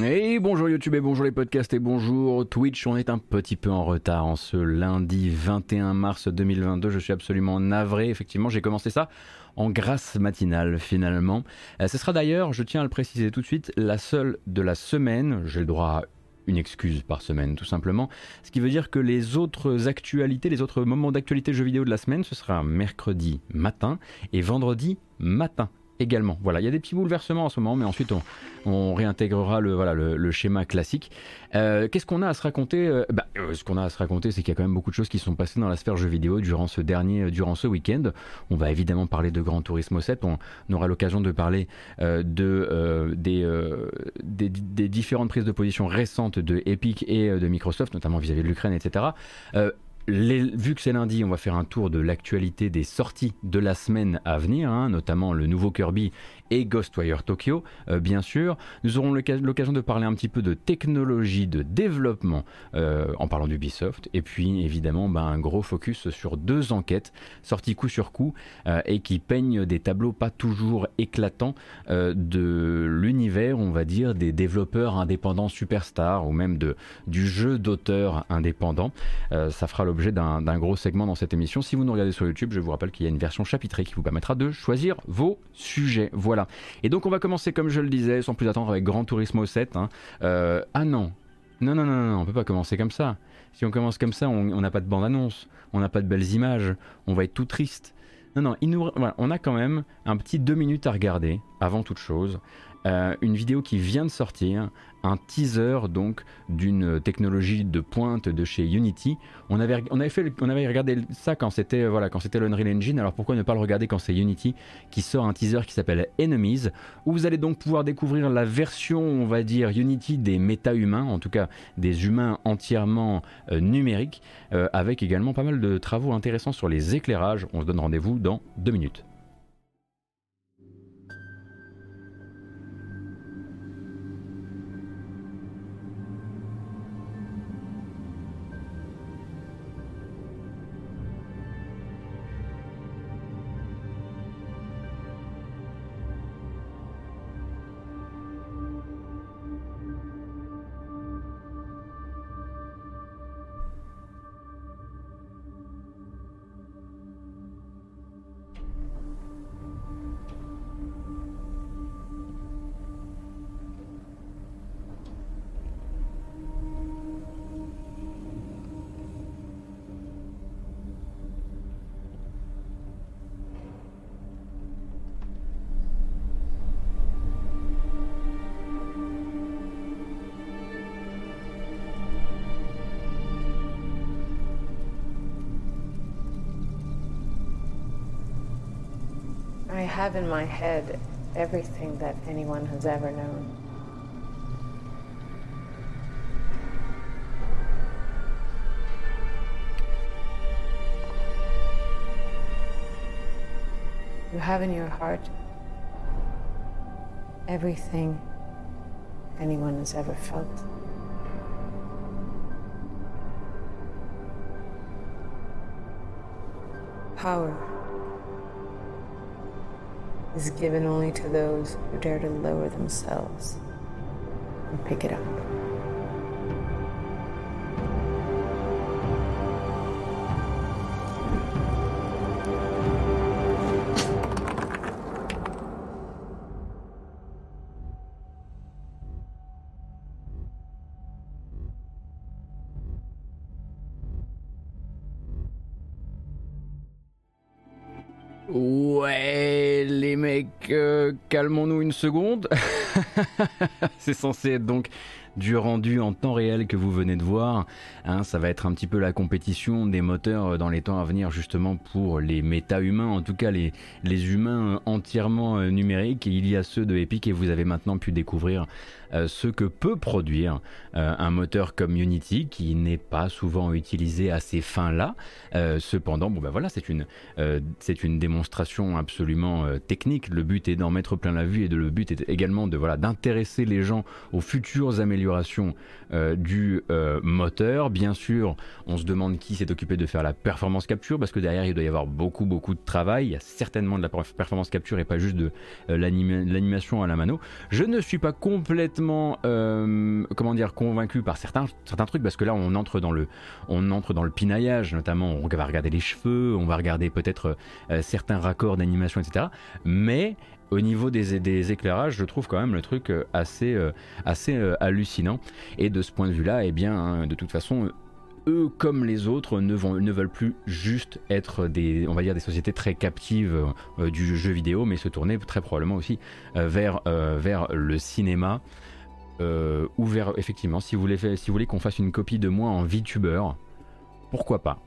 Et bonjour YouTube et bonjour les podcasts et bonjour Twitch. On est un petit peu en retard en ce lundi 21 mars 2022. Je suis absolument navré. Effectivement, j'ai commencé ça en grâce matinale finalement. Euh, ce sera d'ailleurs, je tiens à le préciser tout de suite, la seule de la semaine. J'ai le droit à une excuse par semaine tout simplement. Ce qui veut dire que les autres actualités, les autres moments d'actualité jeux vidéo de la semaine, ce sera mercredi matin et vendredi matin également. Voilà, il y a des petits bouleversements en ce moment, mais ensuite on, réintégrera le, voilà, le, schéma classique. Euh, qu'est-ce qu'on a à se raconter euh, bah, euh, Ce qu'on a à se raconter, c'est qu'il y a quand même beaucoup de choses qui sont passées dans la sphère jeux vidéo durant ce dernier, durant ce week-end. On va évidemment parler de Gran Turismo 7, on, aura l'occasion de parler de, des, différentes prises de position récentes de Epic et de Microsoft, notamment vis-à-vis de l'Ukraine, etc vu que c'est lundi, on va faire un tour de l'actualité des sorties de la semaine à venir, hein, notamment le nouveau Kirby et Ghostwire Tokyo, euh, bien sûr. Nous aurons l'occasion de parler un petit peu de technologie, de développement euh, en parlant d'Ubisoft. Et puis évidemment, ben, un gros focus sur deux enquêtes sorties coup sur coup euh, et qui peignent des tableaux pas toujours éclatants de l'univers, on va dire, des développeurs indépendants superstars ou même de, du jeu d'auteur indépendant. ça fera l'objet d'un gros segment dans cette émission. Si vous nous regardez sur YouTube, je vous rappelle qu'il y a une version chapitrée qui vous permettra de choisir vos sujets. Voilà. Et donc on va commencer comme je le disais, sans plus attendre avec Grand Turismo 7. Hein. Euh, ah non. non, non, non, non, on peut pas commencer comme ça. Si on commence comme ça, on n'a pas de bande-annonce, on n'a pas de belles images, on va être tout triste. Non, non, on a quand même un petit deux minutes à regarder, avant toute chose. Euh, une vidéo qui vient de sortir, un teaser donc d'une technologie de pointe de chez Unity. On avait, on avait, fait, on avait regardé ça quand c'était voilà, quand c'était l'Unreal Engine, alors pourquoi ne pas le regarder quand c'est Unity qui sort un teaser qui s'appelle Enemies, où vous allez donc pouvoir découvrir la version, on va dire, Unity des méta-humains, en tout cas des humains entièrement euh, numériques, euh, avec également pas mal de travaux intéressants sur les éclairages. On se donne rendez-vous dans deux minutes. Have in my head everything that anyone has ever known. You have in your heart everything anyone has ever felt. Power is given only to those who dare to lower themselves and pick it up. Calmons-nous une seconde. c'est censé être donc du rendu en temps réel que vous venez de voir. Hein, ça va être un petit peu la compétition des moteurs dans les temps à venir justement pour les méta-humains, en tout cas les, les humains entièrement euh, numériques. il y a ceux de Epic et vous avez maintenant pu découvrir euh, ce que peut produire euh, un moteur comme Unity qui n'est pas souvent utilisé à ces fins-là. Euh, cependant, bon ben voilà, c'est une, c'est une démonstration absolument technique. Le but est d'en mettre plein la vue et de, le but est également de voilà d'intéresser les gens aux futures améliorations euh, du euh, moteur. Bien sûr, on se demande qui s'est occupé de faire la performance capture parce que derrière il doit y avoir beaucoup beaucoup de travail. Il y a certainement de la performance capture et pas juste de l'animation à la mano. Je ne suis pas complètement comment dire convaincu par certains certains trucs parce que là on entre dans le on entre dans le pinaillage notamment on va regarder les cheveux, on va regarder peut-être certains raccords d'animation etc. Mais au niveau des, des, éclairages, je trouve quand même le truc euh, assez, euh, assez euh, hallucinant. Et de ce point de vue-là, eh bien, hein, de toute façon, eux comme les autres ne, vont, ne veulent plus juste être des, on va dire, des sociétés très captives du jeu vidéo, mais se tourner très probablement aussi vers, vers le cinéma. ou vers, effectivement, si vous voulez, si vous voulez qu'on fasse une copie de moi en VTuber, pourquoi pas?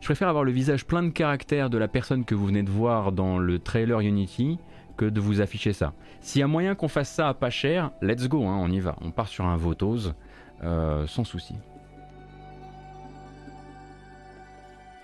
Je préfère avoir le visage plein de caractères de la personne que vous venez de voir dans le trailer Unity de vous afficher ça. S'il y a moyen qu'on fasse ça à pas cher, let's go, hein, on y va. On part sur un Votose euh, sans souci.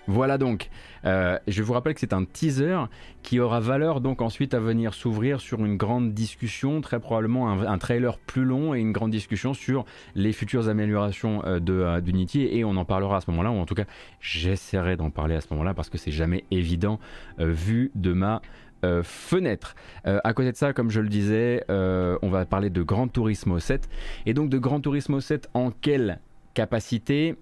Voilà donc, euh, je vous rappelle que c'est un teaser qui aura valeur donc ensuite à venir s'ouvrir sur une grande discussion, très probablement un, trailer plus long et une grande discussion sur les futures améliorations euh, de d'Unity et on en parlera à ce moment-là, ou en tout cas j'essaierai d'en parler à ce moment-là parce que c'est jamais évident vu de ma euh, fenêtre. Euh, à côté de ça, comme je le disais, euh, on va parler de Gran Turismo 7. Et donc de Gran Turismo 7, en quelle capacité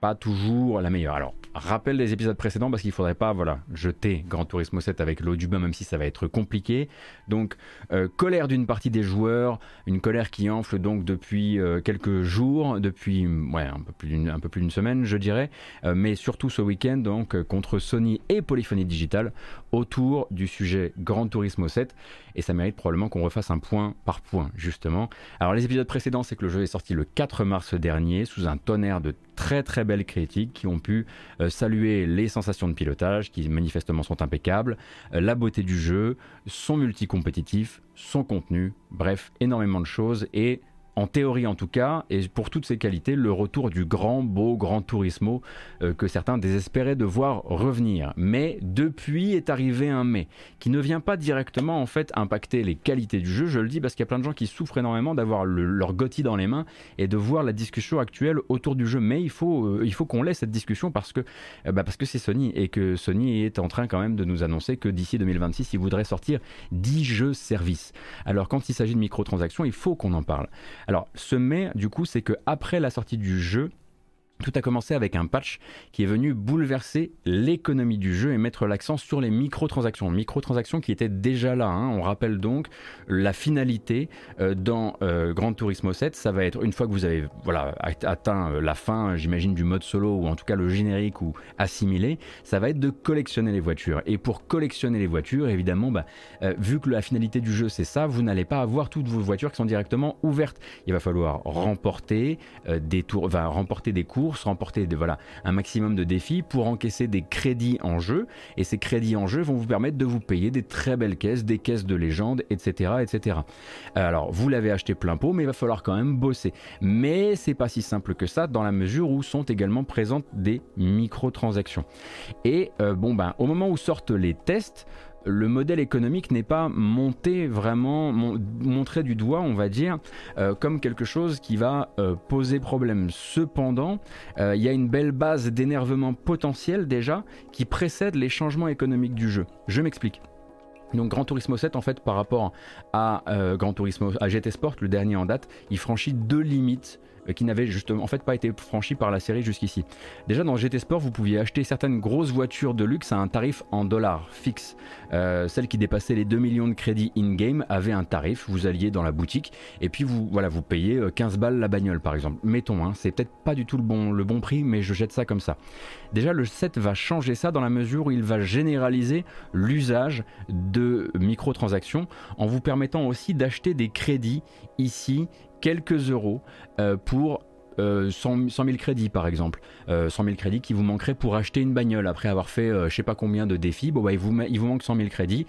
Pas toujours la meilleure. Alors, rappel des épisodes précédents parce qu'il faudrait pas voilà, jeter Gran Turismo 7 avec l'eau du bain même si ça va être compliqué. Donc euh, colère d'une partie des joueurs, une colère qui enfle donc depuis euh, quelques jours, depuis ouais, un peu plus d'une semaine je dirais, euh, mais surtout ce week-end donc contre Sony et Polyphony Digital autour du sujet Gran Turismo 7 et ça mérite probablement qu'on refasse un point par point justement. Alors les épisodes précédents c'est que le jeu est sorti le 4 mars dernier sous un tonnerre de très très belles critiques qui ont pu euh, saluer les sensations de pilotage qui manifestement sont impeccables, euh, la beauté du jeu, son multi-compétitif, son contenu, bref, énormément de choses et en théorie en tout cas, et pour toutes ses qualités, le retour du grand, beau, grand Turismo euh, que certains désespéraient de voir revenir. Mais depuis est arrivé un mais, qui ne vient pas directement en fait impacter les qualités du jeu, je le dis parce qu'il y a plein de gens qui souffrent énormément d'avoir leur gothi dans les mains et de voir la discussion actuelle autour du jeu. Mais il faut, euh, faut qu'on laisse cette discussion parce que euh, bah parce que c'est Sony et que Sony est en train quand même de nous annoncer que d'ici 2026, il voudrait sortir 10 jeux services. Alors quand il s'agit de microtransactions, il faut qu'on en parle. Alors, ce mais, du coup, c'est que après la sortie du jeu, tout a commencé avec un patch qui est venu bouleverser l'économie du jeu et mettre l'accent sur les microtransactions. Microtransactions qui étaient déjà là. Hein. On rappelle donc la finalité euh, dans euh, Grand Turismo 7. Ça va être une fois que vous avez voilà, atteint euh, la fin, j'imagine, du mode solo ou en tout cas le générique ou assimilé, ça va être de collectionner les voitures. Et pour collectionner les voitures, évidemment, bah, vu que la finalité du jeu c'est ça, vous n'allez pas avoir toutes vos voitures qui sont directement ouvertes. Il va falloir remporter des tours, va remporter des cours remporter voilà, un maximum de défis pour encaisser des crédits en jeu. Et ces crédits en jeu vont vous permettre de vous payer des très belles caisses, des caisses de légende, etc. etc. Alors, vous l'avez acheté plein pot, mais il va falloir quand même bosser. Mais c'est pas si simple que ça, dans la mesure où sont également présentes des microtransactions. Et euh, bon, ben, au moment où sortent les tests, le modèle économique n'est pas monté vraiment, montré du doigt, on va dire, euh, comme quelque chose qui va euh, poser problème. Cependant, euh, il y a une belle base d'énervement potentiel déjà qui précède les changements économiques du jeu. Je m'explique. Donc Gran Turismo 7 en fait par rapport à Gran Turismo à GT Sport le dernier en date, il franchit deux limites qui n'avait justement en fait pas été franchi par la série jusqu'ici. Déjà dans GT Sport, vous pouviez acheter certaines grosses voitures de luxe à un tarif en dollars fixe. Euh, celles qui dépassaient les 2 millions de crédits in-game avaient un tarif, vous alliez dans la boutique et puis vous voilà, vous payez 15 euh, balles la bagnole par exemple. Mettons, hein, c'est peut-être pas du tout le bon, prix, mais je jette ça comme ça. Déjà le 7 va changer ça dans la mesure où il va généraliser l'usage de microtransactions en vous permettant aussi d'acheter des crédits ici quelques euros euh, pour 100, euh, 000 crédits par exemple. 100 euh, 000 crédits qui vous manqueraient pour acheter une bagnole après avoir fait je sais pas combien de défis. Bon bah il vous, il vous manque 100 000 crédits.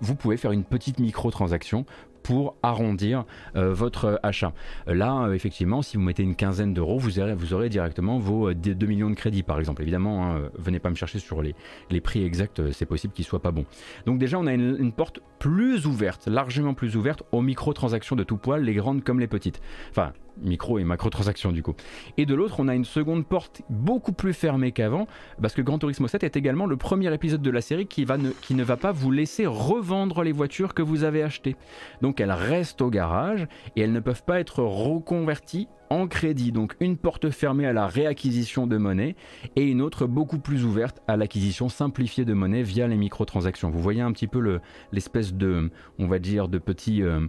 vous pouvez faire une petite micro-transaction pour arrondir euh, votre achat. Là, effectivement, si vous mettez une quinzaine d'euros, vous aurez, directement vos 2 millions de crédits, par exemple. Évidemment, hein, venez pas me chercher sur les, les prix exacts, c'est possible qu'ils soient pas bons. Donc déjà, on a une, une porte plus ouverte, largement plus ouverte aux microtransactions de tout poil, les grandes comme les petites. Enfin, micro et macro transactions du coup. Et de l'autre, on a une seconde porte beaucoup plus fermée qu'avant, parce que Gran Turismo 7 est également le premier épisode de la série qui, va ne, qui ne va pas vous laisser revendre les voitures que vous avez achetées. Donc elles restent au garage et elles ne peuvent pas être reconverties en crédit. Donc une porte fermée à la réacquisition de monnaie et une autre beaucoup plus ouverte à l'acquisition simplifiée de monnaie via les microtransactions. Vous voyez un petit peu l'espèce de, on va dire, de petits, euh,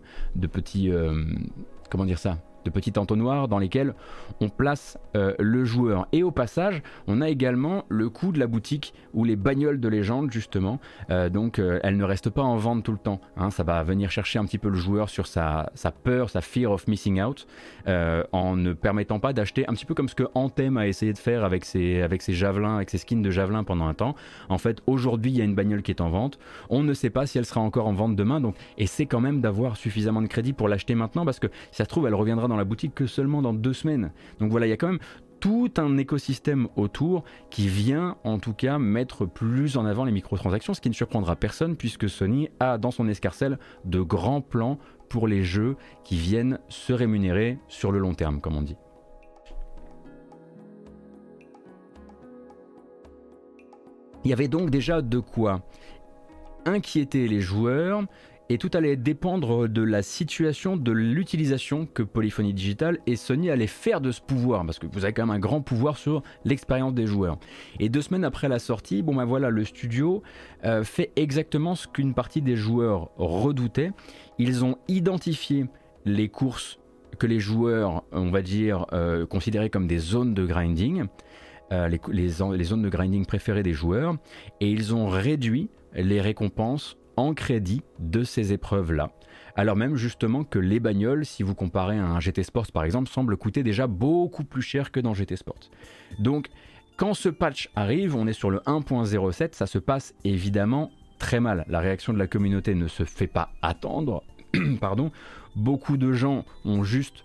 euh, comment dire ça? De petits entonnoirs dans lesquels on place euh, le joueur. Et au passage, on a également le coût de la boutique ou les bagnoles de légende justement. Euh, donc euh, elles ne restent pas en vente tout le temps. Hein. ça va venir chercher un petit peu le joueur sur sa, peur, sa fear of missing out, en ne permettant pas d'acheter un petit peu comme ce que Anthem a essayé de faire avec ses, avec ses javelins, avec ses skins de javelin pendant un temps. En fait, aujourd'hui, il y a une bagnole qui est en vente. On ne sait pas si elle sera encore en vente demain. Donc, et quand même d'avoir suffisamment de crédit pour l'acheter maintenant parce que si ça se trouve, elle reviendra dans la boutique que seulement dans deux semaines. Donc voilà, il y a quand même tout un écosystème autour qui vient en tout cas mettre plus en avant les microtransactions, ce qui ne surprendra personne puisque Sony a dans son escarcelle de grands plans pour les jeux qui viennent se rémunérer sur le long terme, comme on dit. Il y avait donc déjà de quoi inquiéter les joueurs, et tout allait dépendre de la situation, de l'utilisation que Polyphony Digital et Sony allaient faire de ce pouvoir, parce que vous avez quand même un grand pouvoir sur l'expérience des joueurs. Et deux semaines après la sortie, bon ben voilà, le studio euh, fait exactement ce qu'une partie des joueurs redoutaient. Ils ont identifié les courses que les joueurs, on va dire, euh, considéraient comme des zones de grinding, euh, les zones de grinding préférées des joueurs, et ils ont réduit les récompenses en crédit de ces épreuves-là. Alors même justement que les bagnoles, si vous comparez à un GT Sports par exemple, semblent coûter déjà beaucoup plus cher que dans GT Sports. Donc quand ce patch arrive, on est sur le 1.07, ça se passe évidemment très mal. La réaction de la communauté ne se fait pas attendre. Pardon. Beaucoup de gens ont juste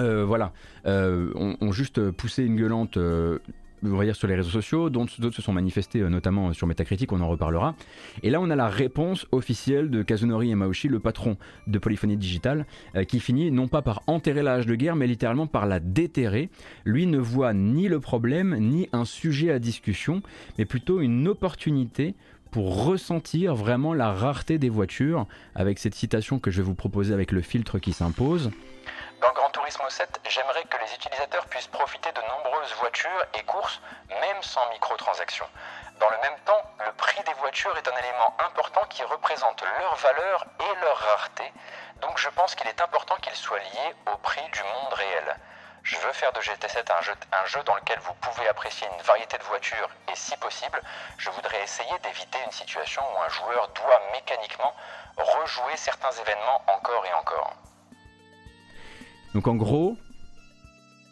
euh, voilà, euh, ont, juste poussé une gueulante euh, on sur les réseaux sociaux, d'autres se sont manifestés euh, notamment sur Metacritic, on en reparlera. Et là, on a la réponse officielle de Kazunori Yamauchi, le patron de Polyphonie Digital, euh, qui finit non pas par enterrer hache de guerre, mais littéralement par la déterrer. Lui ne voit ni le problème, ni un sujet à discussion, mais plutôt une opportunité pour ressentir vraiment la rareté des voitures, avec cette citation que je vais vous proposer avec le filtre qui s'impose. Dans Gran Turismo 7, j'aimerais que les utilisateurs puissent profiter de nombreuses voitures et courses, même sans microtransactions. Dans le même temps, le prix des voitures est un élément important qui représente leur valeur et leur rareté, donc je pense qu'il est important qu'il soit lié au prix du monde réel. Je veux faire de GT7 un jeu, un jeu dans lequel vous pouvez apprécier une variété de voitures et si possible, je voudrais essayer d'éviter une situation où un joueur doit mécaniquement rejouer certains événements encore et encore. Donc en gros,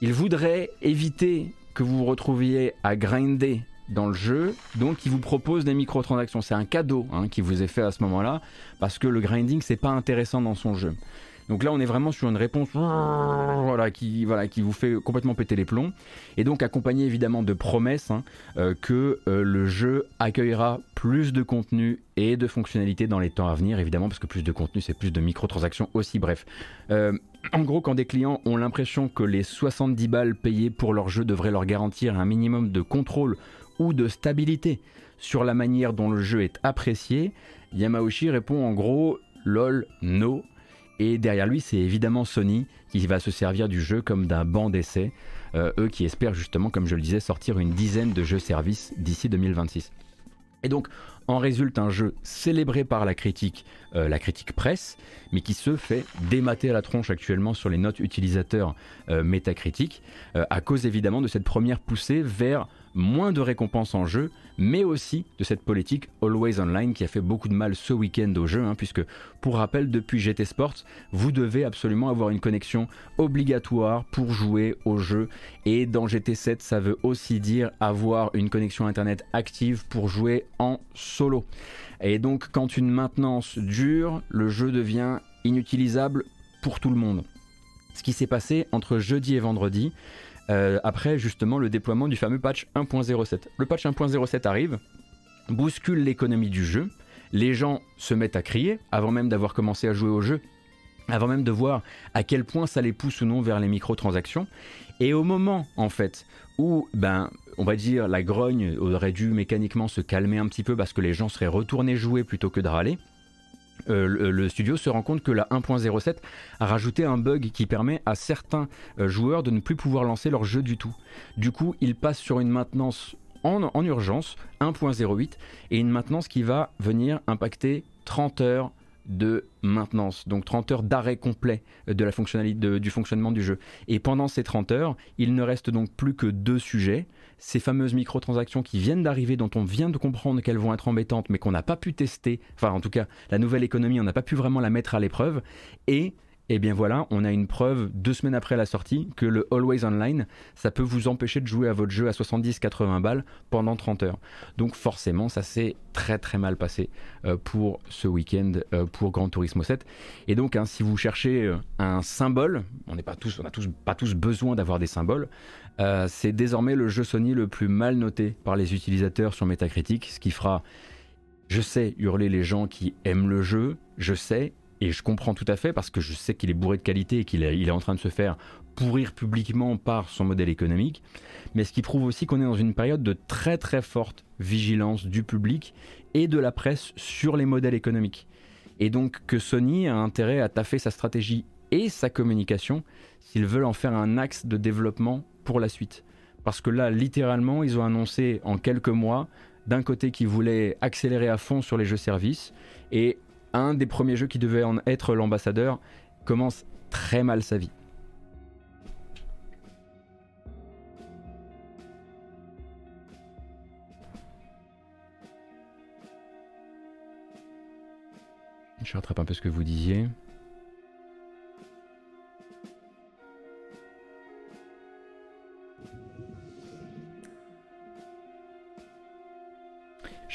il voudrait éviter que vous vous retrouviez à grinder dans le jeu, donc il vous propose des microtransactions. C'est un cadeau hein, qui vous est fait à ce moment-là, parce que le grinding c'est pas intéressant dans son jeu. Donc là, on est vraiment sur une réponse voilà, qui, vous fait complètement péter les plombs. Et donc accompagné évidemment de promesses hein, euh, que euh, le jeu accueillera plus de contenu et de fonctionnalités dans les temps à venir, évidemment, parce que plus de contenu, c'est plus de microtransactions aussi. Bref. Euh, en gros, quand des clients ont l'impression que les 70 balles payées pour leur jeu devraient leur garantir un minimum de contrôle ou de stabilité sur la manière dont le jeu est apprécié, Yamauchi répond en gros lol, no, et derrière lui, c'est évidemment Sony qui va se servir du jeu comme d'un banc d'essai. Euh, eux qui espèrent justement, comme je le disais, sortir une dizaine de jeux-services d'ici 2026. Et donc, en résulte un jeu célébré par la critique, euh, la critique presse, mais qui se fait démater à la tronche actuellement sur les notes utilisateurs euh, métacritiques, à cause évidemment de cette première poussée vers moins de récompenses en jeu, mais aussi de cette politique Always Online qui a fait beaucoup de mal ce week-end au jeu, hein, puisque pour rappel, depuis GT Sports, vous devez absolument avoir une connexion obligatoire pour jouer au jeu, et dans GT7, ça veut aussi dire avoir une connexion Internet active pour jouer en solo. Et donc quand une maintenance dure, le jeu devient inutilisable pour tout le monde. Ce qui s'est passé entre jeudi et vendredi, euh, après justement le déploiement du fameux patch 1.07. Le patch 1.07 arrive, bouscule l'économie du jeu, les gens se mettent à crier avant même d'avoir commencé à jouer au jeu, avant même de voir à quel point ça les pousse ou non vers les microtransactions. Et au moment en fait où ben on va dire la grogne aurait dû mécaniquement se calmer un petit peu parce que les gens seraient retournés jouer plutôt que de râler. Euh, le, studio se rend compte que la 1.07 a rajouté un bug qui permet à certains euh, joueurs de ne plus pouvoir lancer leur jeu du tout. Du coup, il passe sur une maintenance en, en urgence 1.08 et une maintenance qui va venir impacter 30 heures de maintenance, donc 30 heures d'arrêt complet de la fonctionnalité du fonctionnement du jeu. Et pendant ces 30 heures, il ne reste donc plus que deux sujets, ces fameuses microtransactions qui viennent d'arriver, dont on vient de comprendre qu'elles vont être embêtantes, mais qu'on n'a pas pu tester, enfin en tout cas la nouvelle économie, on n'a pas pu vraiment la mettre à l'épreuve, et et eh bien voilà, on a une preuve deux semaines après la sortie que le Always Online, ça peut vous empêcher de jouer à votre jeu à 70-80 balles pendant 30 heures. Donc forcément, ça s'est très très mal passé euh, pour ce week-end euh, pour Gran Turismo 7. Et donc, hein, si vous cherchez euh, un symbole, on n'est pas tous, on a tous pas tous besoin d'avoir des symboles. c'est désormais le jeu Sony le plus mal noté par les utilisateurs sur Metacritic, ce qui fera je sais hurler les gens qui aiment le jeu, je sais, et je comprends tout à fait parce que je sais qu'il est bourré de qualité et qu'il est, il est en train de se faire pourrir publiquement par son modèle économique. Mais ce qui prouve aussi qu'on est dans une période de très très forte vigilance du public et de la presse sur les modèles économiques. Et donc que Sony a intérêt à taffer sa stratégie et sa communication s'ils veulent en faire un axe de développement pour la suite. Parce que là, littéralement, ils ont annoncé en quelques mois, d'un côté qu'ils voulaient accélérer à fond sur les jeux services, et un des premiers jeux qui devait en être l'ambassadeur, commence très mal sa vie. Je rattrape un peu ce que vous disiez.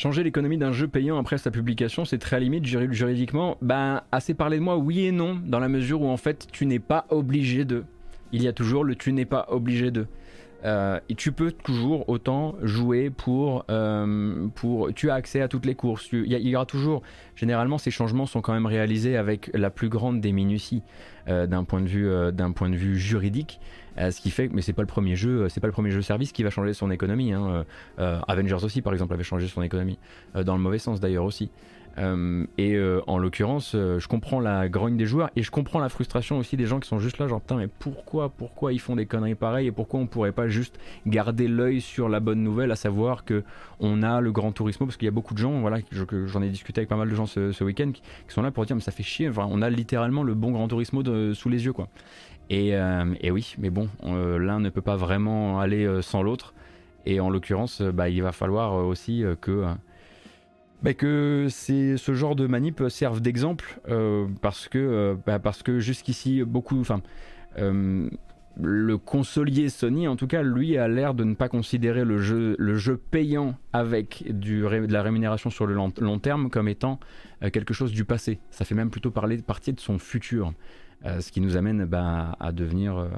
Changer l'économie d'un jeu payant après sa publication, c'est très limite juridiquement. Ben, assez parlé de moi, oui et non, dans la mesure où en fait tu n'es pas obligé de. Il y a toujours le tu n'es pas obligé de. Euh, tu peux toujours autant jouer pour, euh, pour... Tu as accès à toutes les courses. Il y, aura toujours... Généralement, ces changements sont quand même réalisés avec la plus grande des minuties euh, d'un point, de vue, d'un point de vue juridique. ce qui fait, mais c'est pas le premier jeu, c'est pas le premier jeu service qui va changer son économie. Hein. Avengers aussi, par exemple, avait changé son économie, dans le mauvais sens d'ailleurs aussi. Euh, et euh, en l'occurrence, euh, je comprends la grogne des joueurs et je comprends la frustration aussi des gens qui sont juste là, genre putain, mais pourquoi, pourquoi ils font des conneries pareilles et pourquoi on pourrait pas juste garder l'œil sur la bonne nouvelle, à savoir que on a le Grand Turismo, parce qu'il y a beaucoup de gens, voilà, j'en ai discuté avec pas mal de gens ce, week-end qui, sont là pour dire, mais ça fait chier, on a littéralement le bon Grand Turismo sous les yeux, quoi. Et, oui, mais bon, l'un ne peut pas vraiment aller sans l'autre. Et en l'occurrence, bah, il va falloir aussi que bah, que ce genre de manip servent d'exemple euh, parce que euh, bah, parce que jusqu'ici beaucoup enfin euh, le consolier Sony en tout cas lui a l'air de ne pas considérer le jeu le jeu payant avec du, de la rémunération sur le long, terme comme étant quelque chose du passé. Ça fait même plutôt parler partie de son futur ce qui nous amène bah, à devenir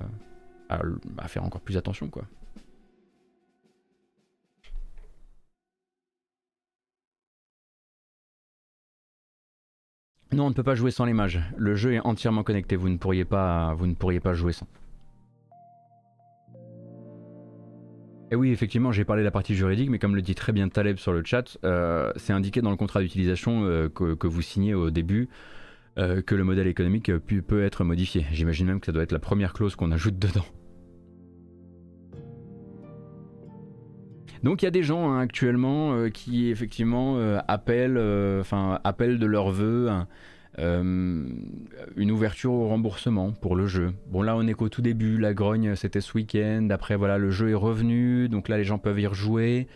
à faire encore plus attention quoi Non, on ne peut pas jouer sans les mages. Le jeu est entièrement connecté. Vous ne pourriez pas, vous ne pourriez pas jouer sans. Et oui, effectivement, j'ai parlé de la partie juridique, mais comme le dit très bien Taleb sur le chat, euh, c'est indiqué dans le contrat d'utilisation euh, que, vous signez au début euh, que le modèle économique peut être modifié. J'imagine même que ça doit être la première clause qu'on ajoute dedans. Donc il y a des gens hein, actuellement euh, qui effectivement euh, appellent, euh, enfin appellent de leur vœu une ouverture au remboursement pour le jeu. Bon là on est qu'au tout début, la grogne c'était ce week-end, après voilà le jeu est revenu, donc là les gens peuvent y rejouer.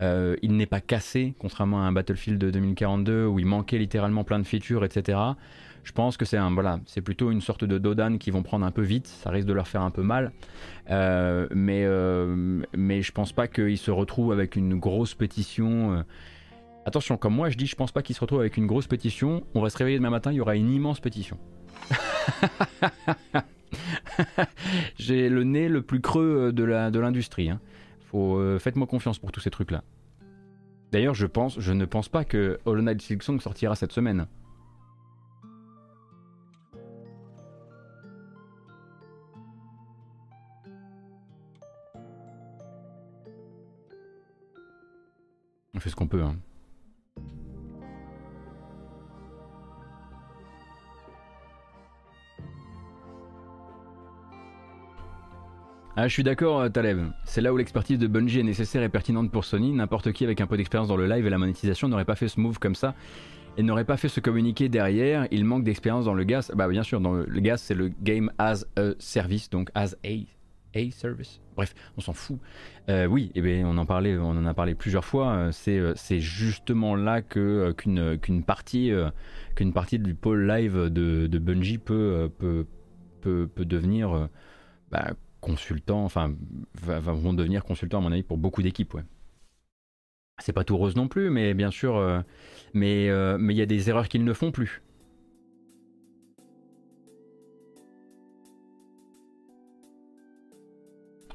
il n'est pas cassé, contrairement à un Battlefield de 2042 où il manquait littéralement plein de features, etc. Je pense que c'est un voilà, c'est plutôt une sorte de Dodan qui vont prendre un peu vite, ça risque de leur faire un peu mal. Euh, mais, euh, mais je pense pas qu'ils se retrouvent avec une grosse pétition. Euh. Attention, comme moi je dis, je pense pas qu'ils se retrouvent avec une grosse pétition. On va se réveiller demain matin, il y aura une immense pétition. J'ai le nez le plus creux de l'industrie. De hein. Faut, faites-moi confiance pour tous ces trucs-là. D'ailleurs, je pense, je ne pense pas que Hollow Knight Silksong sortira cette semaine. On fait ce qu'on peut. Hein. Ah, je suis d'accord, euh, Taleb. C'est là où l'expertise de Bungie est nécessaire et pertinente pour Sony. N'importe qui avec un peu d'expérience dans le live et la monétisation n'aurait pas fait ce move comme ça et n'aurait pas fait ce communiqué derrière. Il manque d'expérience dans le gas. Bah, bien sûr, dans le, gas, c'est le game as a service, donc as a, a service. Bref, on s'en fout. Euh, oui, eh bien, on en parlait, on en a parlé plusieurs fois. Euh, c'est, c'est justement là que qu'une, qu'une partie, qu'une partie du pôle live de, de Bungie peut, peut, peut, peut devenir bah, consultants, enfin, vont devenir consultants à mon avis pour beaucoup d'équipes. Ouais. C'est pas tout rose non plus, mais bien sûr, euh, mais euh, mais il y a des erreurs qu'ils ne font plus.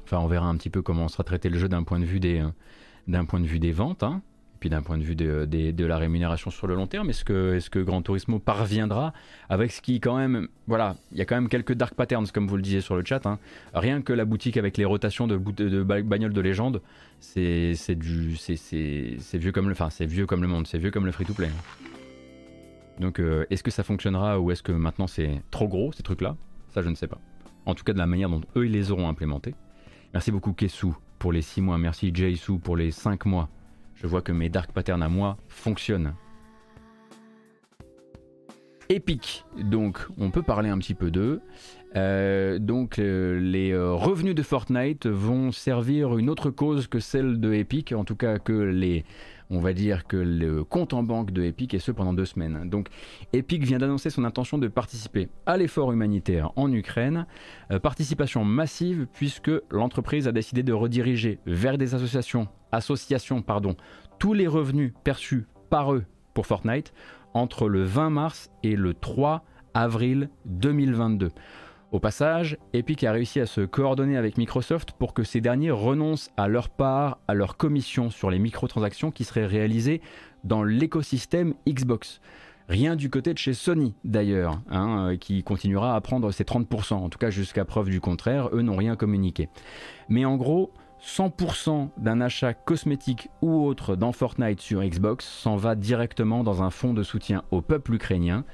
Enfin, on verra un petit peu comment sera traité le jeu d'un point de vue des, euh, point de vue des ventes. Hein d'un point de vue de, la rémunération sur le long terme, est-ce que, est que Gran Turismo parviendra avec ce qui quand même, voilà, il y a quand même quelques dark patterns comme vous le disiez sur le chat. Hein. Rien que la boutique avec les rotations de, de bagnoles de légende, c'est vieux comme le, c'est vieux comme le monde, c'est vieux comme le free to play. Donc euh, est-ce que ça fonctionnera ou est-ce que maintenant c'est trop gros ces trucs-là? Ça je ne sais pas. En tout cas de la manière dont eux ils les auront implémentés. Merci beaucoup Kesu pour les 6 mois, merci Jaisu pour les 5 mois. Je vois que mes dark patterns à moi fonctionnent. Epic, donc on peut parler un petit peu d'eux. Euh, donc euh, les euh, revenus de Fortnite vont servir une autre cause que celle de Epic, en tout cas que les, on va dire que le compte en banque de Epic et ce pendant deux semaines. Donc Epic vient d'annoncer son intention de participer à l'effort humanitaire en Ukraine, participation massive puisque l'entreprise a décidé de rediriger vers des associations association pardon, tous les revenus perçus par eux pour Fortnite entre le 20 mars et le 3 avril 2022. Au passage, Epic a réussi à se coordonner avec Microsoft pour que ces derniers renoncent à leur part, à leur commission sur les microtransactions qui seraient réalisées dans l'écosystème Xbox. Rien du côté de chez Sony d'ailleurs, hein, euh, qui continuera à prendre ses 30%, en tout cas jusqu'à preuve du contraire, eux n'ont rien communiqué. Mais en gros, 100% d'un achat cosmétique ou autre dans Fortnite sur Xbox s'en va directement dans un fonds de soutien au peuple ukrainien.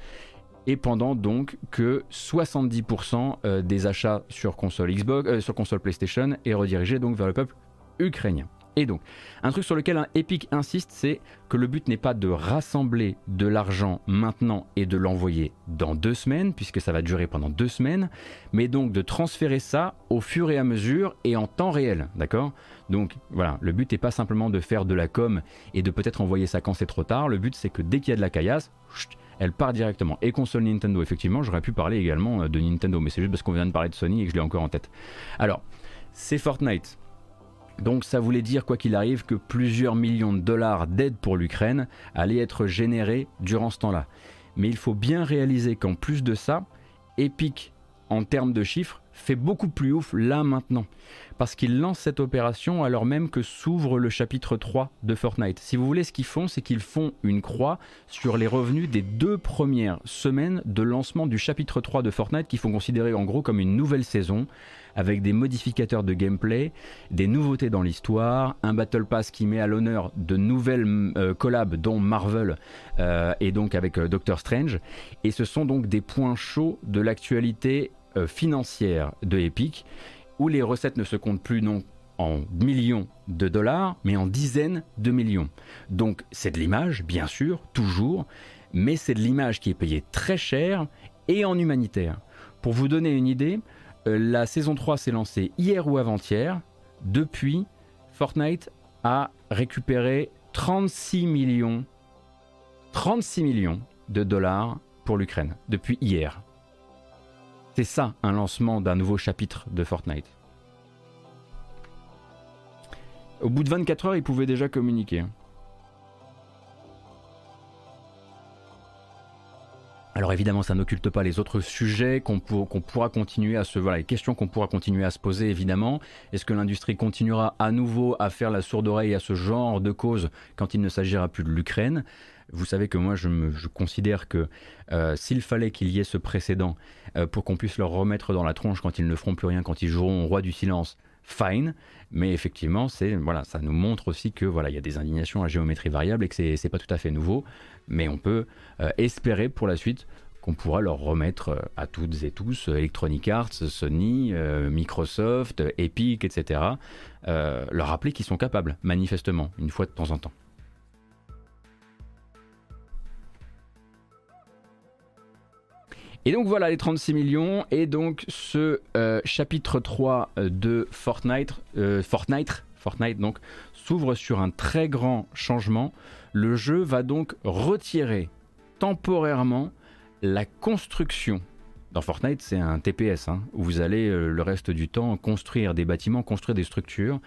Et pendant donc que 70% euh, des achats sur console Xbox, euh, sur console PlayStation est redirigé donc vers le peuple ukrainien. Et donc, un truc sur lequel un Epic insiste, c'est que le but n'est pas de rassembler de l'argent maintenant et de l'envoyer dans deux semaines, puisque ça va durer pendant deux semaines, mais donc de transférer ça au fur et à mesure et en temps réel, d'accord? Donc voilà, le but n'est pas simplement de faire de la com et de peut-être envoyer ça quand c'est trop tard, le but c'est que dès qu'il y a de la caillasse, elle part directement. Et console Nintendo, effectivement, j'aurais pu parler également euh, de Nintendo, mais c'est juste parce qu'on vient de parler de Sony et que je l'ai encore en tête. Alors, c'est Fortnite donc ça voulait dire, quoi qu'il arrive, que plusieurs millions de dollars d'aide pour l'Ukraine allaient être générés durant ce temps-là. Mais il faut bien réaliser qu'en plus de ça, Epic, en termes de chiffres, fait beaucoup plus ouf là maintenant. Parce qu'il lance cette opération alors même que s'ouvre le chapitre 3 de Fortnite. Si vous voulez, ce qu'ils font, c'est qu'ils font une croix sur les revenus des deux premières semaines de lancement du chapitre 3 de Fortnite, qu'ils font considérer en gros comme une nouvelle saison, avec des modificateurs de gameplay, des nouveautés dans l'histoire, un Battle Pass qui met à l'honneur de nouvelles euh, collabs dont Marvel euh, et donc avec euh, Doctor Strange. Et ce sont donc des points chauds de l'actualité financière de Epic, où les recettes ne se comptent plus non en millions de dollars, mais en dizaines de millions. Donc c'est de l'image, bien sûr, toujours, mais c'est de l'image qui est payée très cher et en humanitaire. Pour vous donner une idée, euh, la saison 3 s'est lancée hier ou avant-hier. Depuis, Fortnite a récupéré 36 millions, 36 millions de dollars pour l'Ukraine depuis hier. C'est ça un lancement d'un nouveau chapitre de Fortnite. Au bout de 24 heures, ils pouvaient déjà communiquer. Alors évidemment, ça n'occulte pas les autres sujets qu'on pourra continuer à se, voilà, les questions qu'on pourra continuer à se poser évidemment. Est-ce que l'industrie continuera à nouveau à faire la sourde oreille à ce genre de cause quand il ne s'agira plus de l'Ukraine? Vous savez que moi, je, considère que euh, s'il fallait qu'il y ait ce précédent euh, pour qu'on puisse leur remettre dans la tronche quand ils ne feront plus rien, quand ils joueront au roi du silence, fine. Mais effectivement, c'est voilà, ça nous montre aussi que voilà, il y a des indignations à géométrie variable et que c'est pas tout à fait nouveau. Mais on peut euh, espérer pour la suite qu'on pourra leur remettre à toutes et tous, Electronic Arts, Sony, Microsoft, Epic, etc., leur rappeler qu'ils sont capables, manifestement, une fois de temps en temps. Et donc voilà les 36 millions et donc ce euh, chapitre 3 euh, de Fortnite, euh, Fortnite, Fortnite donc s'ouvre sur un très grand changement. Le jeu va donc retirer temporairement la construction. Dans Fortnite, c'est un TPS hein, où vous allez le reste du temps construire des bâtiments, construire des structures.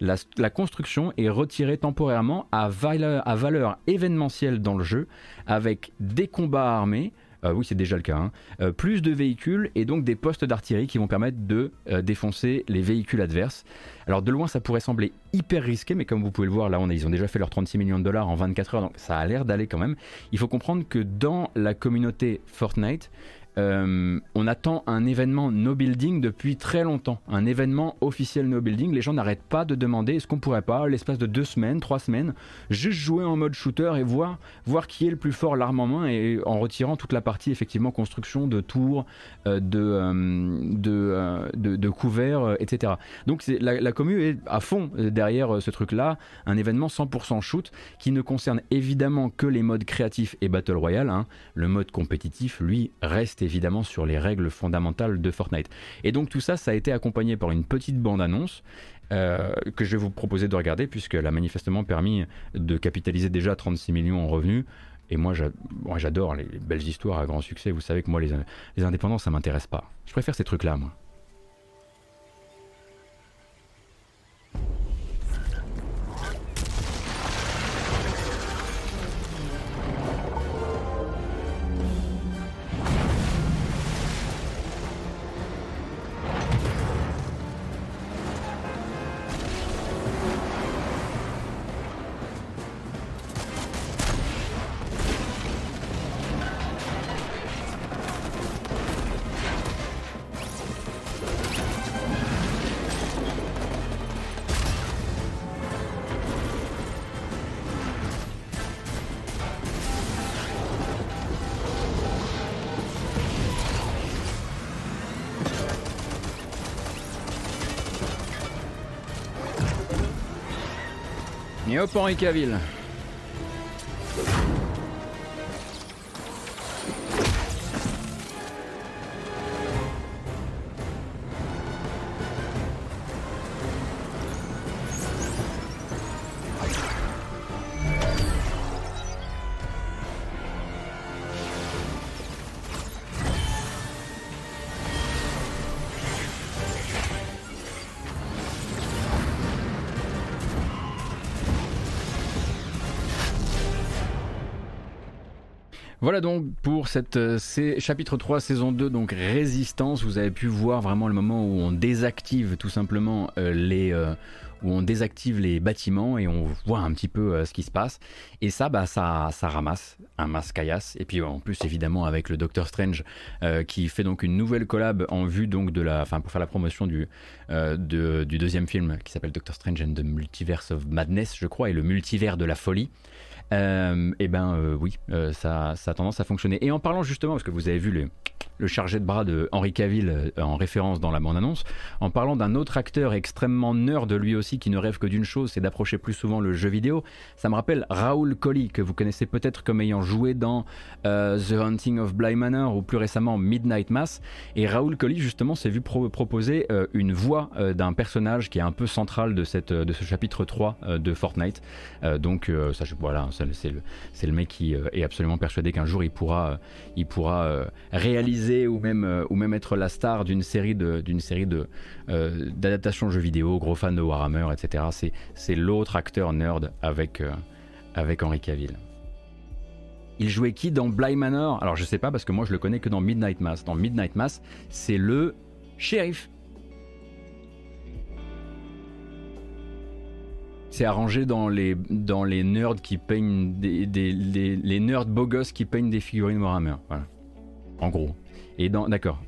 La, la construction est retirée temporairement à valeur, à valeur événementielle dans le jeu avec des combats armés, euh, oui, c'est déjà le cas. Hein. Euh, plus de véhicules et donc des postes d'artillerie qui vont permettre de euh, défoncer les véhicules adverses. Alors de loin, ça pourrait sembler hyper risqué, mais comme vous pouvez le voir, là, on ils ont déjà fait leurs 36 millions de dollars en 24 heures, donc ça a l'air d'aller quand même. Il faut comprendre que dans la communauté Fortnite, euh, on attend un événement no building depuis très longtemps, un événement officiel no building. Les gens n'arrêtent pas de demander est-ce qu'on pourrait pas, l'espace de deux semaines, trois semaines, juste jouer en mode shooter et voir, voir qui est le plus fort l'arme en main et en retirant toute la partie effectivement construction de tours, euh, de, euh, de, de, couverts, etc. Donc la, la commune est à fond derrière ce truc-là, un événement 100% shoot qui ne concerne évidemment que les modes créatifs et Battle Royale. Hein. Le mode compétitif, lui, reste évidemment sur les règles fondamentales de Fortnite. Et donc tout ça, ça a été accompagné par une petite bande-annonce euh, que je vais vous proposer de regarder puisqu'elle a manifestement permis de capitaliser déjà 36 millions en revenus. Et moi, j'adore les belles histoires à grand succès. Vous savez que moi, les, indépendants, ça m'intéresse pas. Je préfère ces trucs-là, moi. Hop, Henri Caville. Voilà donc pour cette euh, chapitre 3 saison 2 donc résistance. Vous avez pu voir vraiment le moment où on désactive tout simplement euh, les euh, où on désactive les bâtiments et on voit un petit peu ce qui se passe. Et ça bah ça ça ramasse un masque et puis en plus évidemment avec le Doctor Strange qui fait donc une nouvelle collab en vue donc de la enfin pour faire la promotion du du deuxième film qui s'appelle Doctor Strange and the Multiverse of Madness je crois et le multivers de la folie euh, eh ben euh, oui, euh, ça, a tendance à fonctionner. Et en parlant justement, parce que vous avez vu le, le chargé de bras de Henri Cavill en référence dans la bande-annonce, en parlant d'un autre acteur extrêmement nerd de lui aussi qui ne rêve que d'une chose, c'est d'approcher plus souvent le jeu vidéo. Ça me rappelle Raoul Colli, que vous connaissez peut-être comme ayant joué dans The Hunting of Bly Manor ou plus récemment Midnight Mass. Et Raoul Colli justement s'est vu proposer une voix d'un personnage qui est un peu central de, cette, de ce chapitre 3 de Fortnite. donc ça, voilà, c'est le, mec qui euh, est absolument persuadé qu'un jour il pourra, euh, il pourra euh, réaliser ou même, ou même être la star d'une série d'une série de d'adaptations jeux vidéo, gros fan de Warhammer, etc. C'est l'autre acteur nerd avec, avec Henry Cavill. Il jouait qui dans Bly Manor? Alors je sais pas parce que moi je le connais que dans Midnight Mass. Dans Midnight Mass, c'est le shérif. C'est arrangé dans les, dans les nerds qui peignent des, les nerds beaux gosses qui peignent des figurines Warhammer. Voilà. En gros. Et dans d'accord.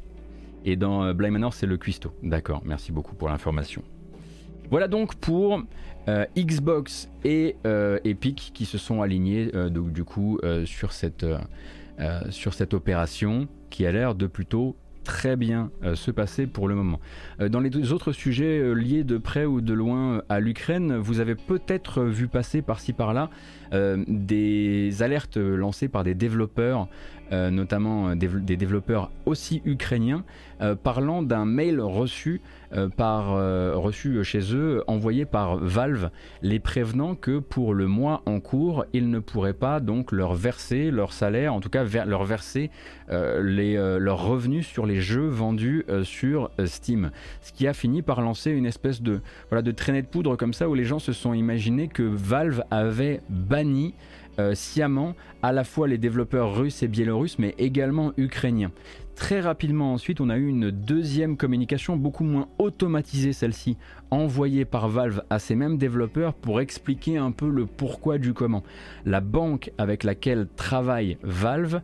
Et dans euh, Bly Manor, c'est le cuistot. D'accord. Merci beaucoup pour l'information. Voilà donc pour euh, Xbox et euh, Epic qui se sont alignés donc, du coup sur, cette, sur cette opération qui a l'air de plutôt très bien se passer pour le moment. Dans les autres sujets liés de près ou de loin à l'Ukraine, vous avez peut-être vu passer par-ci par-là des alertes lancées par des développeurs, notamment des, développeurs aussi ukrainiens, parlant d'un mail reçu par reçu chez eux, envoyé par Valve, les prévenant que pour le mois en cours, ils ne pourraient pas donc leur verser leur salaire, en tout cas leur verser leurs revenus sur les jeux vendus euh, sur euh, Steam. Ce qui a fini par lancer une espèce de, voilà, de traînée de poudre comme ça où les gens se sont imaginés que Valve avait banni euh, sciemment à la fois les développeurs russes et biélorusses mais également ukrainiens. Très rapidement ensuite, on a eu une deuxième communication beaucoup moins automatisée celle-ci, envoyée par Valve à ces mêmes développeurs pour expliquer un peu le pourquoi du comment. La banque avec laquelle travaille Valve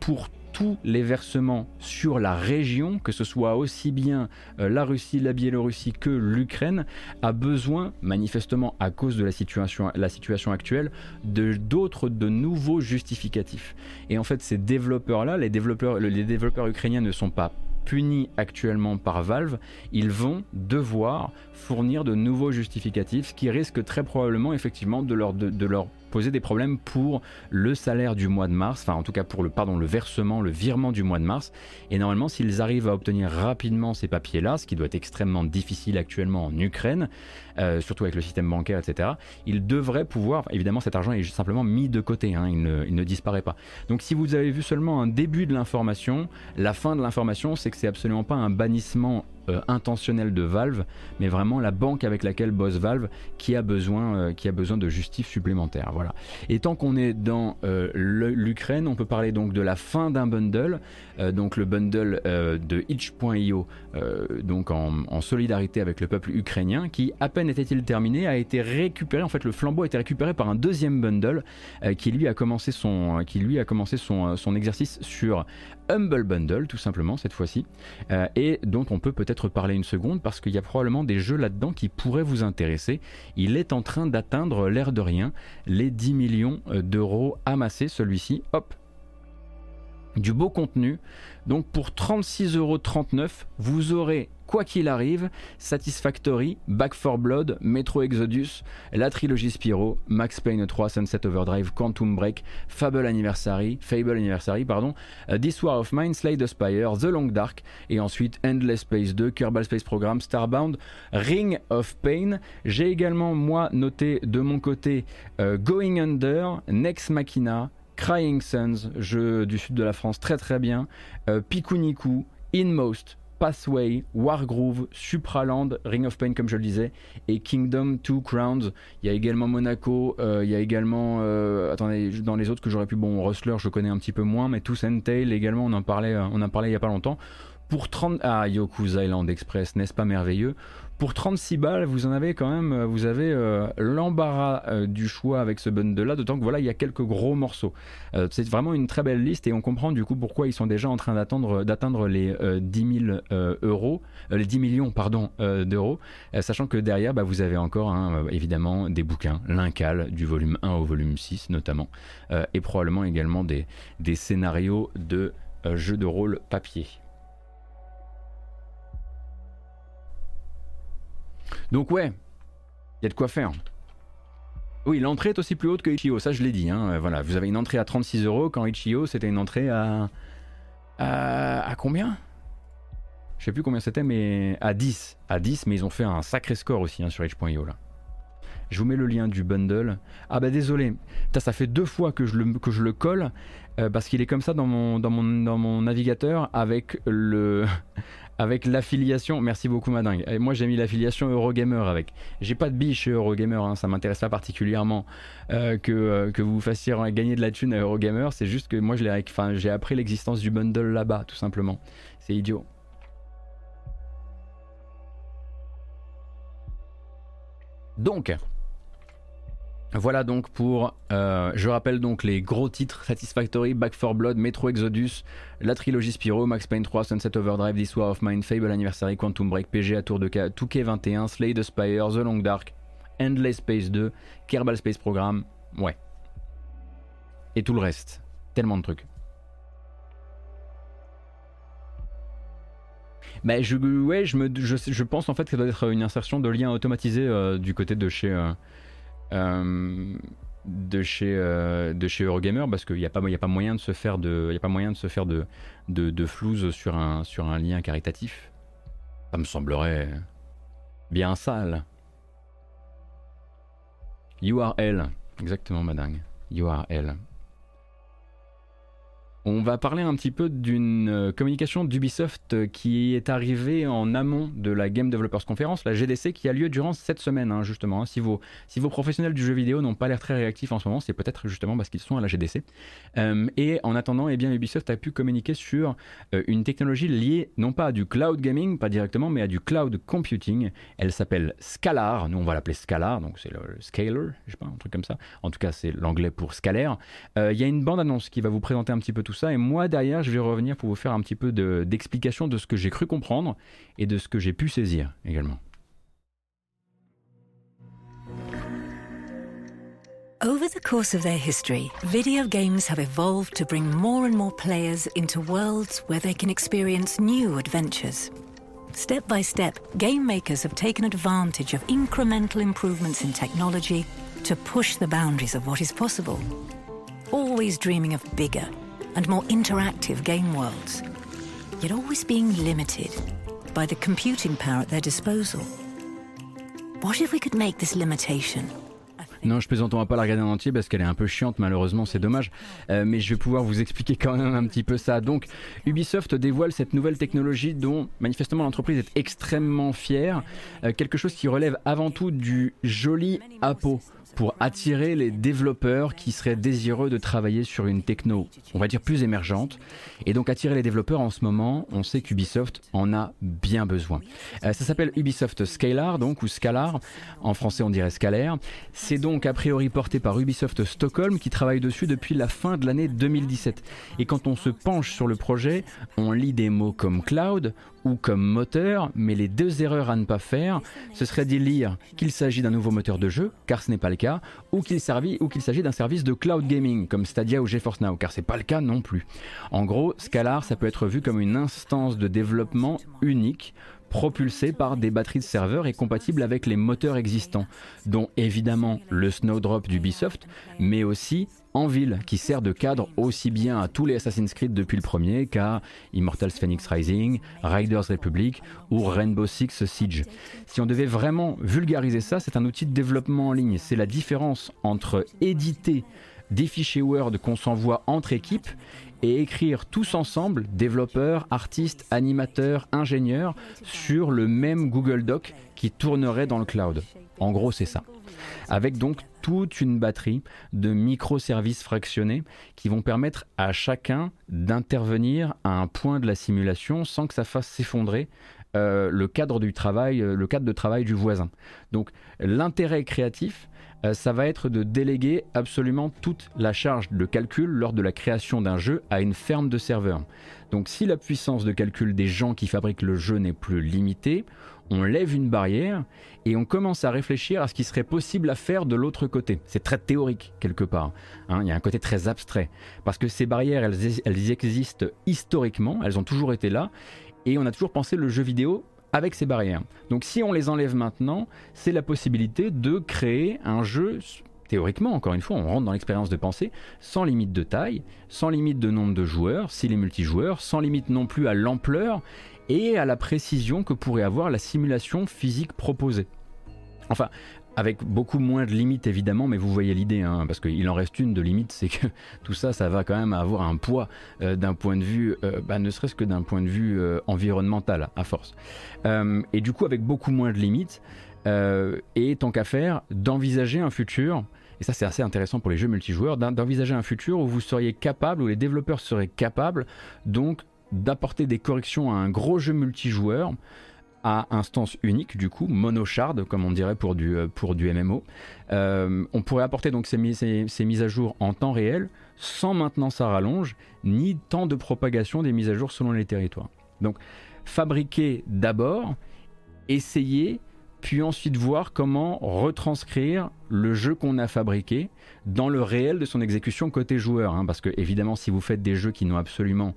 pour tous les versements sur la région, que ce soit aussi bien euh, la Russie, la Biélorussie que l'Ukraine, a besoin, manifestement à cause de la situation, la situation actuelle, de d'autres, de nouveaux justificatifs. Et en fait, ces développeurs-là, les développeurs, les développeurs ukrainiens ne sont pas punis actuellement par Valve, ils vont devoir fournir de nouveaux justificatifs, qui risque très probablement effectivement de leur poser des problèmes pour le salaire du mois de mars, enfin en tout cas pour le, pardon, le versement, le virement du mois de mars. Et normalement, s'ils arrivent à obtenir rapidement ces papiers-là, ce qui doit être extrêmement difficile actuellement en Ukraine, euh, surtout avec le système bancaire, etc., ils devraient pouvoir, évidemment cet argent est simplement mis de côté, hein, il, ne, il, ne, disparaît pas. Donc si vous avez vu seulement un début de l'information, la fin de l'information, c'est que c'est absolument pas un bannissement euh, intentionnel de Valve, mais vraiment la banque avec laquelle bosse Valve qui a besoin, euh, de justice supplémentaire. Voilà. Et tant qu'on est dans euh, l'Ukraine, on peut parler donc de la fin d'un bundle, donc le bundle de itch.io, donc en, solidarité avec le peuple ukrainien, qui à peine était-il terminé, a été récupéré. En fait, le flambeau a été récupéré par un deuxième bundle qui lui a commencé son, qui lui a commencé son, son exercice sur Humble Bundle, tout simplement, cette fois-ci, euh, et dont on peut peut-être parler une seconde parce qu'il y a probablement des jeux là-dedans qui pourraient vous intéresser. Il est en train d'atteindre, l'air de rien, les 10 millions euh, d'euros amassés, celui-ci. Hop, du beau contenu. Donc pour 36,39€, vous aurez quoi qu'il arrive, Satisfactory, Back 4 Blood, Metro Exodus, la trilogie Spyro, Max Payne 3, Sunset Overdrive, Quantum Break, Fable Anniversary, Fable Anniversary, pardon, uh, This War of Mine, Slay the Spire, The Long Dark, et ensuite Endless Space 2, Kerbal Space Program, Starbound, Ring of Pain. J'ai également, moi, noté de mon côté uh, Going Under, Next Machina, Crying Suns, jeu du sud de la France très très bien, uh, Pikuniku, Inmost, Pathway, Wargroove, Supraland, Ring of Pain comme je le disais, et Kingdom Two Crowns. Il y a également Monaco, euh, il y a également, euh, attendez, dans les autres que j'aurais pu, bon, Rustler je connais un petit peu moins, mais Tous and Tail également, on en parlait, euh, on en parlait il y a pas longtemps. Pour 30, ah, Express, n'est-ce pas merveilleux? Pour 36 balles, vous en avez quand même, euh, vous avez euh, l'embarras euh, du choix avec ce bundle-là, d'autant que voilà, il y a quelques gros morceaux. c'est vraiment une très belle liste et on comprend du coup pourquoi ils sont déjà en train d'attendre, d'atteindre les 10 000 euros, les 10 millions pardon d'euros, sachant que derrière, bah, vous avez encore hein, évidemment des bouquins, l'Incal du volume 1 au volume 6 notamment, et probablement également des, des scénarios de jeux de rôle papier. Donc ouais, il y a de quoi faire. Oui, l'entrée est aussi plus haute que Ichio, ça je l'ai dit. Hein. Voilà, vous avez une entrée à 36 euros quand Ichio c'était une entrée à... à, combien? Je sais plus combien c'était, mais à 10. À 10, mais ils ont fait un sacré score aussi hein, sur H.io là. Je vous mets le lien du bundle. Ah bah désolé, ça fait deux fois que je le, que je le colle euh, parce qu'il est comme ça dans mon, dans, mon, dans mon navigateur avec le, avec l'affiliation, merci beaucoup Madingue. Et moi j'ai mis l'affiliation Eurogamer avec. J'ai pas de biche chez Eurogamer, hein, ça m'intéresse pas particulièrement euh, que, euh, que vous fassiez gagner de la thune à Eurogamer. C'est juste que moi j'ai appris l'existence du bundle là-bas, tout simplement. C'est idiot. Donc, voilà donc pour, euh, je rappelle donc les gros titres Satisfactory, Back 4 Blood, Metro Exodus, la trilogie Spyro, Max Payne 3, Sunset Overdrive, This War of Mine, Fable Anniversary, Quantum Break, PG à tour de K, 2K21, Slay the Spire, The Long Dark, Endless Space 2, Kerbal Space Program, ouais. Et tout le reste. Tellement de trucs. Mais je, ouais, je, me, je, pense en fait que ça doit être une insertion de lien automatisé euh, du côté de chez, euh, de chez de chez Eurogamer parce qu'il n'y a pas a pas moyen de se faire de il a pas moyen de se faire de de, flouze sur un sur un lien caritatif. Ça me semblerait bien sale. URL, exactement madame. URL. On va parler un petit peu d'une euh, communication d'Ubisoft euh, qui est arrivée en amont de la Game Developers Conference, la GDC, qui a lieu durant cette semaine, hein, justement. Hein. Si, vos, si vos professionnels du jeu vidéo n'ont pas l'air très réactifs en ce moment, c'est peut-être justement parce qu'ils sont à la GDC. Euh, et en attendant, eh bien, Ubisoft a pu communiquer sur une technologie liée non pas à du cloud gaming, pas directement, mais à du cloud computing. Elle s'appelle Scalar. Nous, on va l'appeler Scalar, donc c'est le scaler, je sais pas, un truc comme ça. En tout cas, c'est l'anglais pour scalaire. Il y a une bande-annonce qui va vous présenter un petit peu tout ça. Et moi, derrière, je vais revenir pour vous faire un petit peu d'explication de, de ce que j'ai cru comprendre et de ce que j'ai pu saisir également. Over the course of their history, video games have evolved to bring more and more players into worlds where they can experience new adventures. Step by step, game makers have taken advantage of incremental improvements in technology to push the boundaries of what is possible. Always dreaming of bigger, and more interactive game worlds, yet always being limited by the computing power at their disposal. What if we could make this limitation? Non, je plaisante, on va pas la regarder en entier parce qu'elle est un peu chiante, malheureusement, c'est dommage. Euh, mais je vais pouvoir vous expliquer quand même un petit peu ça. Donc, Ubisoft dévoile cette nouvelle technologie dont manifestement l'entreprise est extrêmement fière. Euh, quelque chose qui relève avant tout du joli Apo pour attirer les développeurs qui seraient désireux de travailler sur une techno, on va dire plus émergente. Et donc attirer les développeurs en ce moment, on sait qu'Ubisoft en a bien besoin. Euh, ça s'appelle Ubisoft Scalar, donc, ou Scalar. En français, on dirait Scalaire. C'est donc a priori porté par Ubisoft Stockholm qui travaille dessus depuis la fin de l'année 2017. Et quand on se penche sur le projet, on lit des mots comme cloud ou comme moteur, mais les deux erreurs à ne pas faire, ce serait d'y lire qu'il s'agit d'un nouveau moteur de jeu, car ce n'est pas le cas, ou qu'il s'agit d'un service de cloud gaming, comme Stadia ou GeForce Now, car c'est pas le cas non plus. En gros, Scalar, ça peut être vu comme une instance de développement unique propulsée par des batteries de serveurs et compatible avec les moteurs existants, dont évidemment le Snowdrop d'Ubisoft, mais aussi en ville, qui sert de cadre aussi bien à tous les Assassin's Creed depuis le premier qu'à Immortals Phoenix Rising, Riders Republic ou Rainbow Six Siege. Si on devait vraiment vulgariser ça, c'est un outil de développement en ligne. C'est la différence entre éditer des fichiers Word qu'on s'envoie entre équipes et écrire tous ensemble, développeurs, artistes, animateurs, ingénieurs, sur le même Google Doc qui tournerait dans le cloud. En gros, c'est ça avec donc toute une batterie de microservices fractionnés qui vont permettre à chacun d'intervenir à un point de la simulation sans que ça fasse s'effondrer euh, le cadre du travail, euh, le cadre de travail du voisin. Donc l'intérêt créatif, euh, ça va être de déléguer absolument toute la charge de calcul lors de la création d'un jeu à une ferme de serveurs. Donc si la puissance de calcul des gens qui fabriquent le jeu n'est plus limitée, on lève une barrière et on commence à réfléchir à ce qui serait possible à faire de l'autre côté. C'est très théorique quelque part. Hein. il y a un côté très abstrait. Parce que ces barrières, elles, existent historiquement, elles ont toujours été là, et on a toujours pensé le jeu vidéo avec ces barrières. Donc si on les enlève maintenant, c'est la possibilité de créer un jeu théoriquement, encore une fois, on rentre dans l'expérience de pensée, sans limite de taille, sans limite de nombre de joueurs, s'il est multijoueur, sans limite non plus à l'ampleur et à la précision que pourrait avoir la simulation physique proposée. Enfin, avec beaucoup moins de limites évidemment, mais vous voyez l'idée, hein, parce qu'il en reste une de limite, c'est que tout ça, ça va quand même avoir un poids euh, d'un point de vue, euh, bah, ne serait-ce que d'un point de vue euh, environnemental, à force. et du coup, avec beaucoup moins de limites, et tant qu'à faire, d'envisager un futur, et ça c'est assez intéressant pour les jeux multijoueurs, d'envisager un futur où vous seriez capable, où les développeurs seraient capables, donc d'apporter des corrections à un gros jeu multijoueur à instance unique, du coup, monoshard, comme on dirait pour du, euh, MMO. Euh, on pourrait apporter donc ces, mises à jour en temps réel, sans maintenance à rallonge, ni temps de propagation des mises à jour selon les territoires. Donc, fabriquer d'abord, essayer, puis ensuite voir comment retranscrire le jeu qu'on a fabriqué dans le réel de son exécution côté joueur. Hein. parce que, évidemment, si vous faites des jeux qui n'ont absolument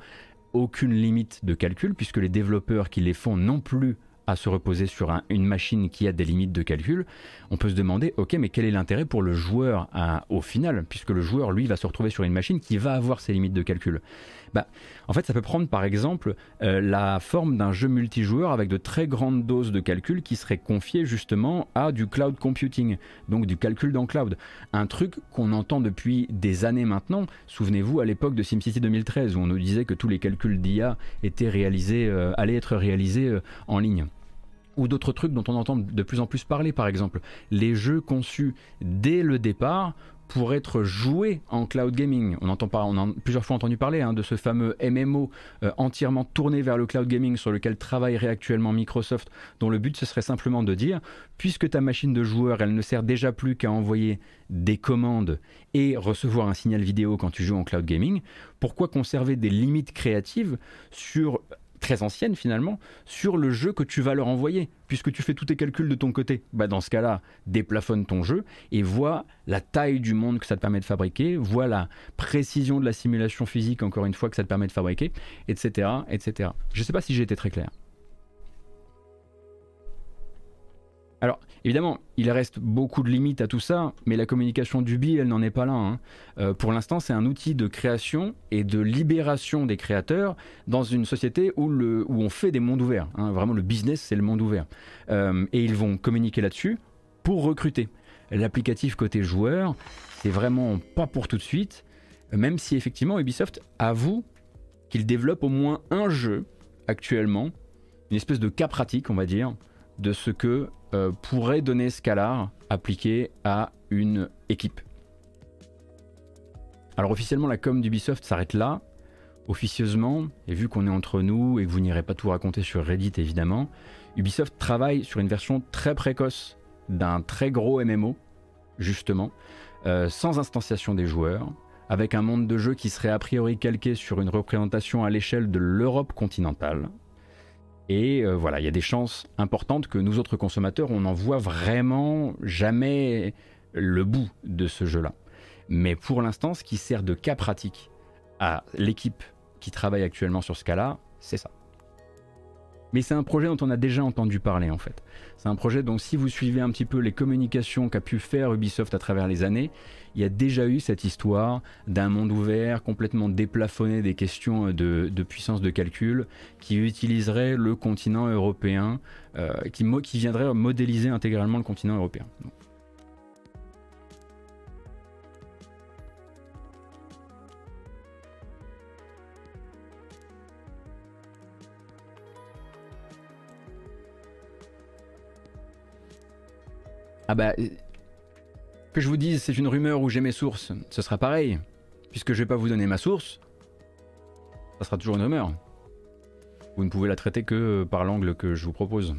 aucune limite de calcul, puisque les développeurs qui les font non plus à se reposer sur une machine qui a des limites de calcul, on peut se demander, ok, mais quel est l'intérêt pour le joueur au final, puisque le joueur, lui, va se retrouver sur une machine qui va avoir ses limites de calcul? Bah, en fait, ça peut prendre par exemple euh, la forme d'un jeu multijoueur avec de très grandes doses de calcul qui serait confié justement à du cloud computing, donc du calcul dans cloud. Un truc qu'on entend depuis des années maintenant. Souvenez-vous à l'époque de SimCity 2013 où on nous disait que tous les calculs d'IA étaient réalisés, euh, allaient être réalisés euh, en ligne ou d'autres trucs dont on entend de plus en plus parler, par exemple les jeux conçus dès le départ pour être joués en cloud gaming. On, entend a plusieurs fois entendu parler hein, de ce fameux MMO euh, entièrement tourné vers le cloud gaming sur lequel travaillerait actuellement Microsoft, dont le but ce serait simplement de dire, puisque ta machine de joueur, elle ne sert déjà plus qu'à envoyer des commandes et recevoir un signal vidéo quand tu joues en cloud gaming, pourquoi conserver des limites créatives sur très ancienne finalement sur le jeu que tu vas leur envoyer. Puisque tu fais tous tes calculs de ton côté. Bah dans ce cas-là déplafonne ton jeu et vois la taille du monde que ça te permet de fabriquer vois la précision de la simulation physique encore une fois que ça te permet de fabriquer etc etc je sais pas si j'ai été très clair alors Évidemment, il reste beaucoup de limites à tout ça, mais la communication du BI, elle n'en est pas là. Hein. Euh, pour l'instant, c'est un outil de création et de libération des créateurs dans une société où on fait des mondes ouverts. Hein. Vraiment, le business, c'est le monde ouvert. Euh, et ils vont communiquer là-dessus pour recruter. L'applicatif côté joueur, c'est vraiment pas pour tout de suite, même si effectivement Ubisoft avoue qu'il développe au moins un jeu actuellement, une espèce de cas pratique, on va dire, de ce que euh, pourrait donner Scalar appliqué à une équipe. Alors officiellement la com d'Ubisoft s'arrête là. Officieusement, et vu qu'on est entre nous et que vous n'irez pas tout raconter sur Reddit évidemment, Ubisoft travaille sur une version très précoce d'un très gros MMO, justement, euh, sans instanciation des joueurs, avec un monde de jeu qui serait a priori calqué sur une représentation à l'échelle de l'Europe continentale, et euh, voilà, il y a des chances importantes que nous autres consommateurs, on n'en voit vraiment jamais le bout de ce jeu-là. Mais pour l'instant, ce qui sert de cas pratique à l'équipe qui travaille actuellement sur ce cas-là, c'est ça. Mais c'est un projet dont on a déjà entendu parler en fait. C'est un projet dont si vous suivez un petit peu les communications qu'a pu faire Ubisoft à travers les années, il y a déjà eu cette histoire d'un monde ouvert complètement déplafonné des questions de, puissance de calcul qui utiliserait le continent européen, euh, qui, qui viendrait modéliser intégralement le continent européen. Ah bah, que je vous dise, c'est une rumeur où j'ai mes sources, ce sera pareil. Puisque je vais pas vous donner ma source, ça sera toujours une rumeur. Vous ne pouvez la traiter que par l'angle que je vous propose.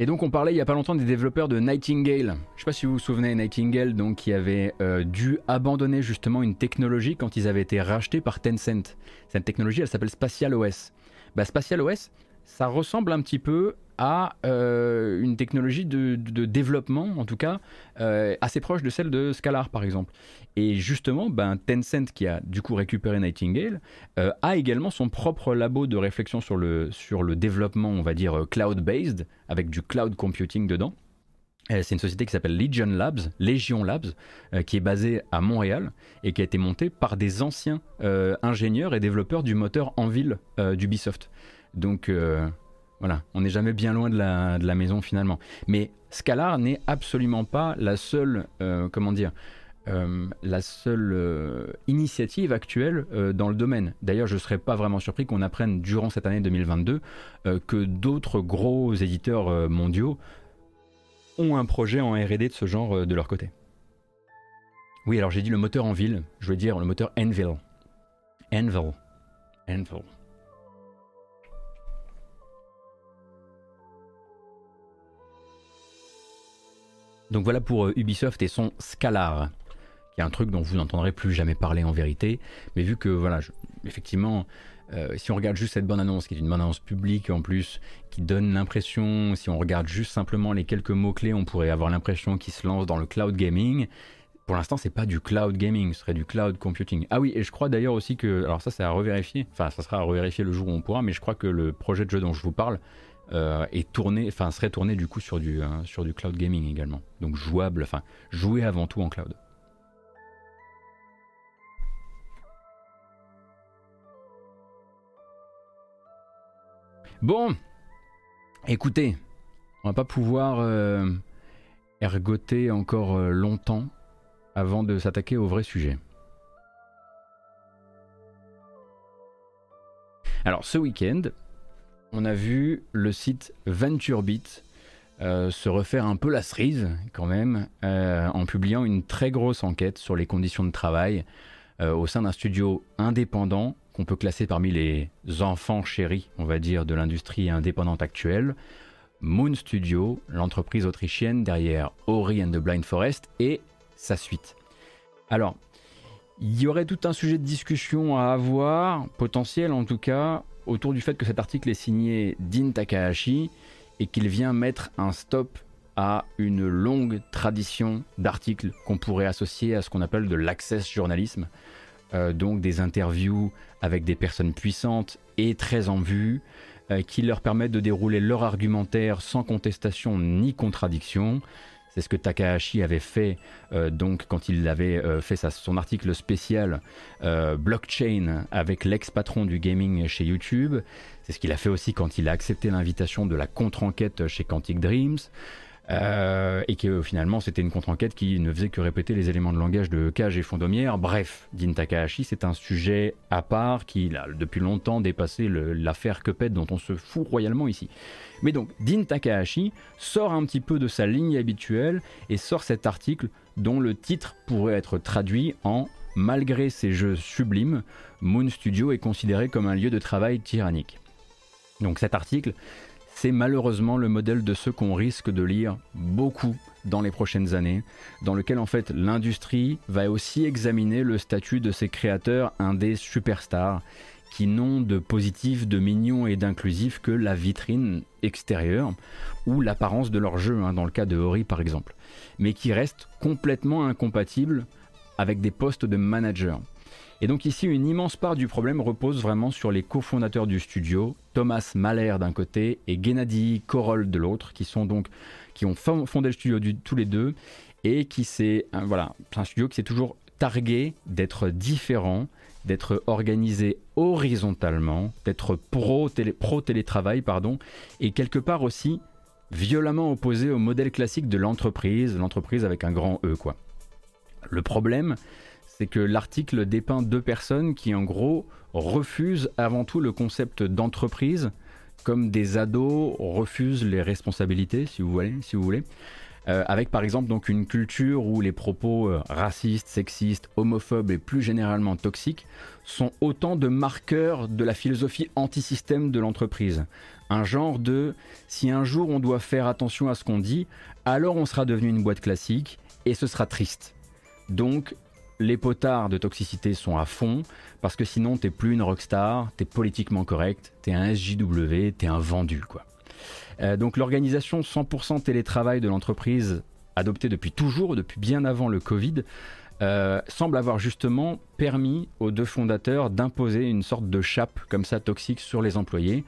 Et donc on parlait il y a pas longtemps des développeurs de Nightingale. Je sais pas si vous vous souvenez Nightingale donc qui avait euh, dû abandonner justement une technologie quand ils avaient été rachetés par Tencent. Cette technologie elle s'appelle Spatial OS. Bah, Spatial OS ça ressemble un petit peu à euh, une technologie de, développement, en tout cas, euh, assez proche de celle de Scalar, par exemple. Et justement, ben, Tencent, qui a du coup récupéré Nightingale, euh, a également son propre labo de réflexion sur le, développement, on va dire, cloud-based, avec du cloud computing dedans. Euh, c'est une société qui s'appelle Legion Labs, Legion Labs, euh, qui est basée à Montréal et qui a été montée par des anciens euh, ingénieurs et développeurs du moteur Anvil d'Ubisoft. Donc voilà, on n'est jamais bien loin de la, maison finalement. Mais Scalar n'est absolument pas la seule, comment dire, la seule initiative actuelle dans le domaine. D'ailleurs, je ne serais pas vraiment surpris qu'on apprenne durant cette année 2022 que d'autres gros éditeurs mondiaux ont un projet en RD de ce genre euh, de leur côté. Oui, alors j'ai dit le moteur en ville, je voulais dire le moteur Envil. Envil. Envil. Donc voilà pour euh, Ubisoft et son Scalar, qui est un truc dont vous n'entendrez plus jamais parler en vérité. Mais vu que, voilà, effectivement, euh, si on regarde juste cette bonne annonce, qui est une bonne annonce publique en plus, qui donne l'impression, si on regarde juste simplement les quelques mots-clés, on pourrait avoir l'impression qu'il se lance dans le cloud gaming. Pour l'instant, c'est pas du cloud gaming, ce serait du cloud computing. Ah oui, et je crois d'ailleurs aussi que, alors ça, c'est à revérifier. Enfin, ça sera à revérifier le jour où on pourra, mais je crois que le projet de jeu dont je vous parle euh, est tourné, enfin, serait tourné du coup sur du, euh, sur du cloud gaming également. Donc jouable, enfin, jouer avant tout en cloud. Bon, écoutez, on va pas pouvoir euh, ergoter encore longtemps avant de s'attaquer au vrai sujet. Alors ce week-end, on a vu le site VentureBeat euh, se refaire un peu la cerise quand même en publiant une très grosse enquête sur les conditions de travail au sein d'un studio indépendant qu'on peut classer parmi les enfants chéris, on va dire, de l'industrie indépendante actuelle. Moon Studio, l'entreprise autrichienne derrière Ori and the Blind Forest et sa suite. Alors, il y aurait tout un sujet de discussion à avoir, potentiel en tout cas, autour du fait que cet article est signé Dean Takahashi et qu'il vient mettre un stop à une longue tradition d'articles qu'on pourrait associer à ce qu'on appelle de l'access journalisme, euh, donc des interviews avec des personnes puissantes et très en vue, euh, qui leur permettent de dérouler leur argumentaire sans contestation ni contradiction. C'est ce que Takahashi avait fait euh, donc quand il avait fait son article spécial blockchain avec l'ex-patron du gaming chez YouTube. C'est ce qu'il a fait aussi quand il a accepté l'invitation de la contre-enquête chez Quantic Dreams. Euh, et que finalement c'était une contre-enquête qui ne faisait que répéter les éléments de langage de Cage et Fondomière. Bref, Din Takahashi, c'est un sujet à part qui a depuis longtemps dépassé l'affaire Cuphead dont on se fout royalement ici. Mais donc, Din Takahashi sort un petit peu de sa ligne habituelle et sort cet article dont le titre pourrait être traduit en Malgré ses jeux sublimes, Moon Studio est considéré comme un lieu de travail tyrannique. Donc cet article, c'est malheureusement le modèle de ce qu'on risque de lire beaucoup dans les prochaines années, dans lequel en fait l'industrie va aussi examiner le statut de ses créateurs indés superstars qui n'ont de positif, de mignon et d'inclusif que la vitrine extérieure ou l'apparence de leur jeu, hein, dans le cas de Ori par exemple, mais qui restent complètement incompatibles avec des postes de manager. Et donc ici, une immense part du problème repose vraiment sur les cofondateurs du studio, Thomas Mahler d'un côté et Gennady Korol de l'autre, qui sont donc qui ont fondé le studio tous les deux et qui c'est voilà un studio qui s'est toujours targué d'être différent, d'être organisé horizontalement, d'être pro, télé, pro télétravail pardon, et quelque part aussi violemment opposé au modèle classique de l'entreprise, l'entreprise avec un grand E quoi. Le problème, c'est que l'article dépeint deux personnes qui en gros refusent avant tout le concept d'entreprise, comme des ados refusent les responsabilités, si vous voulez. Si vous voulez. Euh, avec par exemple donc une culture où les propos euh, racistes, sexistes, homophobes et plus généralement toxiques sont autant de marqueurs de la philosophie anti-système de l'entreprise. Un genre de si un jour on doit faire attention à ce qu'on dit, alors on sera devenu une boîte classique et ce sera triste. Donc les potards de toxicité sont à fond, parce que sinon t'es plus une rockstar, t'es politiquement correct, t'es un SJW, t'es un vendu quoi. Euh, donc l'organisation 100% télétravail de l'entreprise, adoptée depuis toujours, depuis bien avant le Covid, euh, semble avoir justement permis aux deux fondateurs d'imposer une sorte de chape comme ça toxique sur les employés,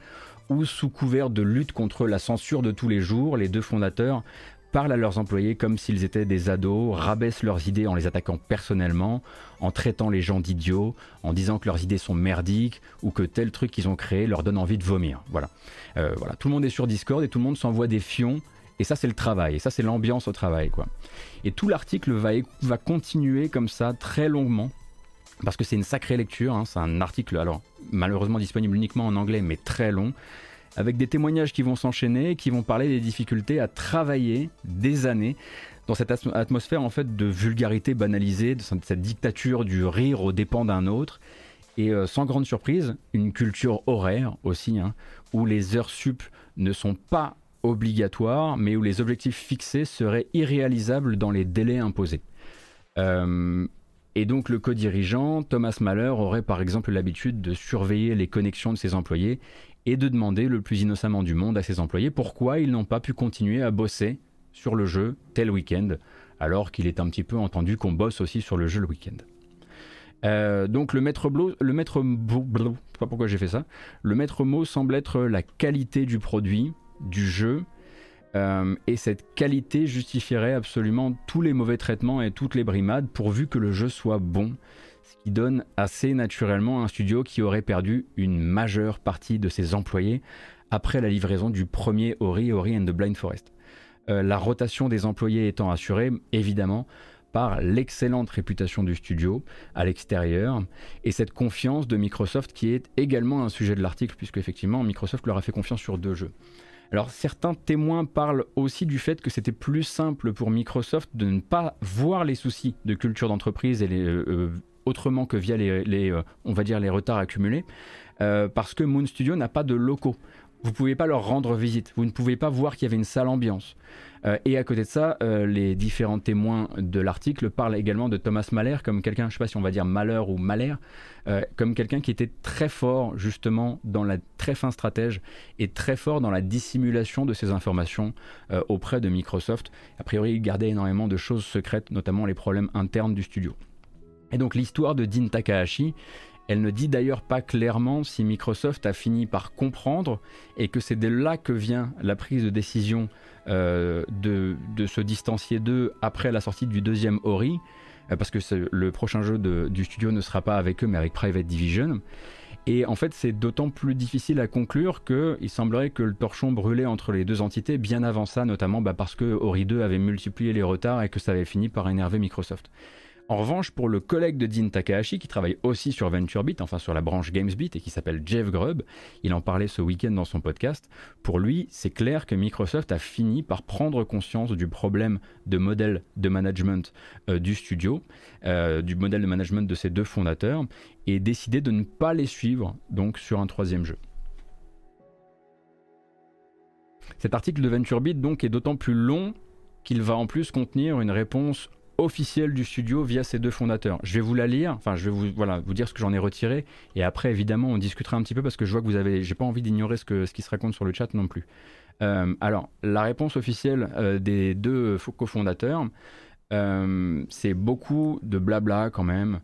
ou sous couvert de lutte contre la censure de tous les jours, les deux fondateurs parlent à leurs employés comme s'ils étaient des ados, rabaissent leurs idées en les attaquant personnellement, en traitant les gens d'idiots, en disant que leurs idées sont merdiques ou que tel truc qu'ils ont créé leur donne envie de vomir. Voilà. Euh, voilà. Tout le monde est sur Discord et tout le monde s'envoie des fions. Et ça, c'est le travail. Et ça, c'est l'ambiance au travail. Quoi. Et tout l'article va, va continuer comme ça très longuement. Parce que c'est une sacrée lecture. Hein. C'est un article, alors malheureusement disponible uniquement en anglais, mais très long avec des témoignages qui vont s'enchaîner, qui vont parler des difficultés à travailler des années dans cette atmosphère en fait de vulgarité banalisée, de cette dictature du rire aux dépens d'un autre. Et euh, sans grande surprise, une culture horaire aussi, hein, où les heures sup ne sont pas obligatoires, mais où les objectifs fixés seraient irréalisables dans les délais imposés. Euh, et donc le co-dirigeant, Thomas Mahler, aurait par exemple l'habitude de surveiller les connexions de ses employés et de demander le plus innocemment du monde à ses employés pourquoi ils n'ont pas pu continuer à bosser sur le jeu tel week-end, alors qu'il est un petit peu entendu qu'on bosse aussi sur le jeu le week-end. Euh, donc le maître le maître pas pourquoi j'ai fait ça. Le maître mot semble être la qualité du produit, du jeu, euh, et cette qualité justifierait absolument tous les mauvais traitements et toutes les brimades pourvu que le jeu soit bon qui donne assez naturellement un studio qui aurait perdu une majeure partie de ses employés après la livraison du premier Ori, Ori and the Blind Forest. Euh, la rotation des employés étant assurée, évidemment, par l'excellente réputation du studio à l'extérieur et cette confiance de Microsoft qui est également un sujet de l'article puisque effectivement Microsoft leur a fait confiance sur deux jeux. Alors certains témoins parlent aussi du fait que c'était plus simple pour Microsoft de ne pas voir les soucis de culture d'entreprise et les, euh, euh, autrement que via les, euh, on va dire les retards accumulés, euh, parce que Moon Studio n'a pas de locaux. Vous ne pouvez pas leur rendre visite, vous ne pouvez pas voir qu'il y avait une sale ambiance. Euh, et à côté de ça, les différents témoins de l'article parlent également de Thomas Mahler comme quelqu'un, je ne sais pas si on va dire malheur ou malheur, comme quelqu'un qui était très fort justement dans la très fin stratège et très fort dans la dissimulation de ces informations auprès de Microsoft. A priori, il gardait énormément de choses secrètes, notamment les problèmes internes du studio. Et donc l'histoire de Dean Takahashi, elle ne dit d'ailleurs pas clairement si Microsoft a fini par comprendre et que c'est de là que vient la prise de décision euh, de, se distancier d'eux après la sortie du deuxième Ori, euh, parce que le prochain jeu du studio ne sera pas avec eux mais avec Private Division. Et en fait, c'est d'autant plus difficile à conclure qu'il semblerait que le torchon brûlait entre les deux entités bien avant ça, notamment bah, parce que Ori 2 avait multiplié les retards et que ça avait fini par énerver Microsoft. En revanche, pour le collègue de Dean Takahashi, qui travaille aussi sur VentureBeat, enfin sur la branche GamesBeat, et qui s'appelle Jeff Grubb, il en parlait ce week-end dans son podcast, pour lui, c'est clair que Microsoft a fini par prendre conscience du problème de modèle de management euh, du studio, euh, du modèle de management de ses deux fondateurs, et décidé de ne pas les suivre donc sur un troisième jeu. Cet article de VentureBeat donc est d'autant plus long qu'il va en plus contenir une réponse officielle du studio via ses deux fondateurs. Je vais vous la lire, enfin je vais vous, voilà, vous dire ce que j'en ai retiré, et après évidemment on discutera un petit peu parce que je vois que vous avez, j'ai pas envie d'ignorer ce, ce qui se raconte sur le chat non plus. Euh, alors, la réponse officielle euh, des deux cofondateurs, euh, c'est beaucoup de blabla quand même.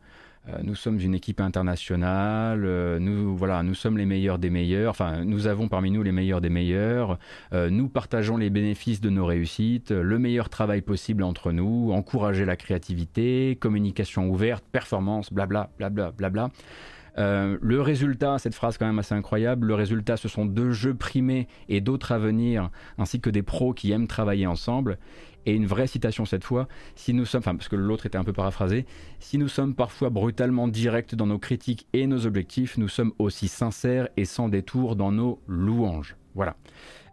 Euh, nous sommes une équipe internationale, euh, nous, voilà, nous sommes les meilleurs des meilleurs, enfin nous avons parmi nous les meilleurs des meilleurs, euh, nous partageons les bénéfices de nos réussites, le meilleur travail possible entre nous, encourager la créativité, communication ouverte, performance, blabla, blabla, blabla. le résultat, cette phrase quand même assez incroyable, le résultat ce sont deux jeux primés et d'autres à venir, ainsi que des pros qui aiment travailler ensemble. Et une vraie citation cette fois, si nous sommes, parce que l'autre était un peu paraphrasé, si nous sommes parfois brutalement directs dans nos critiques et nos objectifs, nous sommes aussi sincères et sans détour dans nos louanges. Voilà.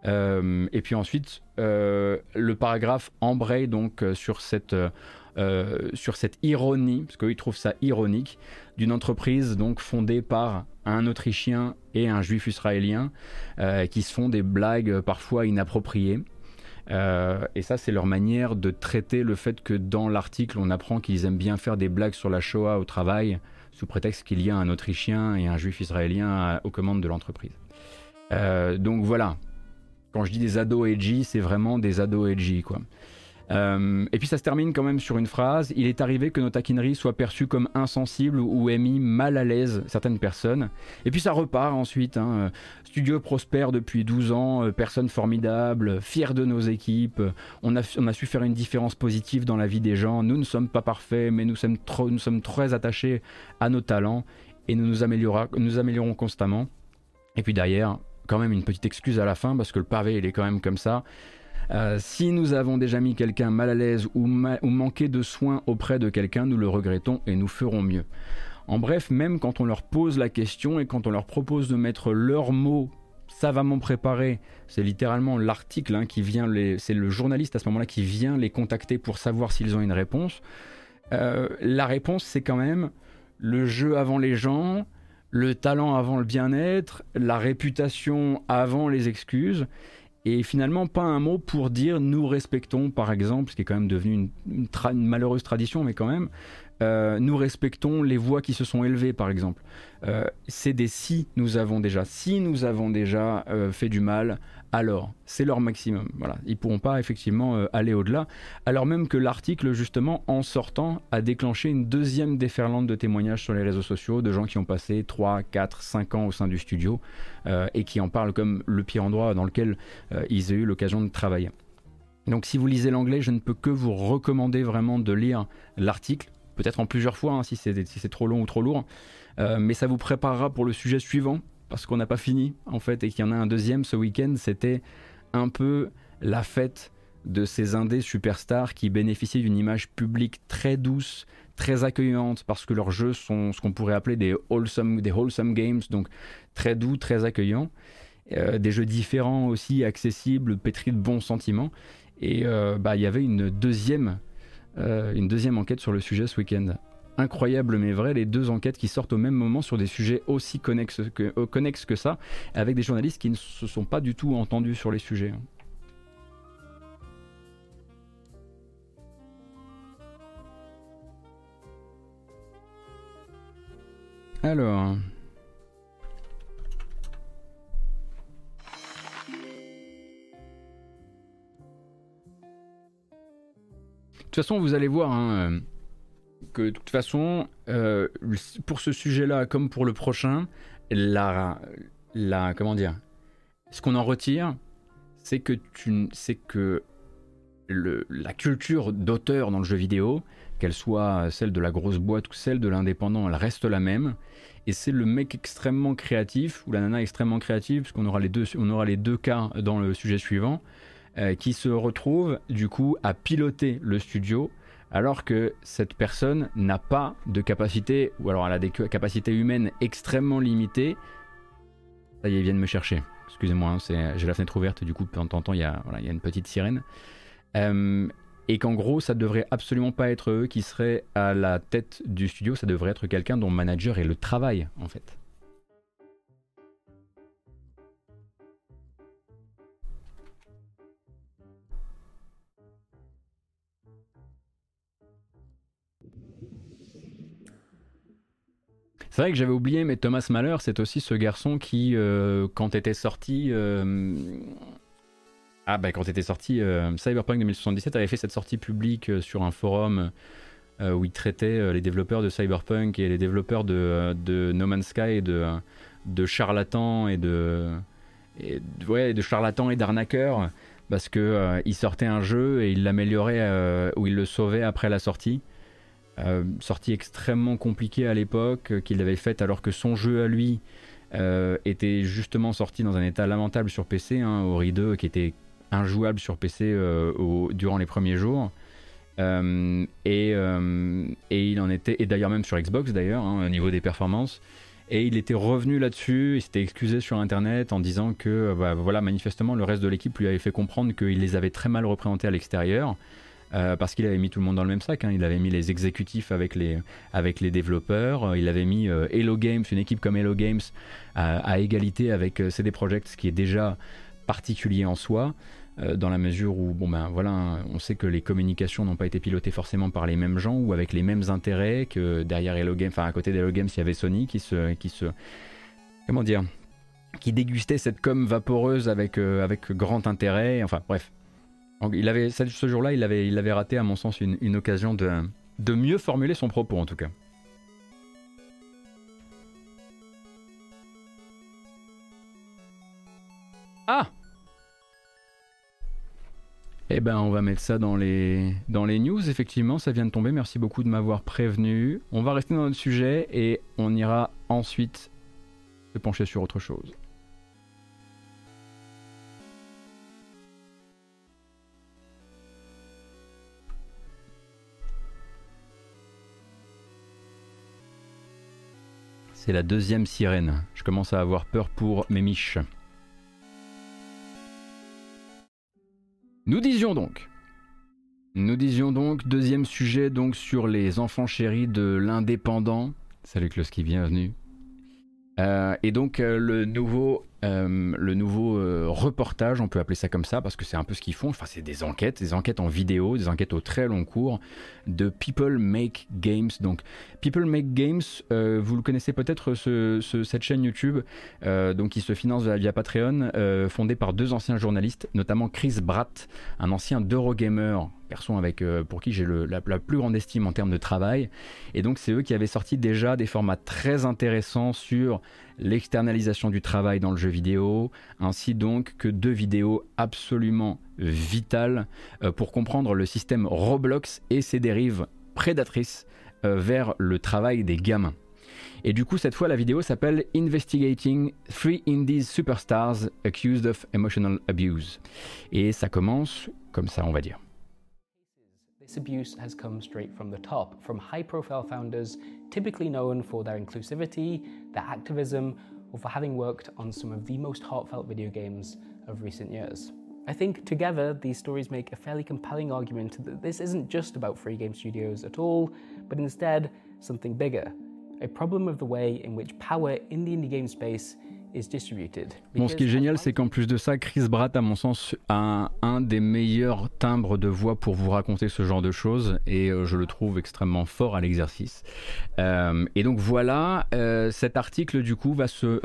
Euh, et puis ensuite, euh, le paragraphe embraye donc euh, sur cette, sur cette ironie, parce qu'il trouve ça ironique, d'une entreprise donc fondée par un Autrichien et un Juif israélien qui se font des blagues parfois inappropriées. Euh, et ça, c'est leur manière de traiter le fait que dans l'article, on apprend qu'ils aiment bien faire des blagues sur la Shoah au travail, sous prétexte qu'il y a un Autrichien et un Juif israélien aux commandes de l'entreprise. Euh, donc voilà, quand je dis des ados edgy, c'est vraiment des ados edgy, quoi. Euh, et puis ça se termine quand même sur une phrase Il est arrivé que nos taquineries soient perçues comme insensibles ou aient mal à l'aise certaines personnes. Et puis ça repart ensuite. Hein. Studio prospère depuis 12 ans, euh, personne formidable, fier de nos équipes. On a, su faire une différence positive dans la vie des gens. Nous ne sommes pas parfaits, mais nous sommes, trop, nous sommes très attachés à nos talents et nous nous, nous améliorons constamment. Et puis derrière, quand même une petite excuse à la fin parce que le pavé il est quand même comme ça. Euh, si nous avons déjà mis quelqu'un mal à l'aise ou, manqué de soins auprès de quelqu'un, nous le regrettons et nous ferons mieux. En bref, même quand on leur pose la question et quand on leur propose de mettre leurs mots savamment préparés, c'est littéralement l'article hein, qui vient, c'est le journaliste à ce moment-là qui vient les contacter pour savoir s'ils ont une réponse. Euh, la réponse, c'est quand même le jeu avant les gens, le talent avant le bien-être, la réputation avant les excuses et finalement pas un mot pour dire nous respectons par exemple, ce qui est quand même devenu une, malheureuse tradition, mais quand même, euh, nous respectons les voix qui se sont élevées par exemple. Euh, c'est des si nous avons déjà. Si nous avons déjà euh, fait du mal, alors c'est leur maximum. Voilà, ils pourront pas effectivement euh, aller au-delà. Alors même que l'article justement en sortant a déclenché une deuxième déferlante de témoignages sur les réseaux sociaux de gens qui ont passé 3, 4, 5 ans au sein du studio euh, et qui en parlent comme le pire endroit dans lequel euh, ils aient eu l'occasion de travailler. Donc si vous lisez l'anglais, je ne peux que vous recommander vraiment de lire l'article, peut-être en plusieurs fois hein, si c'est trop long ou trop lourd, mais ça vous préparera pour le sujet suivant parce qu'on n'a pas fini en fait et qu'il y en a un deuxième ce week-end, c'était un peu la fête de ces indés superstars qui bénéficient d'une image publique très douce, très accueillante parce que leurs jeux sont ce qu'on pourrait appeler des wholesome, des wholesome games, donc très doux, très accueillants. Euh, des jeux différents aussi, accessibles, pétris de bons sentiments. Et euh, bah, il y avait une deuxième, euh, une deuxième enquête sur le sujet ce week-end incroyable mais vrai, les deux enquêtes qui sortent au même moment sur des sujets aussi connexes que, euh, connexes que ça, avec des journalistes qui ne se sont pas du tout entendus sur les sujets. Hein. Alors... De toute façon, vous allez voir, hein, euh, que de toute façon, euh, pour ce sujet-là, comme pour le prochain, la, la comment dire, ce qu'on en retire, c'est que tu, que le, la culture d'auteur dans le jeu vidéo, qu'elle soit celle de la grosse boîte ou celle de l'indépendant, elle reste la même. Et c'est le mec extrêmement créatif ou la nana extrêmement créative, puisqu'on aura les deux, aura les deux cas dans le sujet suivant, euh, qui se retrouve du coup à piloter le studio alors que cette personne n'a pas de capacité, ou alors elle a des capacités humaines extrêmement limitées. Ça y est, ils viennent me chercher. Excusez-moi, hein, j'ai la fenêtre ouverte, du coup, de temps en temps, il y a, une petite sirène. Euh, et qu'en gros, ça devrait absolument pas être eux qui seraient à la tête du studio, ça devrait être quelqu'un dont le manager est le travail, en fait. C'est vrai que j'avais oublié, mais Thomas Mahler, c'est aussi ce garçon qui, euh, quand était sorti. Euh, ah, bah, quand était sorti euh, Cyberpunk 2077, avait fait cette sortie publique sur un forum où il traitait les développeurs de Cyberpunk et les développeurs de, No Man's Sky de, de charlatans et de. ouais, de charlatans et d'arnaqueurs parce que il sortait un jeu et il l'améliorait ou il le sauvait après la sortie. Euh, sortie extrêmement compliquée à l'époque, euh, qu'il avait faite alors que son jeu à lui euh, était justement sorti dans un état lamentable sur PC, hein, Ori 2 qui était injouable sur PC durant les premiers jours. et, il en était, et d'ailleurs même sur Xbox d'ailleurs, hein, au niveau des performances. Et il était revenu là-dessus, il s'était excusé sur internet en disant que bah, voilà, manifestement le reste de l'équipe lui avait fait comprendre qu'il les avait très mal représentés à l'extérieur euh, parce qu'il avait mis tout le monde dans le même sac. Hein. Il avait mis les exécutifs avec les, avec les développeurs. Euh, il avait mis euh, Hello Games, une équipe comme Hello Games, à, égalité avec CD Projekt, ce qui est déjà particulier en soi. dans la mesure où, bon ben voilà, on sait que les communications n'ont pas été pilotées forcément par les mêmes gens ou avec les mêmes intérêts que derrière Hello Games, enfin à côté d'Hello Games, il y avait Sony qui se, qui se, comment dire, qui dégustait cette com vaporeuse avec, avec grand intérêt. Enfin bref, il avait, ce jour-là, il avait, raté, à mon sens, une, occasion de, de mieux formuler son propos, en tout cas. Ah eh ben, on va mettre ça dans les, dans les news. Effectivement, ça vient de tomber. Merci beaucoup de m'avoir prévenu. On va rester dans notre sujet et on ira ensuite se pencher sur autre chose. C'est la deuxième sirène. Je commence à avoir peur pour mes miches. Nous disions donc. Nous disions donc, deuxième sujet donc sur les enfants chéris de l'indépendant. Salut Kloski, bienvenue. Euh, et donc euh, le nouveau euh, le nouveau euh, reportage, on peut appeler ça comme ça, parce que c'est un peu ce qu'ils font. Enfin, c'est des enquêtes, des enquêtes en vidéo, des enquêtes au très long cours de People Make Games. Donc, People Make Games, euh, vous le connaissez peut-être, cette chaîne YouTube, donc qui se finance via, Patreon, fondée par deux anciens journalistes, notamment Chris Bratt, un ancien d'Eurogamer personne avec, pour qui j'ai la, la, plus grande estime en termes de travail. Et donc c'est eux qui avaient sorti déjà des formats très intéressants sur l'externalisation du travail dans le jeu vidéo, ainsi donc que deux vidéos absolument vitales euh, pour comprendre le système Roblox et ses dérives prédatrices euh, vers le travail des gamins. Et du coup, cette fois, la vidéo s'appelle Investigating Three Indies Superstars Accused of Emotional Abuse. Et ça commence comme ça, on va dire. This abuse has come straight from the top, from high profile founders typically known for their inclusivity, their activism, or for having worked on some of the most heartfelt video games of recent years. I think together these stories make a fairly compelling argument that this isn't just about free game studios at all, but instead something bigger. A problem of the way in which power in the indie game space Bon, ce qui est génial, c'est qu'en plus de ça, Chris Bratt, à mon sens, a un, des meilleurs timbres de voix pour vous raconter ce genre de choses, et euh, je le trouve extrêmement fort à l'exercice. Euh, et donc voilà, euh, cet article du coup va se,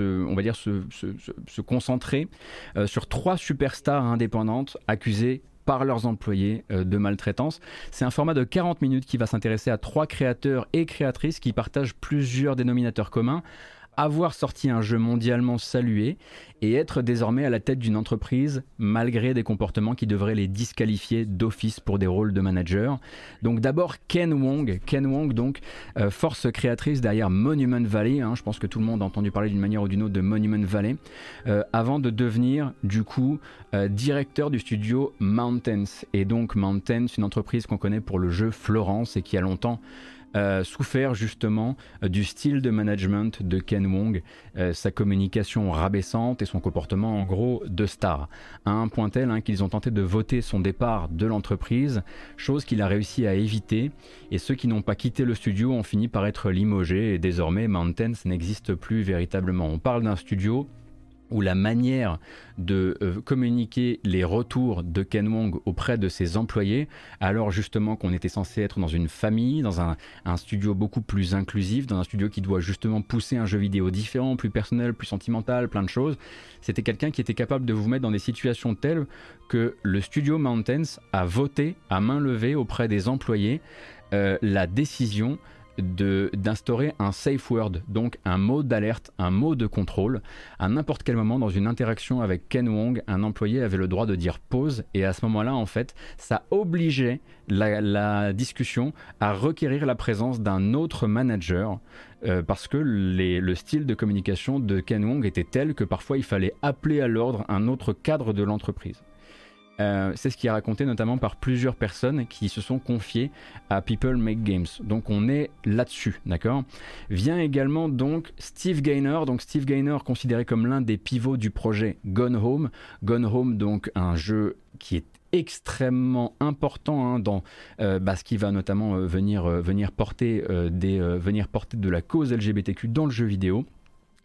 on va dire, se, se concentrer sur trois superstars indépendantes accusées par leurs employés de maltraitance. C'est un format de 40 minutes qui va s'intéresser à trois créateurs et créatrices qui partagent plusieurs dénominateurs communs avoir sorti un jeu mondialement salué et être désormais à la tête d'une entreprise malgré des comportements qui devraient les disqualifier d'office pour des rôles de manager. Donc d'abord Ken Wong, Ken Wong donc euh, force créatrice derrière Monument Valley, hein. je pense que tout le monde a entendu parler d'une manière ou d'une autre de Monument Valley, euh, avant de devenir du coup euh, directeur du studio Mountains. Et donc Mountains, une entreprise qu'on connaît pour le jeu Florence et qui a longtemps euh, souffert justement euh, du style de management de Ken Wong, euh, sa communication rabaissante et son comportement en gros de star, à un point tel hein, qu'ils ont tenté de voter son départ de l'entreprise, chose qu'il a réussi à éviter, et ceux qui n'ont pas quitté le studio ont fini par être limogés, et désormais Mountains n'existe plus véritablement. On parle d'un studio où la manière de euh, communiquer les retours de Ken Wong auprès de ses employés, alors justement qu'on était censé être dans une famille, dans un, studio beaucoup plus inclusif, dans un studio qui doit justement pousser un jeu vidéo différent, plus personnel, plus sentimental, plein de choses, c'était quelqu'un qui était capable de vous mettre dans des situations telles que le studio Mountains a voté à main levée auprès des employés euh, la décision d'instaurer un safe word, donc un mot d'alerte, un mot de contrôle. À n'importe quel moment, dans une interaction avec Ken Wong, un employé avait le droit de dire pause, et à ce moment-là, en fait, ça obligeait la, discussion à requérir la présence d'un autre manager. Euh, parce que le style de communication de Ken Wong était tel que parfois il fallait appeler à l'ordre un autre cadre de l'entreprise. Euh, c'est ce qui est raconté notamment par plusieurs personnes qui se sont confiées à People Make Games. Donc on est là-dessus, d'accord? Vient également donc Steve Gaynor. Donc Steve Gaynor considéré comme l'un des pivots du projet Gone Home. Gone Home donc un jeu qui est extrêmement important hein, dans euh, bah, ce qui va notamment euh, venir, porter, des, venir porter de la cause LGBTQ dans le jeu vidéo.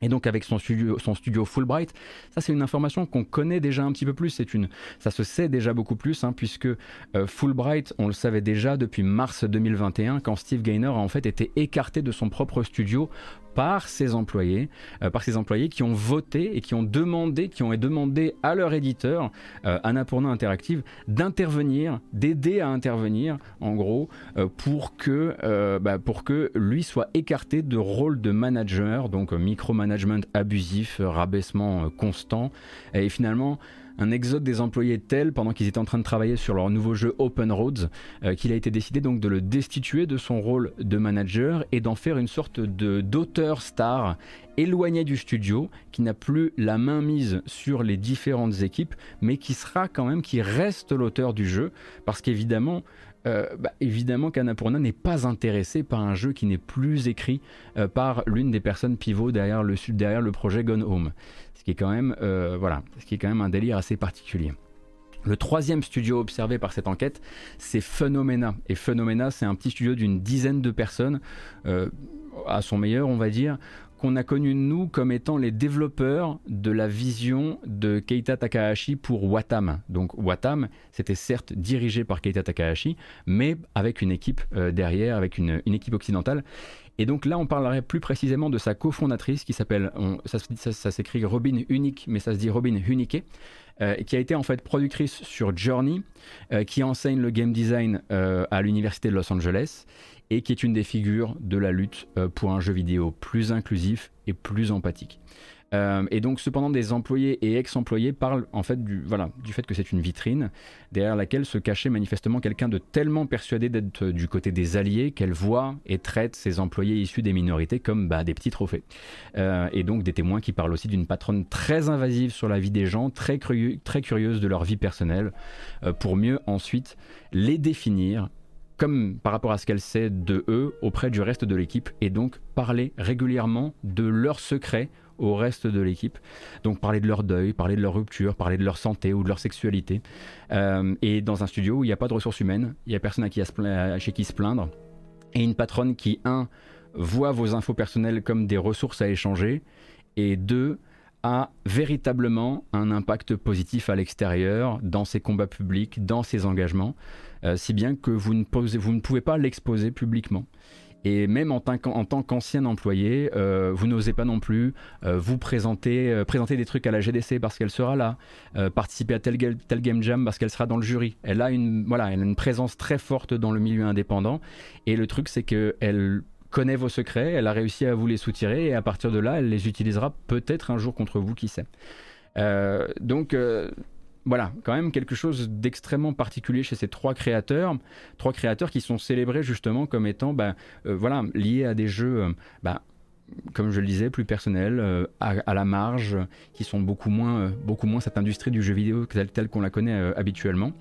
Et donc avec son studio, Fulbright, ça c'est une information qu'on connaît déjà un petit peu plus, une, ça se sait déjà beaucoup plus, hein, puisque euh, Fulbright, on le savait déjà depuis mars 2021, quand Steve Gaynor a en fait été écarté de son propre studio par ses employés, euh, par ses employés qui ont voté et qui ont demandé, qui ont demandé à leur éditeur, euh, Annapurna Interactive, d'intervenir, d'aider à intervenir, en gros, pour que, euh, bah, pour que lui soit écarté de rôle de manager, donc micromanagement abusif, rabaissement constant, et finalement un exode des employés tel pendant qu'ils étaient en train de travailler sur leur nouveau jeu Open Roads euh, qu'il a été décidé donc de le destituer de son rôle de manager et d'en faire une sorte de d'auteur star éloigné du studio qui n'a plus la main mise sur les différentes équipes mais qui sera quand même qui reste l'auteur du jeu parce qu'évidemment euh, bah, n'est pas intéressé par un jeu qui n'est plus écrit euh, par l'une des personnes pivots derrière le, derrière le projet Gone Home ce qui est quand même, euh, ce qui est quand même un délire assez particulier. Le troisième studio observé par cette enquête, c'est Phenomena. Et Phenomena, c'est un petit studio d'une dizaine de personnes, euh, à son meilleur, on va dire, qu'on a connu nous comme étant les développeurs de la vision de Keita Takahashi pour Watam. Donc Watam, c'était certes dirigé par Keita Takahashi, mais avec une équipe euh, derrière, avec une équipe occidentale. Et donc là, on parlerait plus précisément de sa cofondatrice qui s'appelle, ça, s'écrit Robin Unique, mais ça se dit Robin Unique, euh, qui a été en fait productrice sur Journey, euh, qui enseigne le game design euh, à l'université de Los Angeles et qui est une des figures de la lutte euh, pour un jeu vidéo plus inclusif et plus empathique. Euh, et donc, cependant, des employés et ex-employés parlent en fait du, voilà, du fait que c'est une vitrine derrière laquelle se cachait manifestement quelqu'un de tellement persuadé d'être du côté des alliés qu'elle voit et traite ses employés issus des minorités comme bah, des petits trophées. Euh, et donc, des témoins qui parlent aussi d'une patronne très invasive sur la vie des gens, très, curieuse de leur vie personnelle, euh, pour mieux ensuite les définir comme par rapport à ce qu'elle sait de eux auprès du reste de l'équipe et donc parler régulièrement de leurs secrets au reste de l'équipe. Donc parler de leur deuil, parler de leur rupture, parler de leur santé ou de leur sexualité. Euh, et dans un studio où il n'y a pas de ressources humaines, il n'y a personne à qui à, chez qui se plaindre. Et une patronne qui, un, voit vos infos personnelles comme des ressources à échanger, et deux, a véritablement un impact positif à l'extérieur, dans ses combats publics, dans ses engagements, euh, si bien que vous ne pouvez pas l'exposer publiquement. Et même en, tant qu'ancien employé, euh, vous n'osez pas non plus euh, vous présenter, euh, présenter des trucs à la GDC parce qu'elle sera là, participer à tel, tel, game jam parce qu'elle sera dans le jury. Elle a une, voilà, elle a une présence très forte dans le milieu indépendant. Et le truc, c'est qu'elle connaît vos secrets, elle a réussi à vous les soutirer et à partir de là, elle les utilisera peut-être un jour contre vous, qui sait. donc voilà, quand même quelque chose d'extrêmement particulier chez ces trois créateurs, trois créateurs qui sont célébrés justement comme étant, bah, euh, voilà, liés à des jeux, euh, bah, comme je le disais, plus personnels, euh, à, la marge, qui sont beaucoup moins, beaucoup moins cette industrie du jeu vidéo telle, qu'on la connaît habituellement.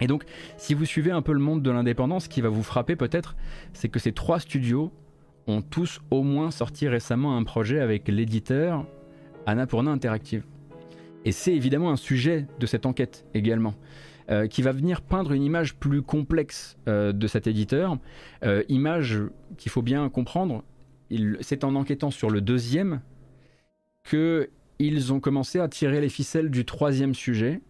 Et donc, si vous suivez un peu le monde de l'indépendance, ce qui va vous frapper peut-être, c'est que ces trois studios ont tous au moins sorti récemment un projet avec l'éditeur Annapurna Interactive. Et c'est évidemment un sujet de cette enquête également. Euh, qui va venir peindre une image plus complexe euh, de cet éditeur, euh, image qu'il faut bien comprendre. C'est en enquêtant sur le deuxième qu'ils ont commencé à tirer les ficelles du troisième sujet,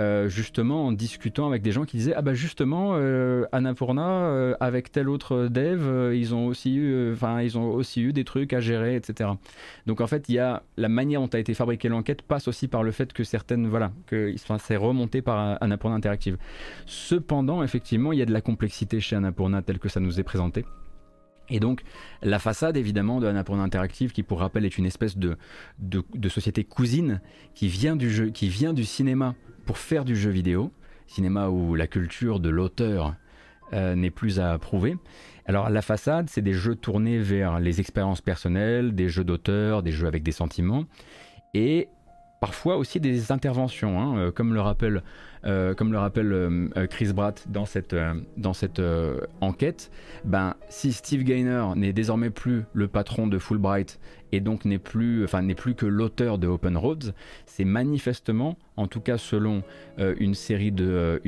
euh, justement en discutant avec des gens qui disaient ah bah justement euh, Annapurna euh, avec tel autre dev ils ont aussi eu enfin ils ont aussi eu des trucs à gérer etc donc en fait il y a la manière dont a été fabriquée l'enquête passe aussi par le fait que certaines voilà que c'est remonté par Annapurna Interactive. Cependant effectivement il y a de la complexité chez Annapurna tel que ça nous est présenté. Et donc la façade évidemment de Annapurna Interactive, qui pour rappel est une espèce de, de, de, société cousine qui vient du jeu, qui vient du cinéma pour faire du jeu vidéo, cinéma où la culture de l'auteur euh, n'est plus à prouver. Alors la façade, c'est des jeux tournés vers les expériences personnelles, des jeux d'auteur, des jeux avec des sentiments, et parfois aussi des interventions, hein, euh, comme le rappelle euh, comme le rappelle euh, euh, Chris Bratt dans cette, enquête, ben, si Steve Gaynor n'est désormais plus le patron de Fulbright et donc n'est plus, enfin, n'est plus que l'auteur de Open Roads, c'est manifestement, en tout cas selon une série de,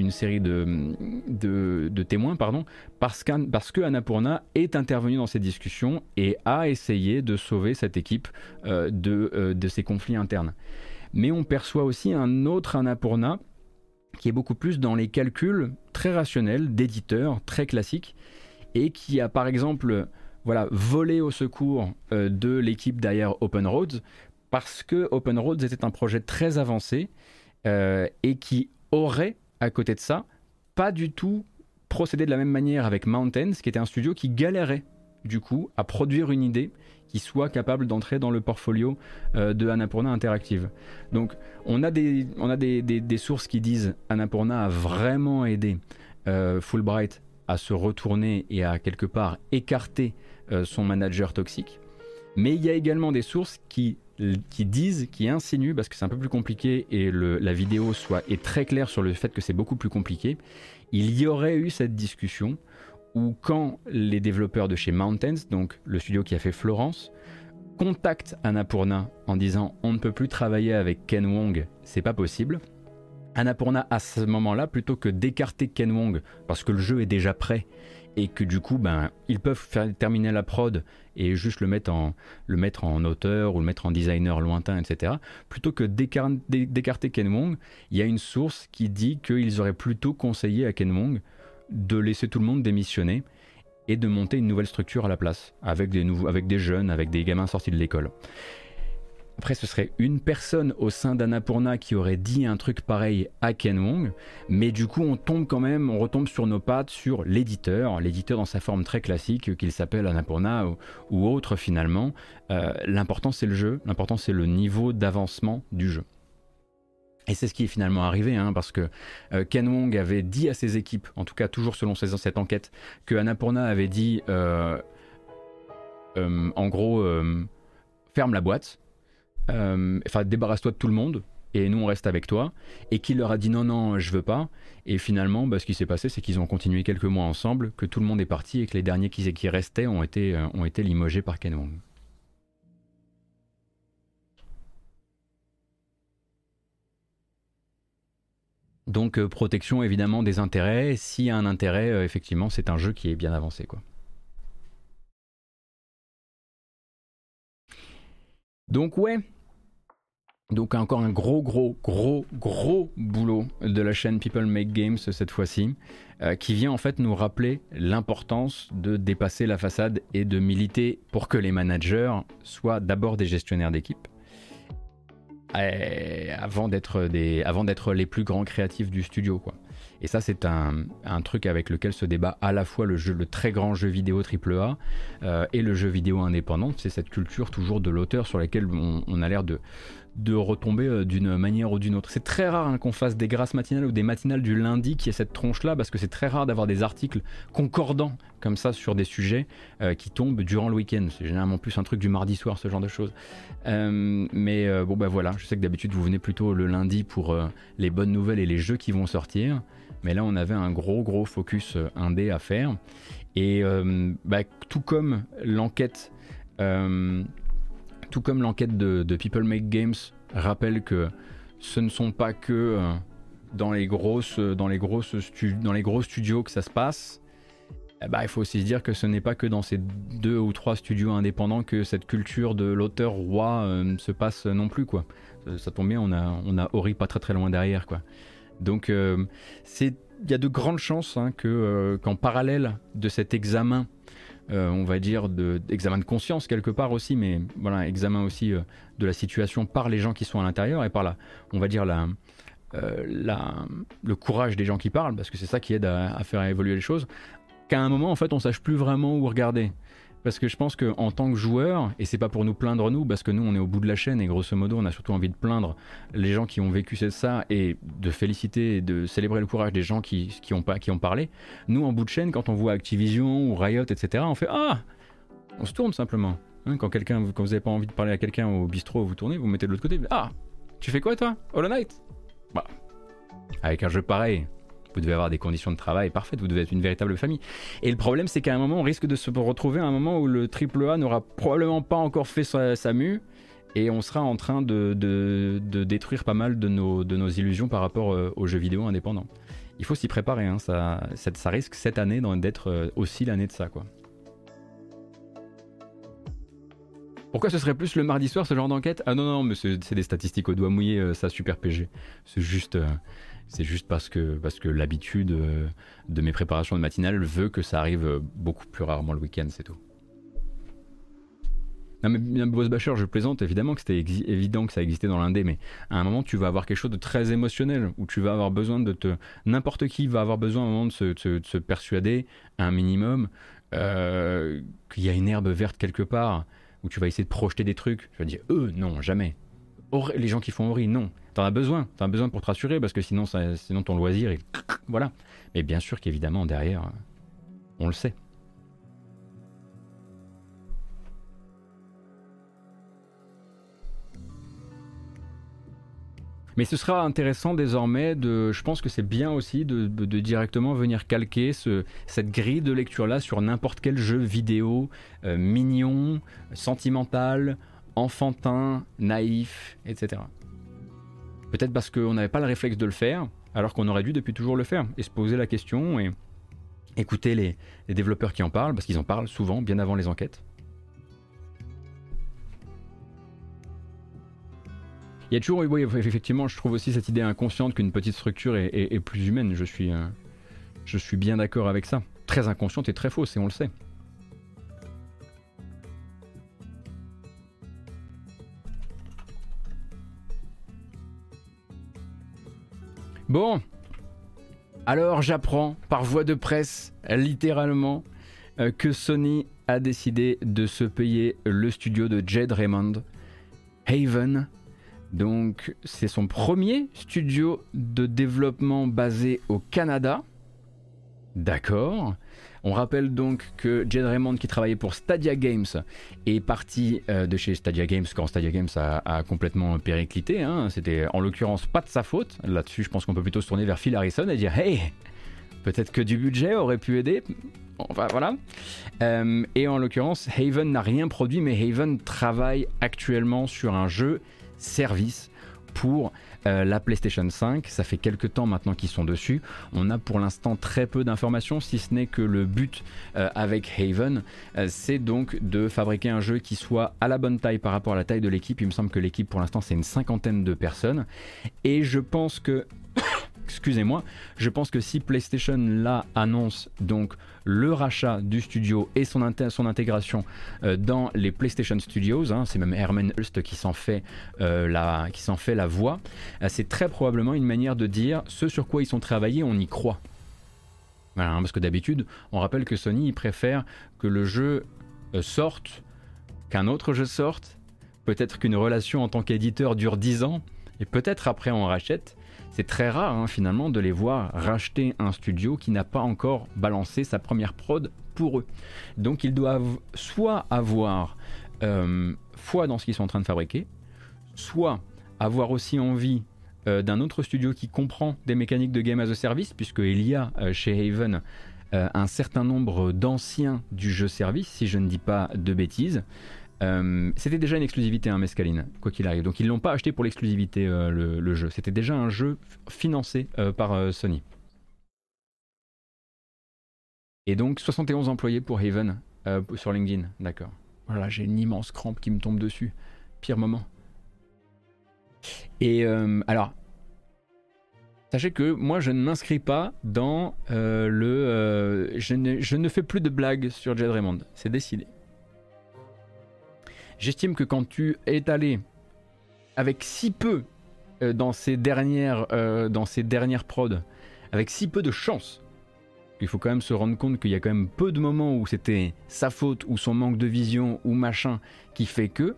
témoins, pardon, parce, Annapurna est intervenu dans ces discussions et a essayé de sauver cette équipe de, de ces conflits internes. Mais on perçoit aussi un autre Annapurna qui est beaucoup plus dans les calculs très rationnels d'éditeurs très classiques et qui a par exemple voilà, voler au secours de l'équipe derrière Open Roads parce que Open Roads était un projet très avancé et qui aurait, à côté de ça, pas du tout procédé de la même manière avec Mountains, qui était un studio qui galérait du coup à produire une idée qui soit capable d'entrer dans le portfolio euh, de Annapurna Interactive. Donc on a, des, on a des, des, sources qui disent Annapurna a vraiment aidé euh, Fulbright à se retourner et à quelque part écarter euh, son manager toxique. Mais il y a également des sources qui, qui disent, qui insinuent, parce que c'est un peu plus compliqué et le, la vidéo soit, est très claire sur le fait que c'est beaucoup plus compliqué, il y aurait eu cette discussion où quand les développeurs de chez Mountains, donc le studio qui a fait Florence, contactent Annapurna en disant on ne peut plus travailler avec Ken Wong, c'est pas possible. Annapurna à ce moment-là, plutôt que d'écarter Ken Wong parce que le jeu est déjà prêt et que du coup ben ils peuvent faire terminer la prod et juste le mettre en le mettre en auteur ou le mettre en designer lointain etc plutôt que d'écarter Ken Wong il y a une source qui dit qu'ils auraient plutôt conseillé à Ken Wong de laisser tout le monde démissionner et de monter une nouvelle structure à la place avec des jeunes avec des gamins sortis de l'école après, ce serait une personne au sein d'Annapurna qui aurait dit un truc pareil à Ken Wong, mais du coup, on tombe quand même, on retombe sur nos pattes sur l'éditeur, l'éditeur dans sa forme très classique, qu'il s'appelle Annapurna ou, autre finalement. Euh, l'important, c'est le jeu, l'important, c'est le niveau d'avancement du jeu. Et c'est ce qui est finalement arrivé, hein, parce que euh, Ken Wong avait dit à ses équipes, en tout cas toujours selon cette enquête, que Annapurna avait dit, euh, en gros, ferme la boîte, euh, enfin débarrasse-toi de tout le monde et nous on reste avec toi et qu'il leur a dit non non je veux pas et finalement bah, ce qui s'est passé c'est qu'ils ont continué quelques mois ensemble que tout le monde est parti et que les derniers qui, restaient ont été, euh, ont été limogés par Ken Wong. Donc euh, protection évidemment des intérêts. S'il y a un intérêt, effectivement, c'est un jeu qui est bien avancé. Quoi. Donc ouais, donc encore un gros, gros, gros, gros boulot de la chaîne People Make Games cette fois-ci, euh, qui vient en fait nous rappeler l'importance de dépasser la façade et de militer pour que les managers soient d'abord des gestionnaires d'équipe, avant d'être les plus grands créatifs du studio. Quoi. Et ça, c'est un, truc avec lequel se débat à la fois le très grand jeu vidéo AAA euh, et le jeu vidéo indépendant. C'est cette culture toujours de l'auteur sur laquelle on a l'air de, de retomber euh, d'une manière ou d'une autre. C'est très rare hein, qu'on fasse des grâces matinales ou des matinales du lundi qui est cette tronche-là, parce que c'est très rare d'avoir des articles concordants comme ça sur des sujets euh, qui tombent durant le week-end. C'est généralement plus un truc du mardi soir, ce genre de choses. Euh, mais bon, bah voilà, je sais que d'habitude vous venez plutôt le lundi pour les bonnes nouvelles et les jeux qui vont sortir. Mais là, on avait un gros, gros focus indé à faire. Et bah, tout comme l'enquête tout comme l'enquête de, People Make Games rappelle que ce ne sont pas que euh, dans, les grosses, dans, les grosses dans les gros studios que ça se passe, eh ben, il faut aussi se dire que ce n'est pas que dans ces deux ou trois studios indépendants que cette culture de l'auteur roi euh, se passe non plus. Quoi. Ça, tombe bien, on a, on a Ori pas très très loin derrière. Quoi. Donc euh, il y a de grandes chances hein, que, qu'en parallèle de cet examen euh, on va dire, d'examen de, conscience quelque part aussi, mais voilà, examen aussi euh, de la situation par les gens qui sont à l'intérieur et par la, on va dire, la, euh, la, le courage des gens qui parlent, parce que c'est ça qui aide à, à, faire évoluer les choses, qu'à un moment, en fait, on sache plus vraiment où regarder. Parce que je pense qu'en tant que joueur, et c'est pas pour nous plaindre nous, parce que nous on est au bout de la chaîne et grosso modo on a surtout envie de plaindre les gens qui ont vécu ça et de féliciter et de célébrer le courage des gens qui ont parlé. Nous en bout de chaîne, quand on voit Activision ou Riot, etc., on fait Ah On se tourne simplement. Hein, quand, quelqu'un, quand vous n'avez pas envie de parler à quelqu'un au bistrot, vous tournez, vous mettez de l'autre côté. Ah Tu fais quoi toi? Hollow Knight? Bah. Avec un jeu pareil, vous devez avoir des conditions de travail parfaites, vous devez être une véritable famille. Et le problème, c'est qu'à un moment, on risque de se retrouver à un moment où le AAA n'aura probablement pas encore fait sa, mue et on sera en train de, détruire pas mal de nos, de nos illusions par rapport euh, aux jeux vidéo indépendants. Il faut s'y préparer, hein, ça, ça, risque cette année d'être euh, aussi l'année de ça. quoi. Pourquoi ce serait plus le mardi soir ce genre d'enquête? Ah non, non, mais c'est des statistiques au doigt mouillé, euh, ça super PG. C'est juste, c'est juste parce que, parce que l'habitude euh, de mes préparations de matinale veut que ça arrive beaucoup plus rarement le week-end, c'est tout. Non mais Boss Basher, je plaisante évidemment que c'était évident que ça existait dans l'indé, mais à un moment tu vas avoir quelque chose de très émotionnel où tu vas avoir besoin de te, n'importe qui va avoir besoin à un moment de se, persuader un minimum euh, qu'il y a une herbe verte quelque part où tu vas essayer de projeter des trucs. Je vais dire eux non jamais. Les gens qui font Ori non. T'en as besoin, t'en as besoin pour te rassurer parce que sinon, ça, sinon ton loisir, est... voilà. Mais bien sûr qu'évidemment derrière, on le sait. Mais ce sera intéressant désormais de. Je pense que c'est bien aussi de, directement venir calquer ce, cette grille de lecture-là sur n'importe quel jeu vidéo euh, mignon, sentimental, enfantin, naïf, etc. Peut-être parce qu'on n'avait pas le réflexe de le faire, alors qu'on aurait dû depuis toujours le faire, et se poser la question et écouter les développeurs qui en parlent, parce qu'ils en parlent souvent, bien avant les enquêtes. Il y a toujours, oui, effectivement, je trouve aussi cette idée inconsciente qu'une petite structure est, plus humaine. Je suis, euh, je suis bien d'accord avec ça. Très inconsciente et très fausse, et on le sait. Bon, alors j'apprends par voie de presse, littéralement, euh, que Sony a décidé de se payer le studio de Jed Raymond, Haven, donc c'est son premier studio de développement basé au Canada. D'accord. On rappelle donc que Jed Raymond, qui travaillait pour Stadia Games, est parti euh, de chez Stadia Games quand Stadia Games a, complètement périclité. Hein. C'était en l'occurrence pas de sa faute. Là-dessus, je pense qu'on peut plutôt se tourner vers Phil Harrison et dire Hey, peut-être que du budget aurait pu aider. Enfin voilà. Euh, et en l'occurrence, Haven n'a rien produit, mais Haven travaille actuellement sur un jeu service pour euh, la PlayStation 5. Ça fait quelques temps maintenant qu'ils sont dessus. On a pour l'instant très peu d'informations, si ce n'est que le but euh, avec Haven, euh, c'est donc de fabriquer un jeu qui soit à la bonne taille par rapport à la taille de l'équipe. Il me semble que l'équipe pour l'instant c'est une cinquantaine de personnes. Et je pense que... Excusez-moi, je pense que si PlayStation annonce donc le rachat du studio et son, intégration euh, dans les PlayStation Studios. Hein, c'est même Herman Hulst qui s'en fait, euh, la, qui s'en fait la voix. Euh, c'est très probablement une manière de dire ce sur quoi ils sont travaillés, on y croit. Hein, parce que d'habitude, on rappelle que Sony préfère que le jeu sorte, qu'un autre jeu sorte, peut-être qu'une relation en tant qu'éditeur dure 10 ans, et peut-être après on rachète. C'est très rare hein, finalement de les voir racheter un studio qui n'a pas encore balancé sa première prod pour eux. Donc ils doivent soit avoir euh, foi dans ce qu'ils sont en train de fabriquer, soit avoir aussi envie euh, d'un autre studio qui comprend des mécaniques de game as a service, puisqu'il y a euh, chez Haven un certain nombre d'anciens du jeu service, si je ne dis pas de bêtises. Euh, c'était déjà une exclusivité, un hein, Mescaline, quoi qu'il arrive. Donc ils l'ont pas acheté pour l'exclusivité, euh, le, jeu. C'était déjà un jeu financé euh, par Sony. Et donc 71 employés pour Haven sur LinkedIn, d'accord. Voilà, j'ai une immense crampe qui me tombe dessus. Pire moment. Et alors, sachez que moi je ne m'inscris pas dans le... Je ne, je, ne, fais plus de blagues sur Jed Raymond, c'est décidé. J'estime que quand tu es allé avec si peu euh, dans, ces dernières, euh, dans ces dernières prods, avec si peu de chance, il faut quand même se rendre compte qu'il y a quand même peu de moments où c'était sa faute ou son manque de vision ou machin qui fait que,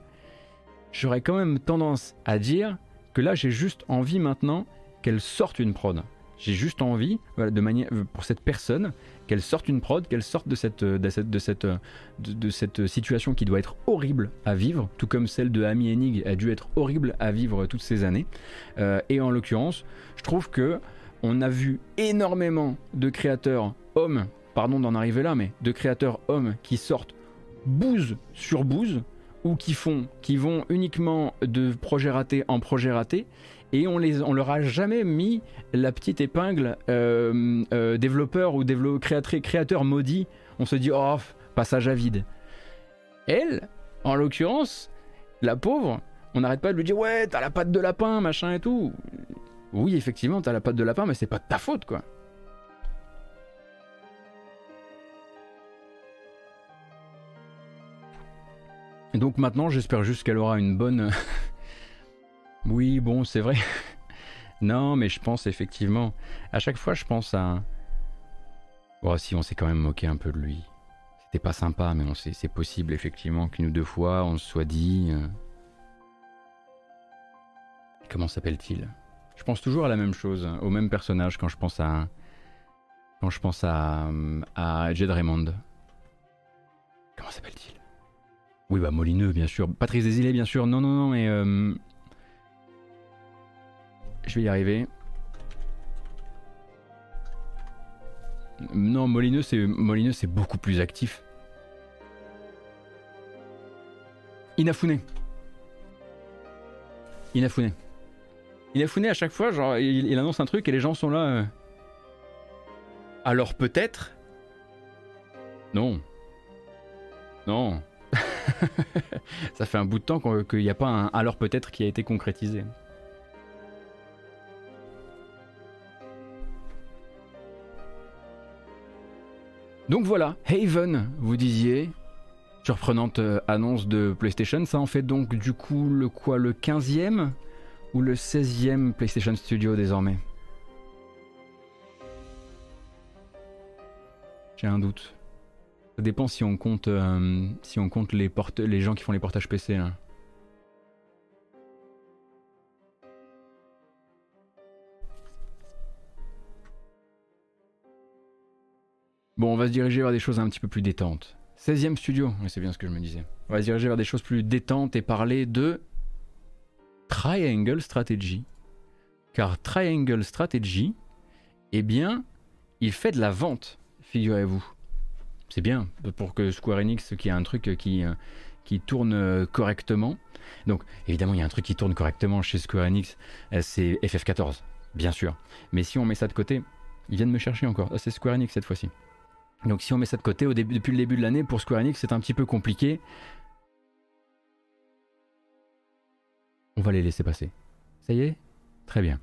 j'aurais quand même tendance à dire que là j'ai juste envie maintenant qu'elle sorte une prod. J'ai juste envie, de manière, pour cette personne, qu'elle sorte une prod, qu'elle sorte de cette, de cette, de cette, de, cette situation qui doit être horrible à vivre, tout comme celle de Amy Hennig a dû être horrible à vivre toutes ces années. Euh, et en l'occurrence, je trouve que on a vu énormément de créateurs hommes, pardon d'en arriver là, mais de créateurs hommes qui sortent bouse sur bouse ou qui font, qui vont uniquement de projet raté en projet raté et on, les, on leur a jamais mis la petite épingle euh, euh, développeur ou créateur, créateur maudit. On se dit, oh, passage à vide. Elle, en l'occurrence, la pauvre, on n'arrête pas de lui dire, ouais, t'as la patte de lapin, machin et tout. Oui, effectivement, t'as la patte de lapin, mais c'est pas de ta faute, quoi. donc maintenant, j'espère juste qu'elle aura une bonne. oui, bon, c'est vrai. non, mais je pense effectivement. À chaque fois, je pense à. Bon, si on s'est quand même moqué un peu de lui. C'était pas sympa, mais on sait, c'est possible effectivement qu'une ou deux fois on se soit dit. Euh, comment s'appelle-t-il? Je pense toujours à la même chose, au même personnage quand je pense à. Quand je pense à. à Jed Raymond. Comment s'appelle-t-il? Oui, bah Molineux, bien sûr. Patrice Desilets, bien sûr. Non, non, non, mais. Euh, je vais y arriver. Non, Molineux, c'est Molineux, c'est beaucoup plus actif. Inafune. Inafune. Inafune, à chaque fois, genre, il, annonce un truc et les gens sont là. Euh. Alors peut-être? Non. Non. Ça fait un bout de temps qu'il n'y a pas un alors peut-être qui a été concrétisé. Donc voilà, Haven, vous disiez, surprenante euh, annonce de PlayStation, ça en fait donc du coup le quoi, le 15e ou le 16e PlayStation Studio désormais? J'ai un doute. Ça dépend si on compte, euh, si on compte les, gens qui font les portages PC. Bon, on va se diriger vers des choses un petit peu plus détentes. 16e studio, c'est bien ce que je me disais. On va se diriger vers des choses plus détentes et parler de Triangle Strategy. Car Triangle Strategy, eh bien, il fait de la vente, figurez-vous. C'est bien pour que Square Enix, qui a un truc qui, euh, qui tourne euh, correctement. Donc, évidemment, il y a un truc qui tourne correctement chez Square Enix, euh, c'est FF14, bien sûr. Mais si on met ça de côté, ils viennent me chercher encore. Ah, c'est Square Enix cette fois-ci. Donc si on met ça de côté, depuis le début de l'année, pour Square Enix, c'est un petit peu compliqué. On va les laisser passer. Ça y est? Très bien.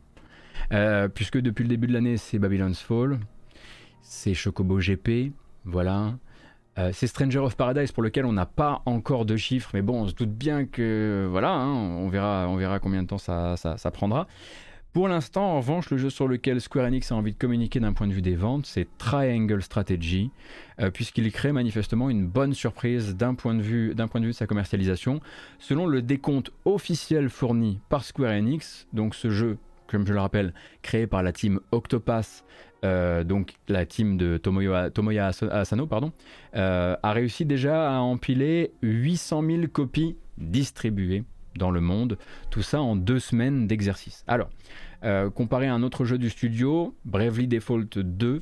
Euh, puisque depuis le début de l'année, c'est Babylon's Fall, c'est Chocobo GP, voilà. Euh, c'est Stranger of Paradise pour lequel on n'a pas encore de chiffres, mais bon, on se doute bien que voilà, hein, on, verra, on verra combien de temps ça prendra. Pour l'instant, en revanche, le jeu sur lequel Square Enix a envie de communiquer d'un point de vue des ventes, c'est Triangle Strategy, euh, puisqu'il crée manifestement une bonne surprise d'un point, de vue, de sa commercialisation. Selon le décompte officiel fourni par Square Enix, donc ce jeu, comme je le rappelle, créé par la team Octopass, euh, donc la team de Tomoya, Tomoya Asano, pardon, euh, a réussi déjà à empiler 800 000 copies distribuées dans le monde, tout ça en deux semaines d'exercice. Alors, euh, comparé à un autre jeu du studio, Bravely Default 2,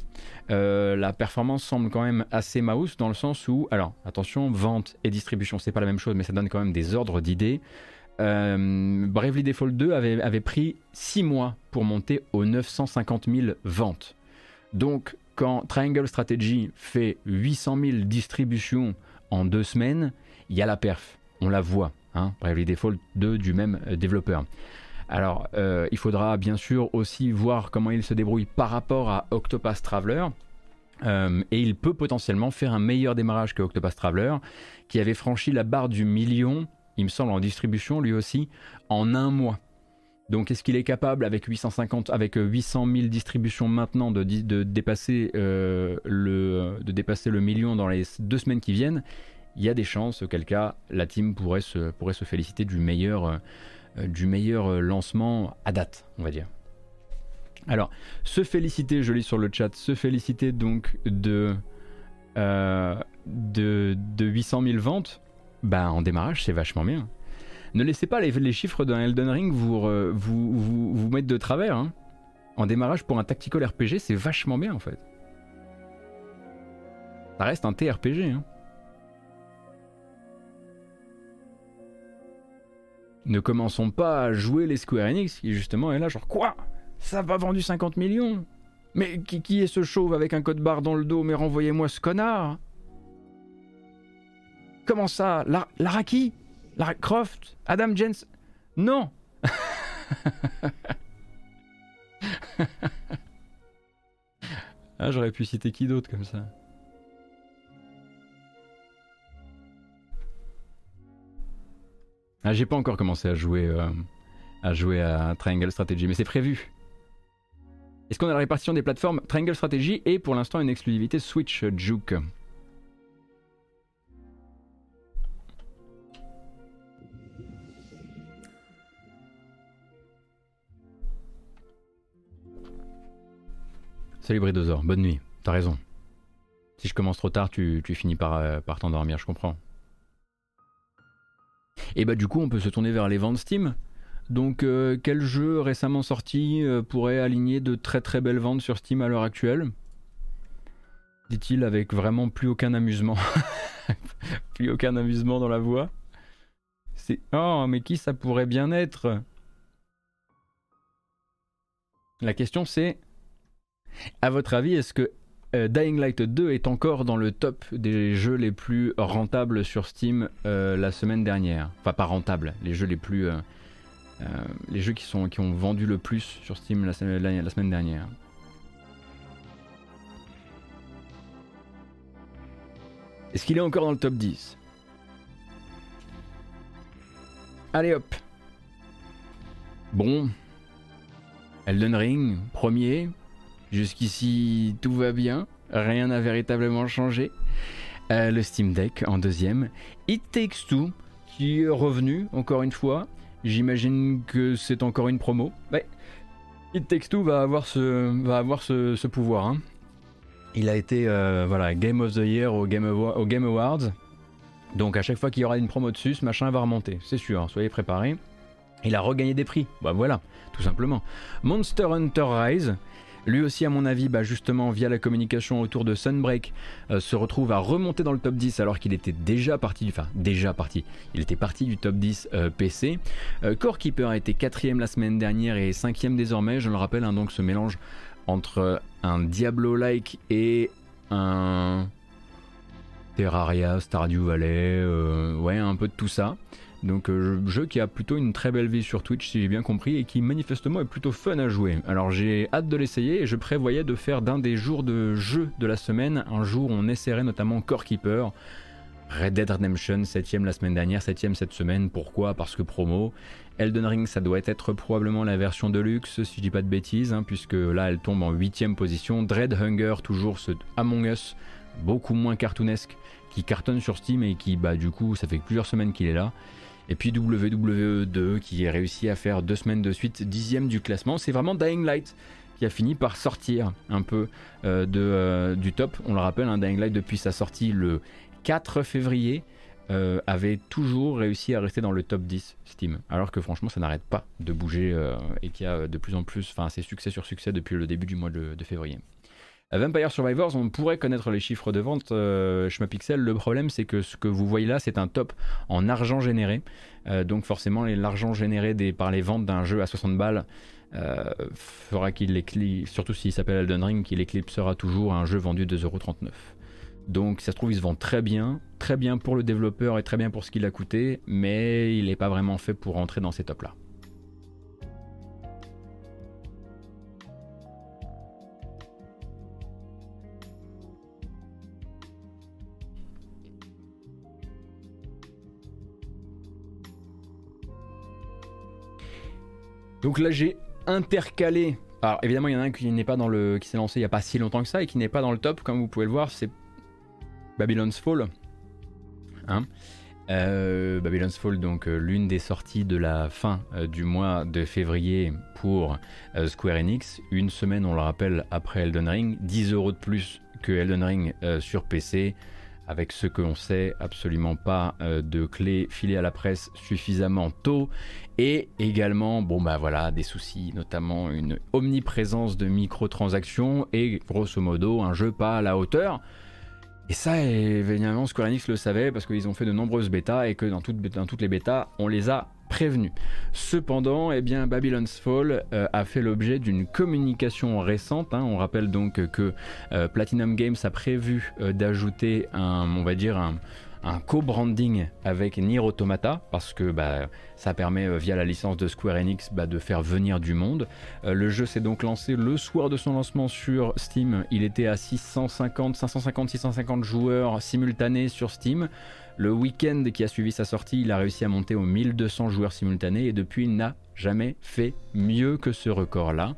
euh, la performance semble quand même assez mouse dans le sens où, alors attention, vente et distribution, c'est pas la même chose, mais ça donne quand même des ordres d'idées. Euh, Bravely Default 2 avait, avait pris 6 mois pour monter aux 950 000 ventes. Donc, quand Triangle Strategy fait 800 000 distributions en deux semaines, il y a la perf, on la voit. Hein, Bravely Default 2 du même développeur. Alors, euh, il faudra bien sûr aussi voir comment il se débrouille par rapport à Octopath Traveler. Euh, et il peut potentiellement faire un meilleur démarrage que Octopath Traveler, qui avait franchi la barre du million, il me semble, en distribution lui aussi, en un mois. Donc est-ce qu'il est capable avec 850, avec 800 000 distributions maintenant de, dépasser, euh, le, de dépasser le million dans les deux semaines qui viennent Il y a des chances, auquel cas la team pourrait se, féliciter du meilleur, euh, euh, lancement à date, on va dire. Alors, se féliciter, je lis sur le chat, se féliciter donc de, euh, de, 800 000 ventes, bah en démarrage c'est vachement bien. Ne laissez pas les, chiffres d'un Elden Ring vous, mettre de travers. Hein. En démarrage pour un tactical RPG, c'est vachement bien en fait. Ça reste un TRPG. Hein. Ne commençons pas à jouer les Square Enix qui justement est là genre quoi? Ça a pas vendu 50 millions? Mais qui, est ce chauve avec un code barre dans le dos? Mais renvoyez-moi ce connard! Comment ça? La, Lara qui? Lara Croft? Adam Jens? Non! Ah j'aurais pu citer qui d'autre comme ça? Ah, j'ai pas encore commencé à jouer, euh, à jouer à Triangle Strategy, mais c'est prévu. Est-ce qu'on a la répartition des plateformes? Triangle Strategy et pour l'instant une exclusivité Switch Juke Salut Bridosaur, bonne nuit, t'as raison. Si je commence trop tard, tu, finis euh, par t'endormir, je comprends. Et bah du coup, on peut se tourner vers les ventes Steam. Donc, euh, quel jeu récemment sorti euh, pourrait aligner de très très belles ventes sur Steam à l'heure actuelle? Dit-il avec vraiment plus aucun amusement. plus aucun amusement dans la voix. C'est oh, mais qui ça pourrait bien être? La question c'est à votre avis, est-ce que Dying Light 2 est encore dans le top des jeux les plus rentables sur Steam euh, la semaine dernière. Enfin, pas rentables, les jeux les plus. Euh, les jeux qui, sont, qui ont vendu le plus sur Steam la, la, la semaine dernière. Est-ce qu'il est encore dans le top 10 Allez hop Bon. Elden Ring, premier. Jusqu'ici, tout va bien, rien n'a véritablement changé. Euh, le Steam Deck en deuxième. It Takes Two, qui est revenu encore une fois. J'imagine que c'est encore une promo. It Takes Two va avoir ce, pouvoir. Hein. Il a été euh, Game of the Year au Game, Awards. Donc à chaque fois qu'il y aura une promo dessus, ce machin va remonter. C'est sûr, soyez préparés. Il a regagné des prix. Bah voilà, tout simplement. Monster Hunter Rise, lui aussi, à mon avis, bah justement, via la communication autour de Sunbreak, euh, se retrouve à remonter dans le top 10 alors qu'il était déjà parti du. Enfin, déjà parti. Il était parti du top 10 euh, PC. Euh, Core Keeper a été quatrième la semaine dernière et cinquième désormais. Je le rappelle, hein, donc ce mélange entre un Diablo-like et un. Terraria, Stardew Valley, ouais, un peu de tout ça. Donc euh, jeu qui a plutôt une très belle vie sur Twitch si j'ai bien compris et qui manifestement est plutôt fun à jouer. Alors j'ai hâte de l'essayer et je prévoyais de faire d'un des jours de jeu de la semaine un jour où on essaierait notamment Core Keeper. Red Dead Redemption 7ème la semaine dernière, 7ème cette semaine, pourquoi? Parce que promo. Elden Ring ça doit être probablement la version de luxe si je dis pas de bêtises, hein, puisque là elle tombe en 8ème position. Dread Hunger, toujours ce Among Us, beaucoup moins cartoonesque, qui cartonne sur Steam et qui bah du coup ça fait plusieurs semaines qu'il est là. Et puis WWE 2 qui a réussi à faire deux semaines de suite dixième du classement. C'est vraiment Dying Light qui a fini par sortir un peu euh, euh, du top. On le rappelle, hein, Dying Light depuis sa sortie le 4 février euh, avait toujours réussi à rester dans le top 10 Steam. Alors que franchement ça n'arrête pas de bouger et qu'il y a de plus en plus, enfin c'est succès sur succès depuis le début du mois de février. Vampire Survivors, on pourrait connaître les chiffres de vente euh, Schmapixel. Le problème, c'est que ce que vous voyez là, c'est un top en argent généré. Euh, donc forcément, l'argent généré par les ventes d'un jeu à 60 balles euh, fera qu'il éclipse, surtout s'il s'appelle Elden Ring, qu'il éclipsera toujours un jeu vendu 2,39€. Donc ça se trouve, il se vend très bien, très bien pour le développeur et très bien pour ce qu'il a coûté, mais il n'est pas vraiment fait pour rentrer dans ces tops-là. Donc là, j'ai intercalé. Alors évidemment, il y en a un qui n'est pas dans le, qui s'est lancé il n'y a pas si longtemps que ça et qui n'est pas dans le top, comme vous pouvez le voir, c'est Babylon's Fall. Hein euh, Babylon's Fall, donc euh, l'une des sorties de la fin euh, du mois de février pour Square Enix. Une semaine, on le rappelle, après Elden Ring. 10 euros de plus que Elden Ring sur PC avec ce que l'on sait, absolument pas euh, de clés filées à la presse suffisamment tôt, et également, bon bah voilà, des soucis, notamment une omniprésence de microtransactions, et grosso modo, un jeu pas à la hauteur. Et ça, évidemment, Square Enix le savait parce qu'ils ont fait de nombreuses bêtas et que dans, toutes les bêtas, on les a prévenu. Cependant, eh Babylon's Fall euh, a fait l'objet d'une communication récente. Hein. On rappelle donc que euh, Platinum Games a prévu euh, d'ajouter un, on va dire un, un co-branding avec Nier Automata parce que bah, ça permet euh, via la licence de Square Enix bah, de faire venir du monde. Euh, le jeu s'est donc lancé le soir de son lancement sur Steam. Il était à 650, 550, 650 joueurs simultanés sur Steam. Le week-end qui a suivi sa sortie, il a réussi à monter aux 1200 joueurs simultanés et depuis il n'a jamais fait mieux que ce record-là.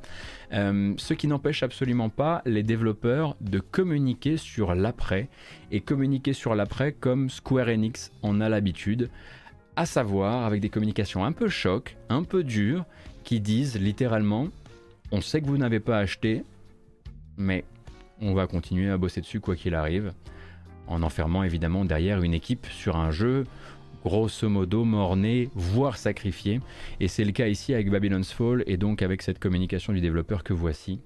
Euh, ce qui n'empêche absolument pas les développeurs de communiquer sur l'après et communiquer sur l'après comme Square Enix en a l'habitude, à savoir avec des communications un peu choc, un peu dures, qui disent littéralement on sait que vous n'avez pas acheté, mais on va continuer à bosser dessus quoi qu'il arrive en enfermant évidemment derrière une équipe sur un jeu grosso modo morné, voire sacrifié. Et c'est le cas ici avec Babylon's Fall et donc avec cette communication du développeur que voici.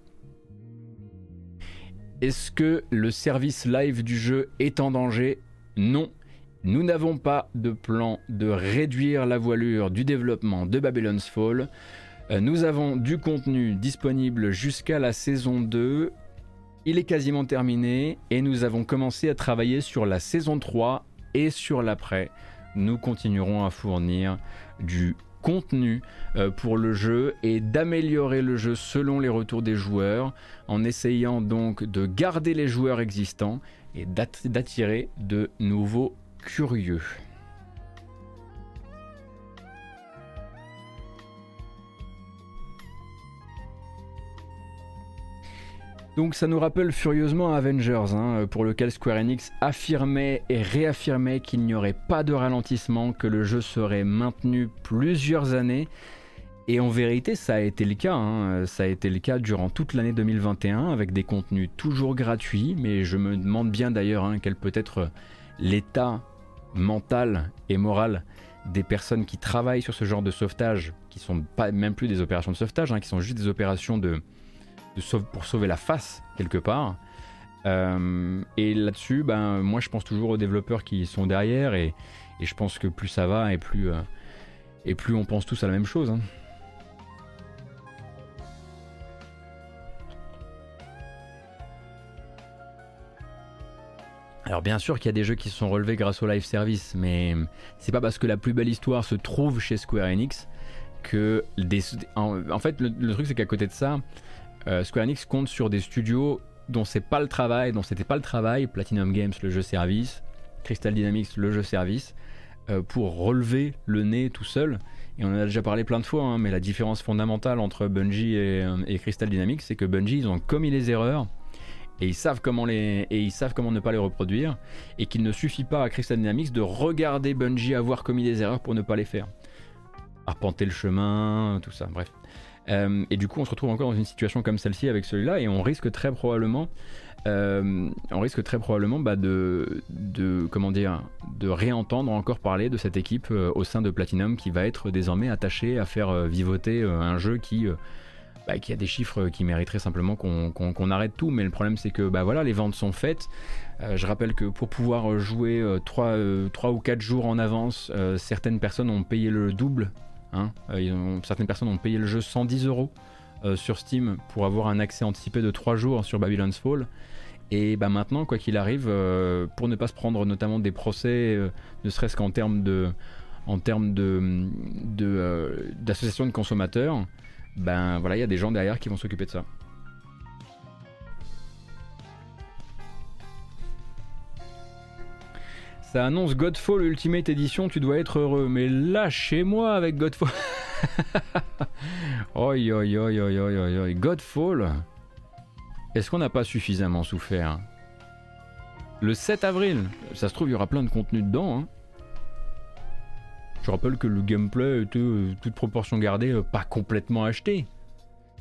Est-ce que le service live du jeu est en danger? Non. Nous n'avons pas de plan de réduire la voilure du développement de Babylon's Fall. Euh, nous avons du contenu disponible jusqu'à la saison 2 il est quasiment terminé et nous avons commencé à travailler sur la saison 3 et sur l'après. Nous continuerons à fournir du contenu euh, pour le jeu et d'améliorer le jeu selon les retours des joueurs en essayant donc de garder les joueurs existants et d'attirer de nouveaux curieux. Donc ça nous rappelle furieusement Avengers, hein, pour lequel Square Enix affirmait et réaffirmait qu'il n'y aurait pas de ralentissement, que le jeu serait maintenu plusieurs années. Et en vérité, ça a été le cas. Hein. Ça a été le cas durant toute l'année 2021 avec des contenus toujours gratuits. Mais je me demande bien d'ailleurs hein, quel peut être l'état mental et moral des personnes qui travaillent sur ce genre de sauvetage, qui sont pas même plus des opérations de sauvetage, qui sont juste des opérations de, pour sauver la face quelque part. Euh, et là-dessus, ben, moi je pense toujours aux développeurs qui sont derrière et, je pense que plus ça va et plus, euh, et plus on pense tous à la même chose. Hein. Alors bien sûr qu'il y a des jeux qui se sont relevés grâce au live service, mais c'est pas parce que la plus belle histoire se trouve chez Square Enix que des... En, fait, le truc c'est qu'à côté de ça, euh, Square Enix compte sur des studios dont c'est pas le travail, dont c'était pas le travail, Platinum Games le jeu service, Crystal Dynamics le jeu service, euh, pour relever le nez tout seul. Et on en a déjà parlé plein de fois, hein, mais la différence fondamentale entre Bungie et, euh, et Crystal Dynamics, c'est que Bungie ils ont commis les erreurs et ils savent comment les et ils savent comment ne pas les reproduire et qu'il ne suffit pas à Crystal Dynamics de regarder Bungie avoir commis des erreurs pour ne pas les faire. Arpenter le chemin, tout ça, bref. Euh, et du coup, on se retrouve encore dans une situation comme celle-ci avec celui-là, et on risque très probablement, euh, on risque très probablement bah, de, comment dire, de réentendre encore parler de cette équipe euh, au sein de Platinum qui va être désormais attachée à faire vivoter un jeu qui bah, qui a des chiffres qui mériteraient simplement qu'on arrête tout. Mais le problème, c'est que bah, voilà, les ventes sont faites. je rappelle que pour pouvoir jouer 3, 3, ou 4 jours en avance, certaines personnes ont payé le double Hein. Euh, certaines personnes ont payé le jeu 110 euros euh, sur Steam pour avoir un accès anticipé de 3 jours sur Babylon's Fall. Et bah maintenant, quoi qu'il arrive, euh, pour ne pas se prendre notamment des procès, ne serait-ce qu'en termes de, en termes de, d'associations de, consommateurs, ben voilà, il y a des gens derrière qui vont s'occuper de ça. Ça annonce Godfall Ultimate Edition, tu dois être heureux. Mais lâchez-moi avec Godfall. oi, oi, oi, oi, oi, oi, Godfall. Est-ce qu'on n'a pas suffisamment souffert Le 7 avril, ça se trouve, il y aura plein de contenu dedans. Hein. Je rappelle que le gameplay était, euh, toute proportion gardée, euh, pas complètement acheté.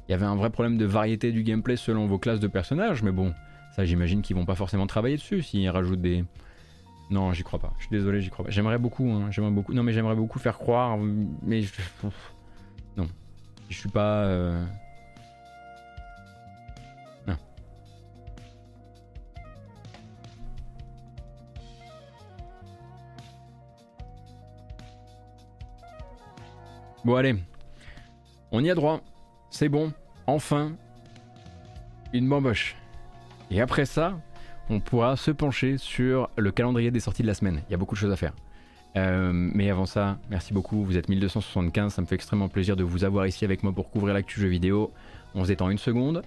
Il y avait un vrai problème de variété du gameplay selon vos classes de personnages, mais bon, ça j'imagine qu'ils vont pas forcément travailler dessus s'ils rajoutent des, non, j'y crois pas. Je suis désolé, j'y crois pas. J'aimerais beaucoup, hein, j'aimerais beaucoup. Non, mais j'aimerais beaucoup faire croire, mais je... non, je suis pas. Euh, non. Bon allez, on y a droit. C'est bon. Enfin, une bamboche. Et après ça, on pourra se pencher sur le calendrier des sorties de la semaine. Il y a beaucoup de choses à faire. Euh, mais avant ça, merci beaucoup. Vous êtes 1275. Ça me fait extrêmement plaisir de vous avoir ici avec moi pour couvrir l'actu jeu vidéo. On se détend une seconde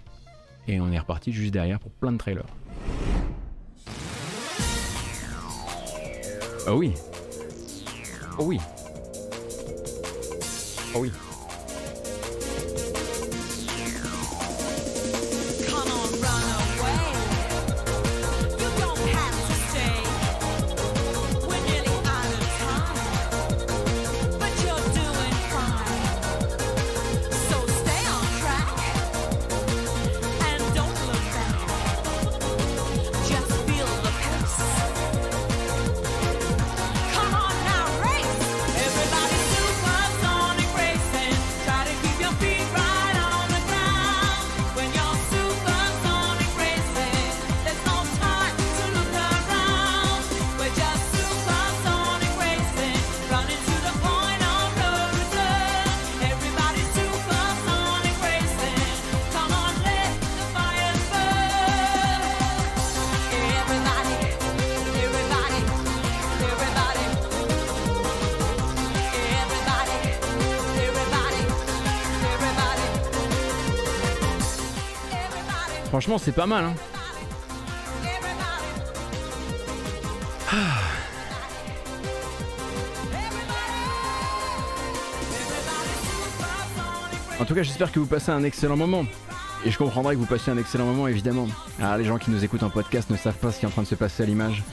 et on est reparti juste derrière pour plein de trailers. Oh oui. Oh oui. Oh oui. Franchement, c'est pas mal. Hein. Ah. En tout cas, j'espère que vous passez un excellent moment. Et je comprendrai que vous passiez un excellent moment, évidemment. Alors, les gens qui nous écoutent en podcast ne savent pas ce qui est en train de se passer à l'image.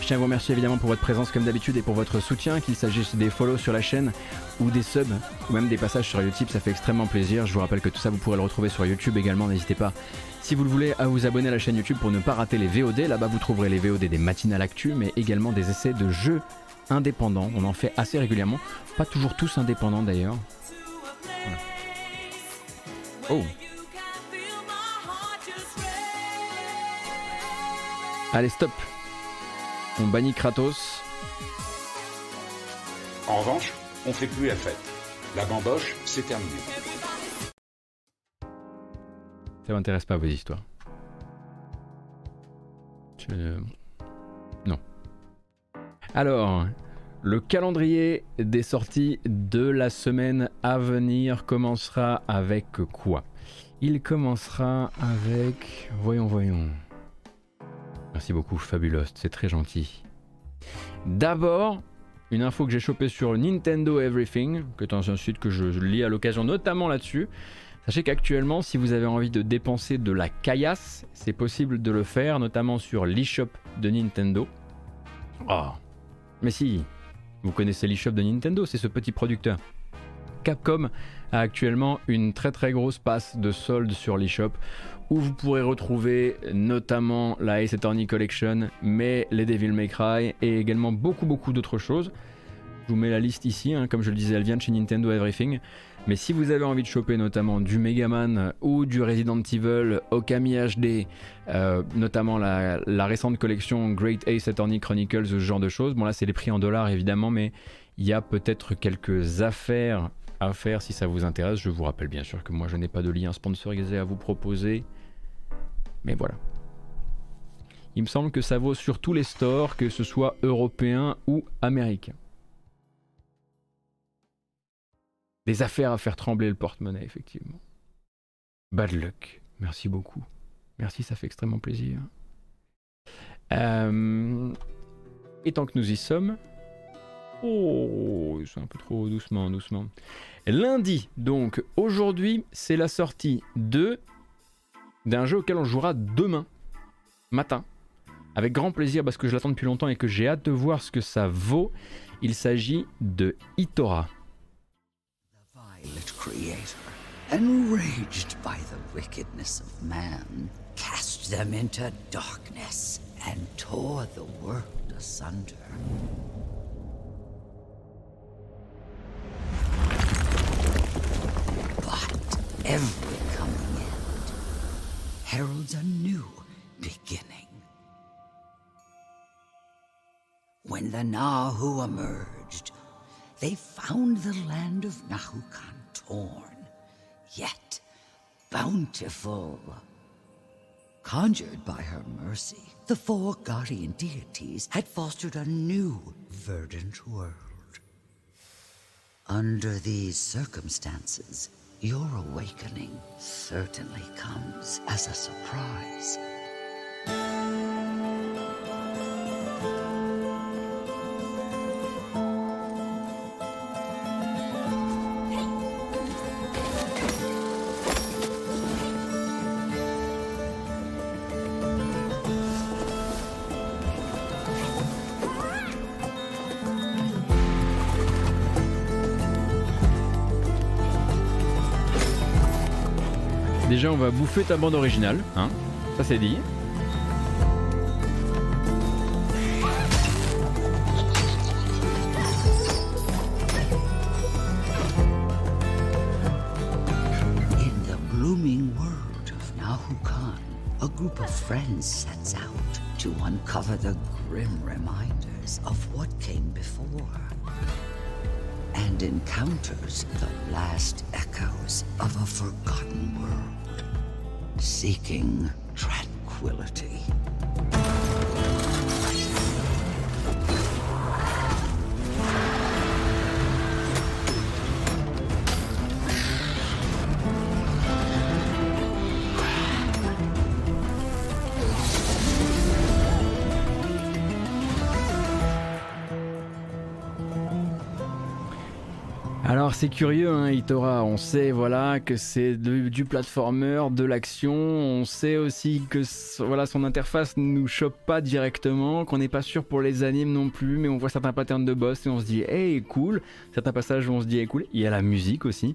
Je tiens à vous remercier évidemment pour votre présence comme d'habitude et pour votre soutien, qu'il s'agisse des follow sur la chaîne ou des subs ou même des passages sur YouTube, ça fait extrêmement plaisir. Je vous rappelle que tout ça vous pourrez le retrouver sur YouTube également, n'hésitez pas si vous le voulez à vous abonner à la chaîne YouTube pour ne pas rater les VOD. Là-bas vous trouverez les VOD des matinales actu mais également des essais de jeux indépendants. On en fait assez régulièrement, pas toujours tous indépendants d'ailleurs. Oh Allez, stop On bannit Kratos. En revanche, on fait plus la fête. La bamboche, c'est terminé. Ça m'intéresse pas vos histoires. Non. Alors, le calendrier des sorties de la semaine à venir commencera avec quoi? Il commencera avec... Voyons, voyons. Merci beaucoup, Fabulous, c'est très gentil. D'abord, une info que j'ai chopée sur Nintendo Everything, que est un site que je lis à l'occasion notamment là-dessus. Sachez qu'actuellement, si vous avez envie de dépenser de la caillasse, c'est possible de le faire, notamment sur l'eShop de Nintendo. Oh, mais si, vous connaissez l'eShop de Nintendo, c'est ce petit producteur. Capcom a actuellement une très très grosse passe de soldes sur l'eShop où vous pourrez retrouver notamment la Ace Attorney Collection, mais les Devil May Cry et également beaucoup beaucoup d'autres choses. Je vous mets la liste ici, hein. comme je le disais, elle vient de chez Nintendo Everything. Mais si vous avez envie de choper notamment du Mega Man ou du Resident Evil Okami HD, euh, notamment la, la, récente collection Great Ace Attorney Chronicles, ce genre de choses, bon là c'est les prix en dollars évidemment, mais il y a peut-être quelques affaires à faire si ça vous intéresse. Je vous rappelle bien sûr que moi je n'ai pas de lien sponsorisé à vous proposer. Mais voilà. Il me semble que ça vaut sur tous les stores, que ce soit européen ou américain. Des affaires à faire trembler le porte-monnaie, effectivement. Bad luck. Merci beaucoup. Merci, ça fait extrêmement plaisir. Euh, et tant que nous y sommes. Oh, c'est un peu trop doucement, doucement. Lundi, donc, aujourd'hui, c'est la sortie de d'un jeu auquel on jouera demain matin. Avec grand plaisir parce que je l'attends depuis longtemps et que j'ai hâte de voir ce que ça vaut. Il s'agit de Itora. enraged by the wickedness of man, cast them into darkness and tore the world asunder. But every heralds a new beginning. When the Nahu emerged, they found the land of Nahukan torn, yet bountiful. Conjured by her mercy, the four guardian deities had fostered a new verdant world. Under these circumstances, your awakening certainly comes as a surprise. Déjà, on va bouffer ta bande originale, hein ça c'est dit. In the blooming world of Nahu Khan, a group of friends sets out to uncover the grim reminders of what came before and encounters the last echoes of a forgotten world, seeking tranquility. C'est curieux, hein, Itora, on sait voilà que c'est du platformer, de l'action, on sait aussi que voilà son interface nous chope pas directement, qu'on n'est pas sûr pour les animes non plus, mais on voit certains patterns de boss et on se dit hey cool, certains passages où on se dit hey cool, il y a la musique aussi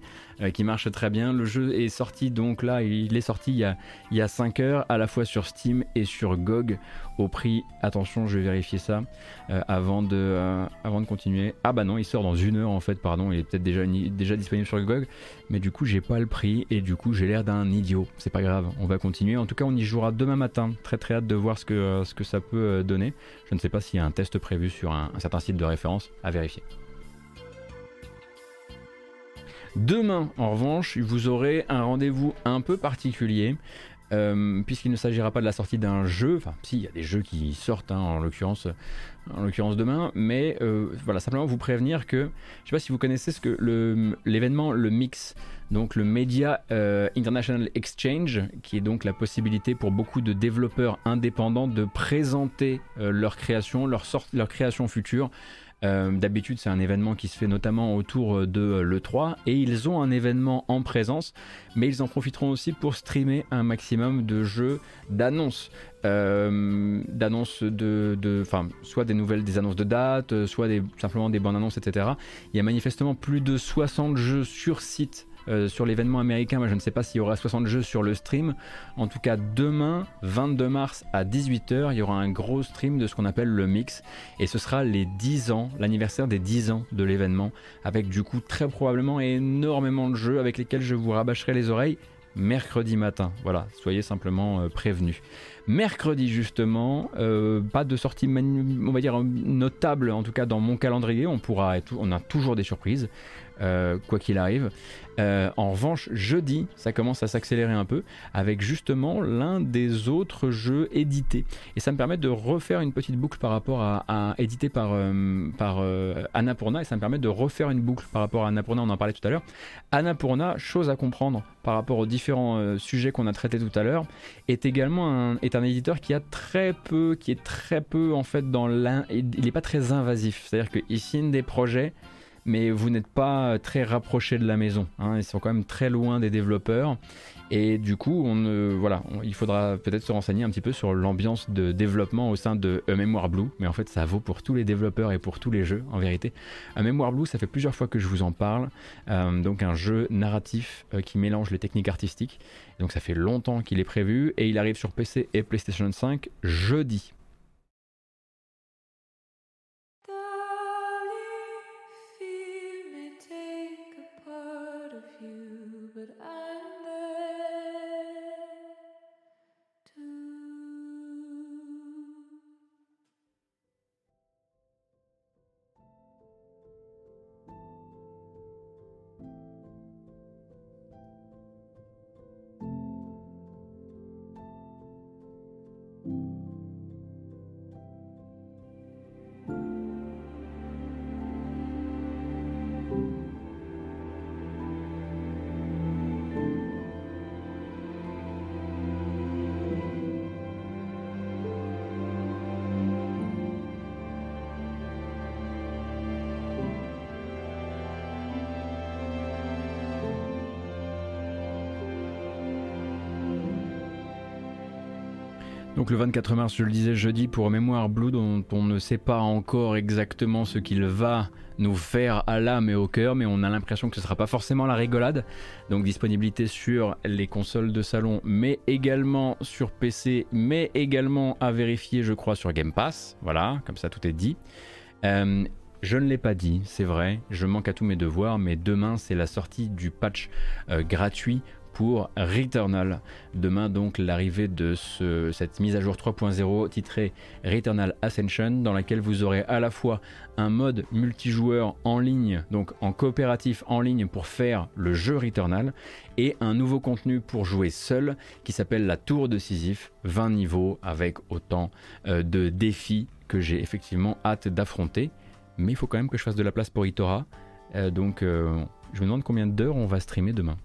qui marche très bien, le jeu est sorti donc là, il est sorti il y a, il y a 5 heures à la fois sur Steam et sur GOG au prix, attention je vais vérifier ça, euh, avant, de, euh, avant de continuer. Ah bah non, il sort dans une heure en fait, pardon, il est peut-être déjà, déjà disponible sur GOG, mais du coup j'ai pas le prix et du coup j'ai l'air d'un idiot. C'est pas grave, on va continuer. En tout cas, on y jouera demain matin. Très très hâte de voir ce que, euh, ça peut euh, donner. Je ne sais pas s'il y a un test prévu sur un, un certain site de référence à vérifier. Demain, en revanche, vous aurez un rendez-vous un peu particulier. euh, puisqu'il ne s'agira pas de la sortie d'un jeu, enfin si, il y a des jeux qui sortent hein, en l'occurrence en l'occurrence demain, mais euh, voilà, simplement vous prévenir que, je sais pas si vous connaissez ce que l'événement, le Mix, donc le Media euh, International Exchange, qui est donc la possibilité pour beaucoup de développeurs indépendants de présenter euh, leur création, leur, sort- leur création future. Euh, D'habitude, c'est un événement qui se fait notamment autour de euh, l'E3 et ils ont un événement en présence, mais ils en profiteront aussi pour streamer un maximum de jeux d'annonces euh, de, enfin, soit des nouvelles, des annonces de dates, euh, soit simplement des bandes annonces, etc. Il y a manifestement plus de 60 jeux sur site euh, sur l'événement américain. Je ne sais pas s'il y aura 60 jeux sur le stream. En tout cas, demain, 22 mars à 18h, il y aura un gros stream de ce qu'on appelle le mix. Et ce sera les 10 ans, l'anniversaire des 10 ans de l'événement, avec du coup très probablement énormément de jeux avec lesquels je vous rabâcherai les oreilles mercredi matin. Voilà, soyez simplement euh, prévenus. Mercredi justement, euh, pas de sortie, on notable, en tout cas dans mon calendrier. On pourra, on a toujours des surprises, euh, quoi qu'il arrive. Euh, en revanche, jeudi, ça commence à s'accélérer un peu avec justement l'un des autres jeux édités. Et ça me permet de refaire une petite boucle par rapport à, édité par, euh, par euh, Annapurna et ça me permet de refaire une boucle par rapport à Annapurna. On en parlait tout à l'heure. Annapurna, chose à comprendre par rapport aux différents sujets qu'on a traités tout à l'heure, est également un, est un éditeur qui a très peu, qui est très peu en fait dans l'in, il n'est pas très invasif. C'est-à-dire qu'il signe des projets mais vous n'êtes pas très rapproché de la maison. hein, ils sont quand même très loin des développeurs. Et du coup, on, voilà, il faudra peut-être se renseigner un petit peu sur l'ambiance de développement au sein de A Memoir Blue. Mais en fait, ça vaut pour tous les développeurs et pour tous les jeux, en vérité. A Memoir Blue, ça fait plusieurs fois que je vous en parle. Euh, donc un jeu narratif euh, qui mélange les techniques artistiques. Donc ça fait longtemps qu'il est prévu et il arrive sur PC et PlayStation 5 jeudi. Donc le 24 mars, je le disais jeudi, pour Mémoire Blue, dont on ne sait pas encore exactement ce qu'il va nous faire à l'âme et au cœur, mais on a l'impression que ce ne sera pas forcément la rigolade. Donc disponibilité sur les consoles de salon, mais également sur PC, mais également à vérifier, je crois, sur Game Pass. Voilà, comme ça tout est dit. Euh, je ne l'ai pas dit, c'est vrai, je manque à tous mes devoirs, mais demain c'est la sortie du patch euh, gratuit pour Returnal. Demain donc l'arrivée de ce, cette mise à jour 3.0 titrée Returnal Ascension dans laquelle vous aurez à la fois un mode multijoueur en ligne, donc en coopératif en ligne pour faire le jeu Returnal et un nouveau contenu pour jouer seul qui s'appelle la Tour de Sisyphe, 20 niveaux avec autant euh, de défis que j'ai effectivement hâte d'affronter. Mais il faut quand même que je fasse de la place pour Itora. Euh, donc euh, je me demande combien d'heures on va streamer demain.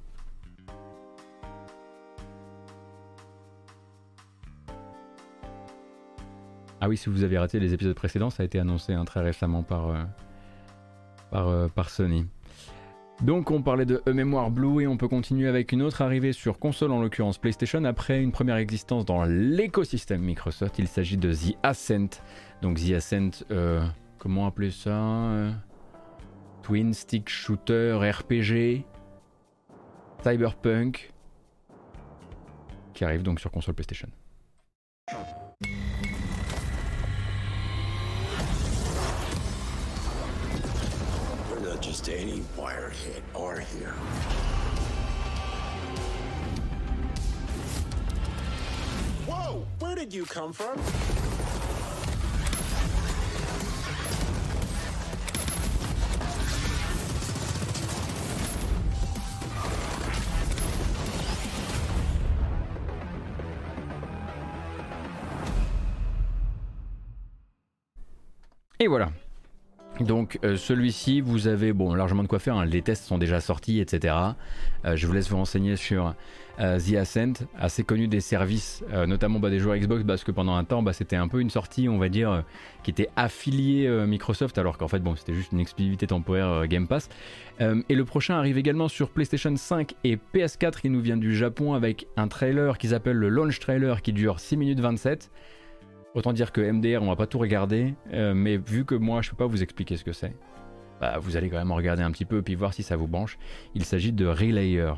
Ah oui, si vous avez raté les épisodes précédents, ça a été annoncé hein, très récemment par, euh, par, euh, par, Sony. Donc on parlait de E-Mémoire Blue et on peut continuer avec une autre arrivée sur console, en l'occurrence PlayStation, après une première existence dans l'écosystème Microsoft. Il s'agit de The Ascent. Donc The Ascent, euh, comment appeler ça Twin Stick Shooter RPG Cyberpunk qui arrive donc sur console PlayStation. Just any wire hit are here. Whoa! Where did you come from? Et voilà, donc euh, celui-ci, vous avez bon largement de quoi faire. Hein. Les tests sont déjà sortis, etc. Euh, je vous laisse vous renseigner sur euh, The Ascent, assez connu des services, notamment bah, des joueurs Xbox, parce que pendant un temps, bah, c'était un peu une sortie, on va dire, qui était affiliée Microsoft, alors qu'en fait, c'était juste une exclusivité temporaire Game Pass. et le prochain arrive également sur PlayStation 5 et PS4. Il nous vient du Japon avec un trailer qui s'appelle le launch trailer, qui dure 6 minutes 27. Autant dire que MDR, on va pas tout regarder, euh, mais vu que moi je peux pas vous expliquer ce que c'est, bah, vous allez quand même regarder un petit peu puis voir si ça vous branche. Il s'agit de Relayer.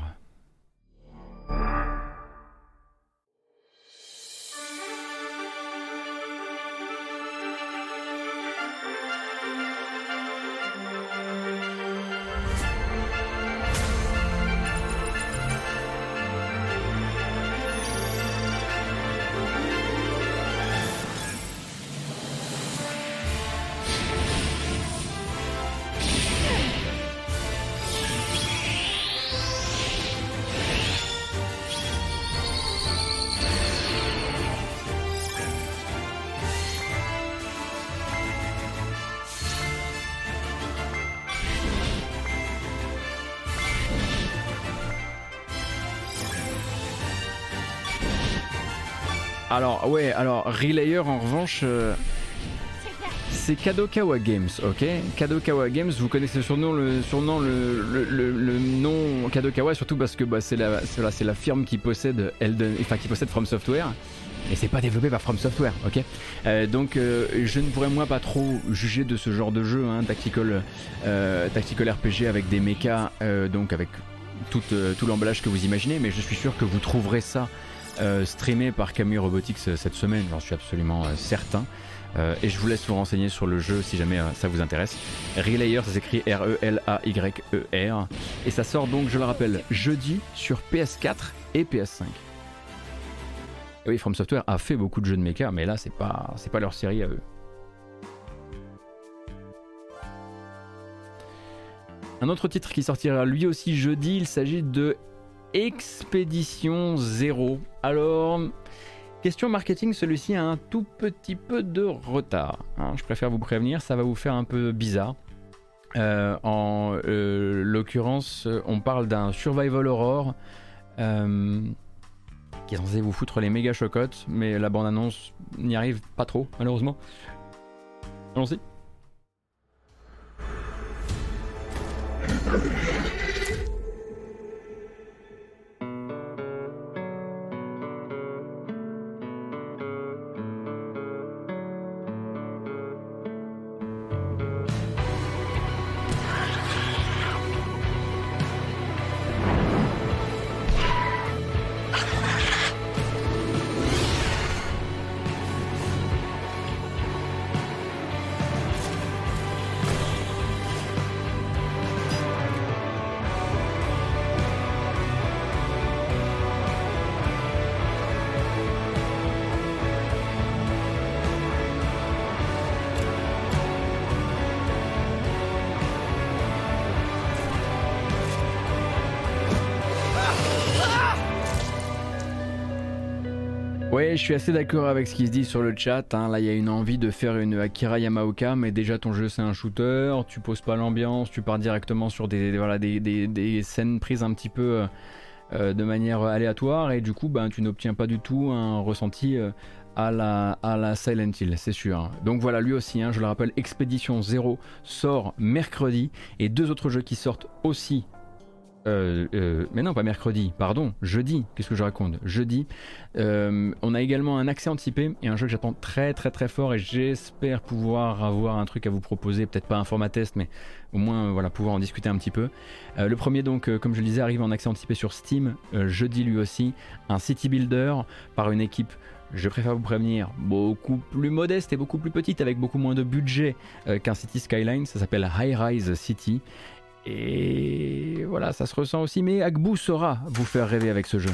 Alors, ouais, alors Relayer en revanche. Euh, c'est Kadokawa Games, ok? Kadokawa Games, vous connaissez le surnom, le, surnom, le, nom Kadokawa, surtout parce que bah, c'est la, firme qui possède Elden, enfin qui possède From Software. Et c'est pas développé par From Software, ok? Euh, Donc euh, je ne pourrais moi pas trop juger de ce genre de jeu, hein, tactical, tactical RPG avec des mechas, donc avec tout l'emballage que vous imaginez, mais je suis sûr que vous trouverez ça euh, streamé par Camille Robotics euh, cette semaine, j'en suis absolument euh, certain. et je vous laisse vous renseigner sur le jeu si jamais ça vous intéresse. Relayer, ça s'écrit R-E-L-A-Y-E-R. Et ça sort donc, je le rappelle, jeudi sur PS4 et PS5. oui, From Software a fait beaucoup de jeux de mecha, mais là, c'est pas, c'est pas leur série à eux. Un autre titre qui sortira lui aussi jeudi, il s'agit de Expédition 0. Alors, question marketing, celui-ci a un tout petit peu de retard. Hein. je préfère vous prévenir, ça va vous faire un peu bizarre. Euh, en euh, l'occurrence, on parle d'un survival horror euh, qui est censé vous foutre les méga chocottes, mais la bande-annonce n'y arrive pas trop, malheureusement. Allons-y. Je suis assez d'accord avec ce qui se dit sur le chat. hein. Là, il y a une envie de faire une Akira Yamaoka, mais déjà ton jeu c'est un shooter, tu poses pas l'ambiance, tu pars directement sur des, scènes prises un petit peu euh, euh, de manière aléatoire, et du coup, ben, tu n'obtiens pas du tout un ressenti euh, à, la, à la Silent Hill, c'est sûr. Donc voilà, lui aussi, hein, je le rappelle, Expédition 0 sort mercredi, et deux autres jeux qui sortent aussi euh, euh, mais non, pas mercredi, pardon, jeudi. Qu'est-ce que je raconte? Jeudi. Euh, on a également un accès anticipé et un jeu que j'attends très très très fort et j'espère pouvoir avoir un truc à vous proposer, peut-être pas un format test, mais au moins voilà pouvoir en discuter un petit peu. Le premier donc, comme je le disais, arrive en accès anticipé sur Steam jeudi lui aussi, un city builder par une équipe. Je préfère vous prévenir, beaucoup plus modeste et beaucoup plus petite, avec beaucoup moins de budget qu'un City Skyline. Ça s'appelle High Rise City. Et voilà, ça se ressent aussi, mais Agbu saura vous faire rêver avec ce jeu.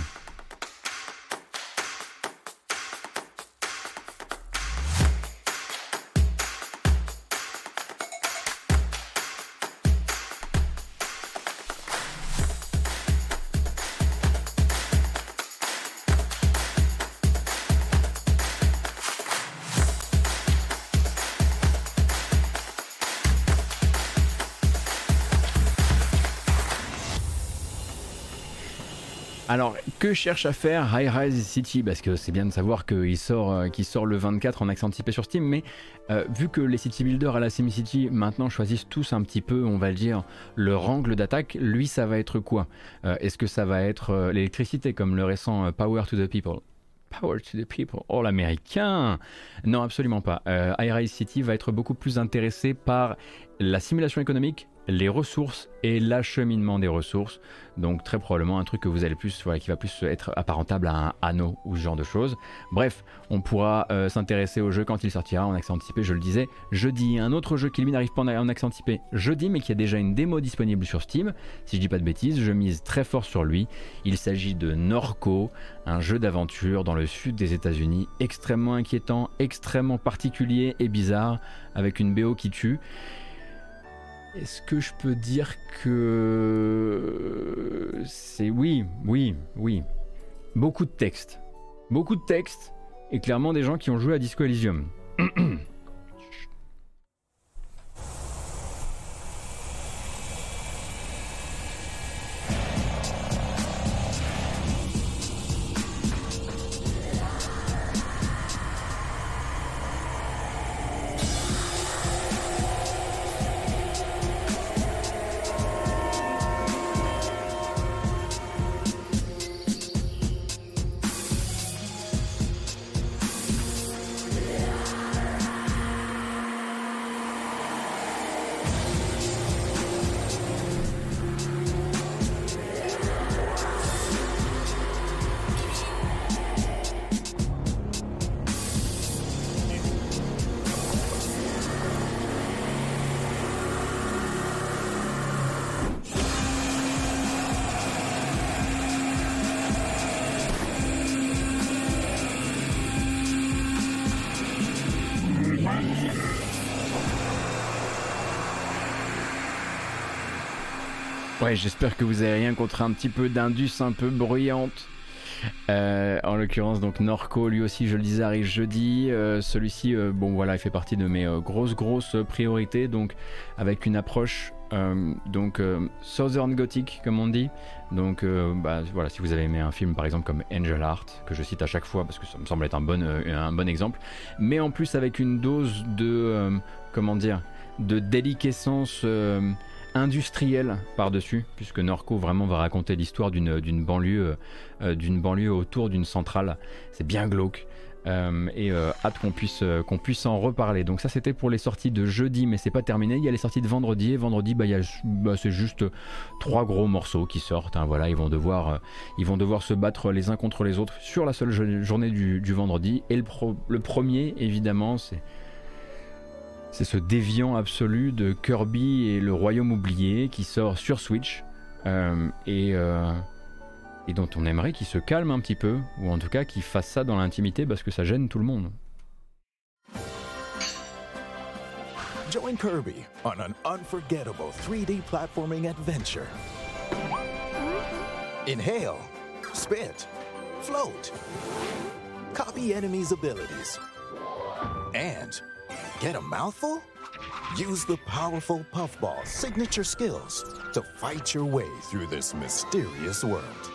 Cherche à faire High Rise City Parce que c'est bien de savoir qu'il sort, euh, qu'il sort le 24 en accès anticipé sur Steam, mais euh, vu que les city builders à la SimCity maintenant choisissent tous un petit peu, on va le dire, leur angle d'attaque, lui ça va être quoi? Euh, Est-ce que ça va être euh, l'électricité comme le récent euh, Power to the People? Power to the people. Oh l'américain Non, absolument pas. Euh, High Rise City va être beaucoup plus intéressé par la simulation économique, les ressources et l'acheminement des ressources. Donc très probablement un truc que vous allez plus, voilà, qui va plus être apparentable à un anneau ou ce genre de choses. Bref, on pourra euh, s'intéresser au jeu quand il sortira en accès anticipé, je le disais, jeudi. Un autre jeu qui lui n'arrive pas en accès anticipé jeudi, mais qui a déjà une démo disponible sur Steam. Si je dis pas de bêtises, je mise très fort sur lui. Il s'agit de Norco, un jeu d'aventure dans le sud des États-Unis, extrêmement inquiétant, extrêmement particulier et bizarre, avec une BO qui tue. Est-ce que je peux dire que c'est oui, oui, oui. Beaucoup de textes. Beaucoup de textes et clairement des gens qui ont joué à Disco Elysium. J'espère que vous avez rien contre un petit peu d'indus un peu bruyante. Euh, en l'occurrence, donc Norco, lui aussi, je le disais, arrive jeudi. Euh, Celui-ci, euh, bon voilà, il fait partie de mes grosses, grosses priorités. Donc, avec une approche donc Southern Gothic, comme on dit. Donc, bah, voilà, si vous avez aimé un film par exemple comme Angel Heart, que je cite à chaque fois parce que ça me semble être un bon, un bon exemple, mais en plus avec une dose de, comment dire, de déliquescence. Euh, industrielle par-dessus, puisque Norco vraiment va raconter l'histoire d'une banlieue, euh, d'une banlieue autour d'une centrale. C'est bien glauque. Euh, et euh, hâte qu'on puisse, euh, qu'on puisse en reparler. Donc ça c'était pour les sorties de jeudi, mais c'est pas terminé. Il y a les sorties de vendredi et vendredi, bah, bah, c'est juste trois gros morceaux qui sortent. hein. Voilà, ils vont devoir, euh, ils vont devoir se battre les uns contre les autres sur la seule jo- journée du, du vendredi. Et le, pro- le premier, évidemment, c'est c'est ce déviant absolu de Kirby et le Royaume oublié qui sort sur Switch euh, et, euh, et dont on aimerait qu'il se calme un petit peu, ou en tout cas qu'il fasse ça dans l'intimité parce que ça gêne tout le monde. Join Kirby on an unforgettable 3D platforming adventure. Inhale, spit, float. copy enemies' abilities, and get a mouthful? Use the powerful Puffball's signature skills to fight your way through this mysterious world.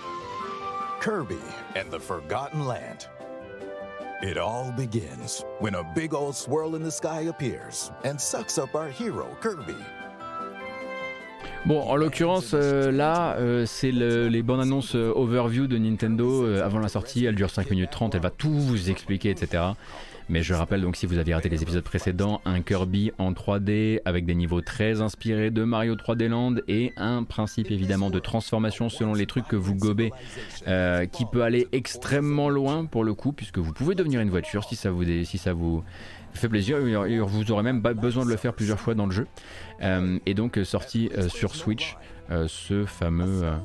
Kirby and the Forgotten Land. It all begins when a big old swirl in the sky appears and sucks up our hero, Kirby. Bon, en l'occurrence, euh, là, euh, c'est le- les bandes annonces euh, overview de Nintendo avant la sortie. Elle dure 5 minutes 30, elle va tout vous expliquer, etc. Mais je rappelle donc, si vous aviez raté les épisodes précédents, un Kirby en 3D avec des niveaux très inspirés de Mario 3D Land et un principe évidemment de transformation selon les trucs que vous gobez qui peut aller extrêmement loin pour le coup, puisque vous pouvez devenir une voiture si ça vous, si ça vous fait plaisir. Et Vous aurez même pas besoin de le faire plusieurs fois dans le jeu. Euh, et donc euh, sorti euh, sur Switch euh, ce fameux euh,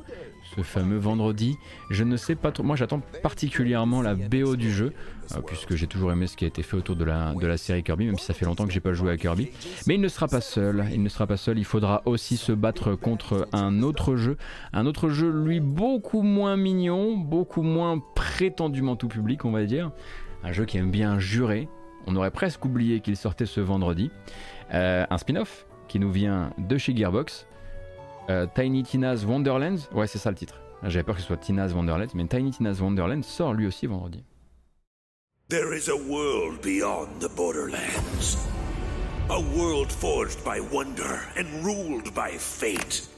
ce fameux vendredi. Je ne sais pas trop. Moi, j'attends particulièrement la BO du jeu, euh, puisque j'ai toujours aimé ce qui a été fait autour de la, de la série Kirby, même si ça fait longtemps que j'ai pas joué à Kirby. Mais il ne sera pas seul. Il ne sera pas seul. Il faudra aussi se battre contre un autre jeu, un autre jeu lui beaucoup moins mignon, beaucoup moins prétendument tout public, on va dire. Un jeu qui aime bien jurer. On aurait presque oublié qu'il sortait ce vendredi. Euh, un spin-off qui nous vient de chez Gearbox. Euh, Tiny Tina's Wonderlands, ouais c'est ça le titre. J'avais peur que ce soit Tina's Wonderlands, mais Tiny Tina's Wonderlands sort lui aussi vendredi. There is a world beyond the borderlands. A world forged by wonder and ruled by fate.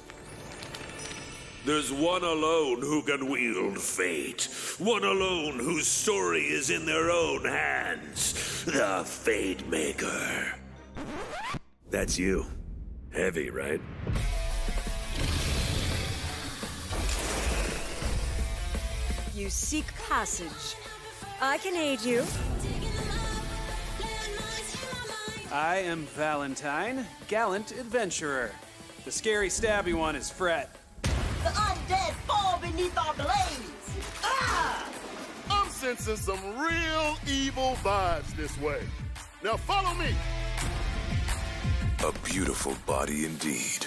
There's one alone who can wield fate. One alone whose story is in their own hands. The Fate Maker. That's you. Heavy, right? You seek passage. I can aid you. I am Valentine, gallant adventurer. The scary stabby one is Fret. The undead fall beneath our blades. Ah! I'm sensing some real evil vibes this way. Now follow me. A beautiful body indeed.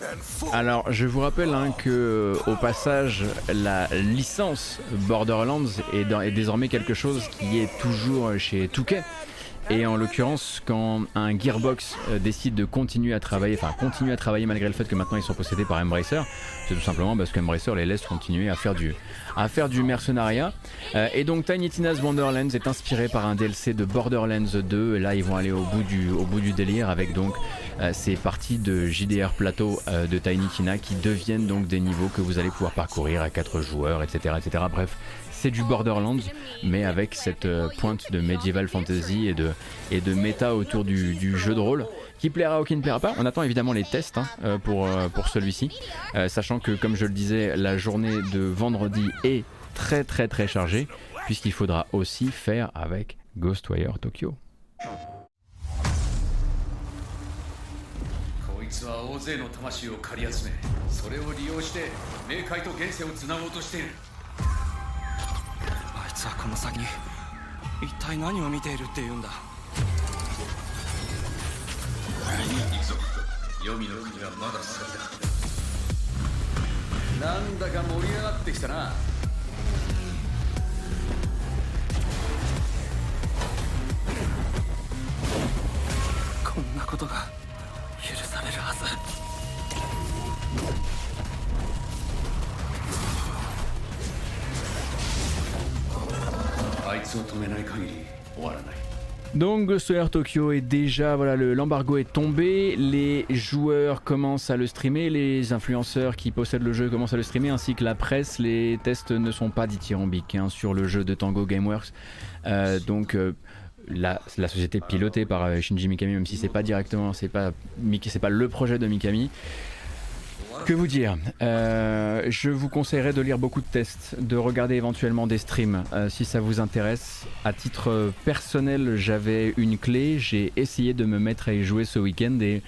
And full Alors, je vous rappelle hein, que, euh, au passage, la licence Borderlands est, dans- est désormais quelque chose qui est toujours chez Touquet. Et en l'occurrence, quand un Gearbox euh, décide de continuer à travailler, enfin continuer à travailler malgré le fait que maintenant ils sont possédés par Embracer, c'est tout simplement parce qu'Embracer les laisse continuer à faire du, à faire du mercenariat. Euh, et donc Tiny Tina's Wonderlands est inspiré par un DLC de Borderlands 2. Et là, ils vont aller au bout du, au bout du délire avec donc euh, ces parties de JDR Plateau de Tiny Tina qui deviennent donc des niveaux que vous allez pouvoir parcourir à 4 joueurs, etc. etc. Bref, c'est du Borderlands, mais avec cette euh, pointe de medieval fantasy et de, méta autour du, jeu de rôle qui plaira ou qui ne plaira pas. On attend évidemment les tests hein, euh, pour, euh, pour celui-ci, sachant que comme je le disais, la journée de vendredi est très très très chargée, puisqu'il faudra aussi faire avec Ghostwire Tokyo. つはこの先に一体何を見ているっていうんだ。いいぞ黄泉の国はまだ先だ。なんだか盛り上がってきたな。こんなことが許されるはず。い Donc Ghostwire Tokyo est déjà, voilà, le- l'embargo est tombé, les joueurs commencent à le streamer, les influenceurs qui possèdent le jeu commencent à le streamer, ainsi que la presse. Les tests ne sont pas dithyrambiques hein, sur le jeu de Tango Gameworks. Euh, donc euh, la, la société pilotée par euh, Shinji Mikami, même si c'est pas directement, c'est pas, pas le projet de Mikami. Que vous dire Euh, Je vous conseillerais de lire beaucoup de tests, de regarder éventuellement des streams euh, si ça vous intéresse. À titre personnel, j'avais une clé, j'ai essayé de me mettre à y jouer ce week-end et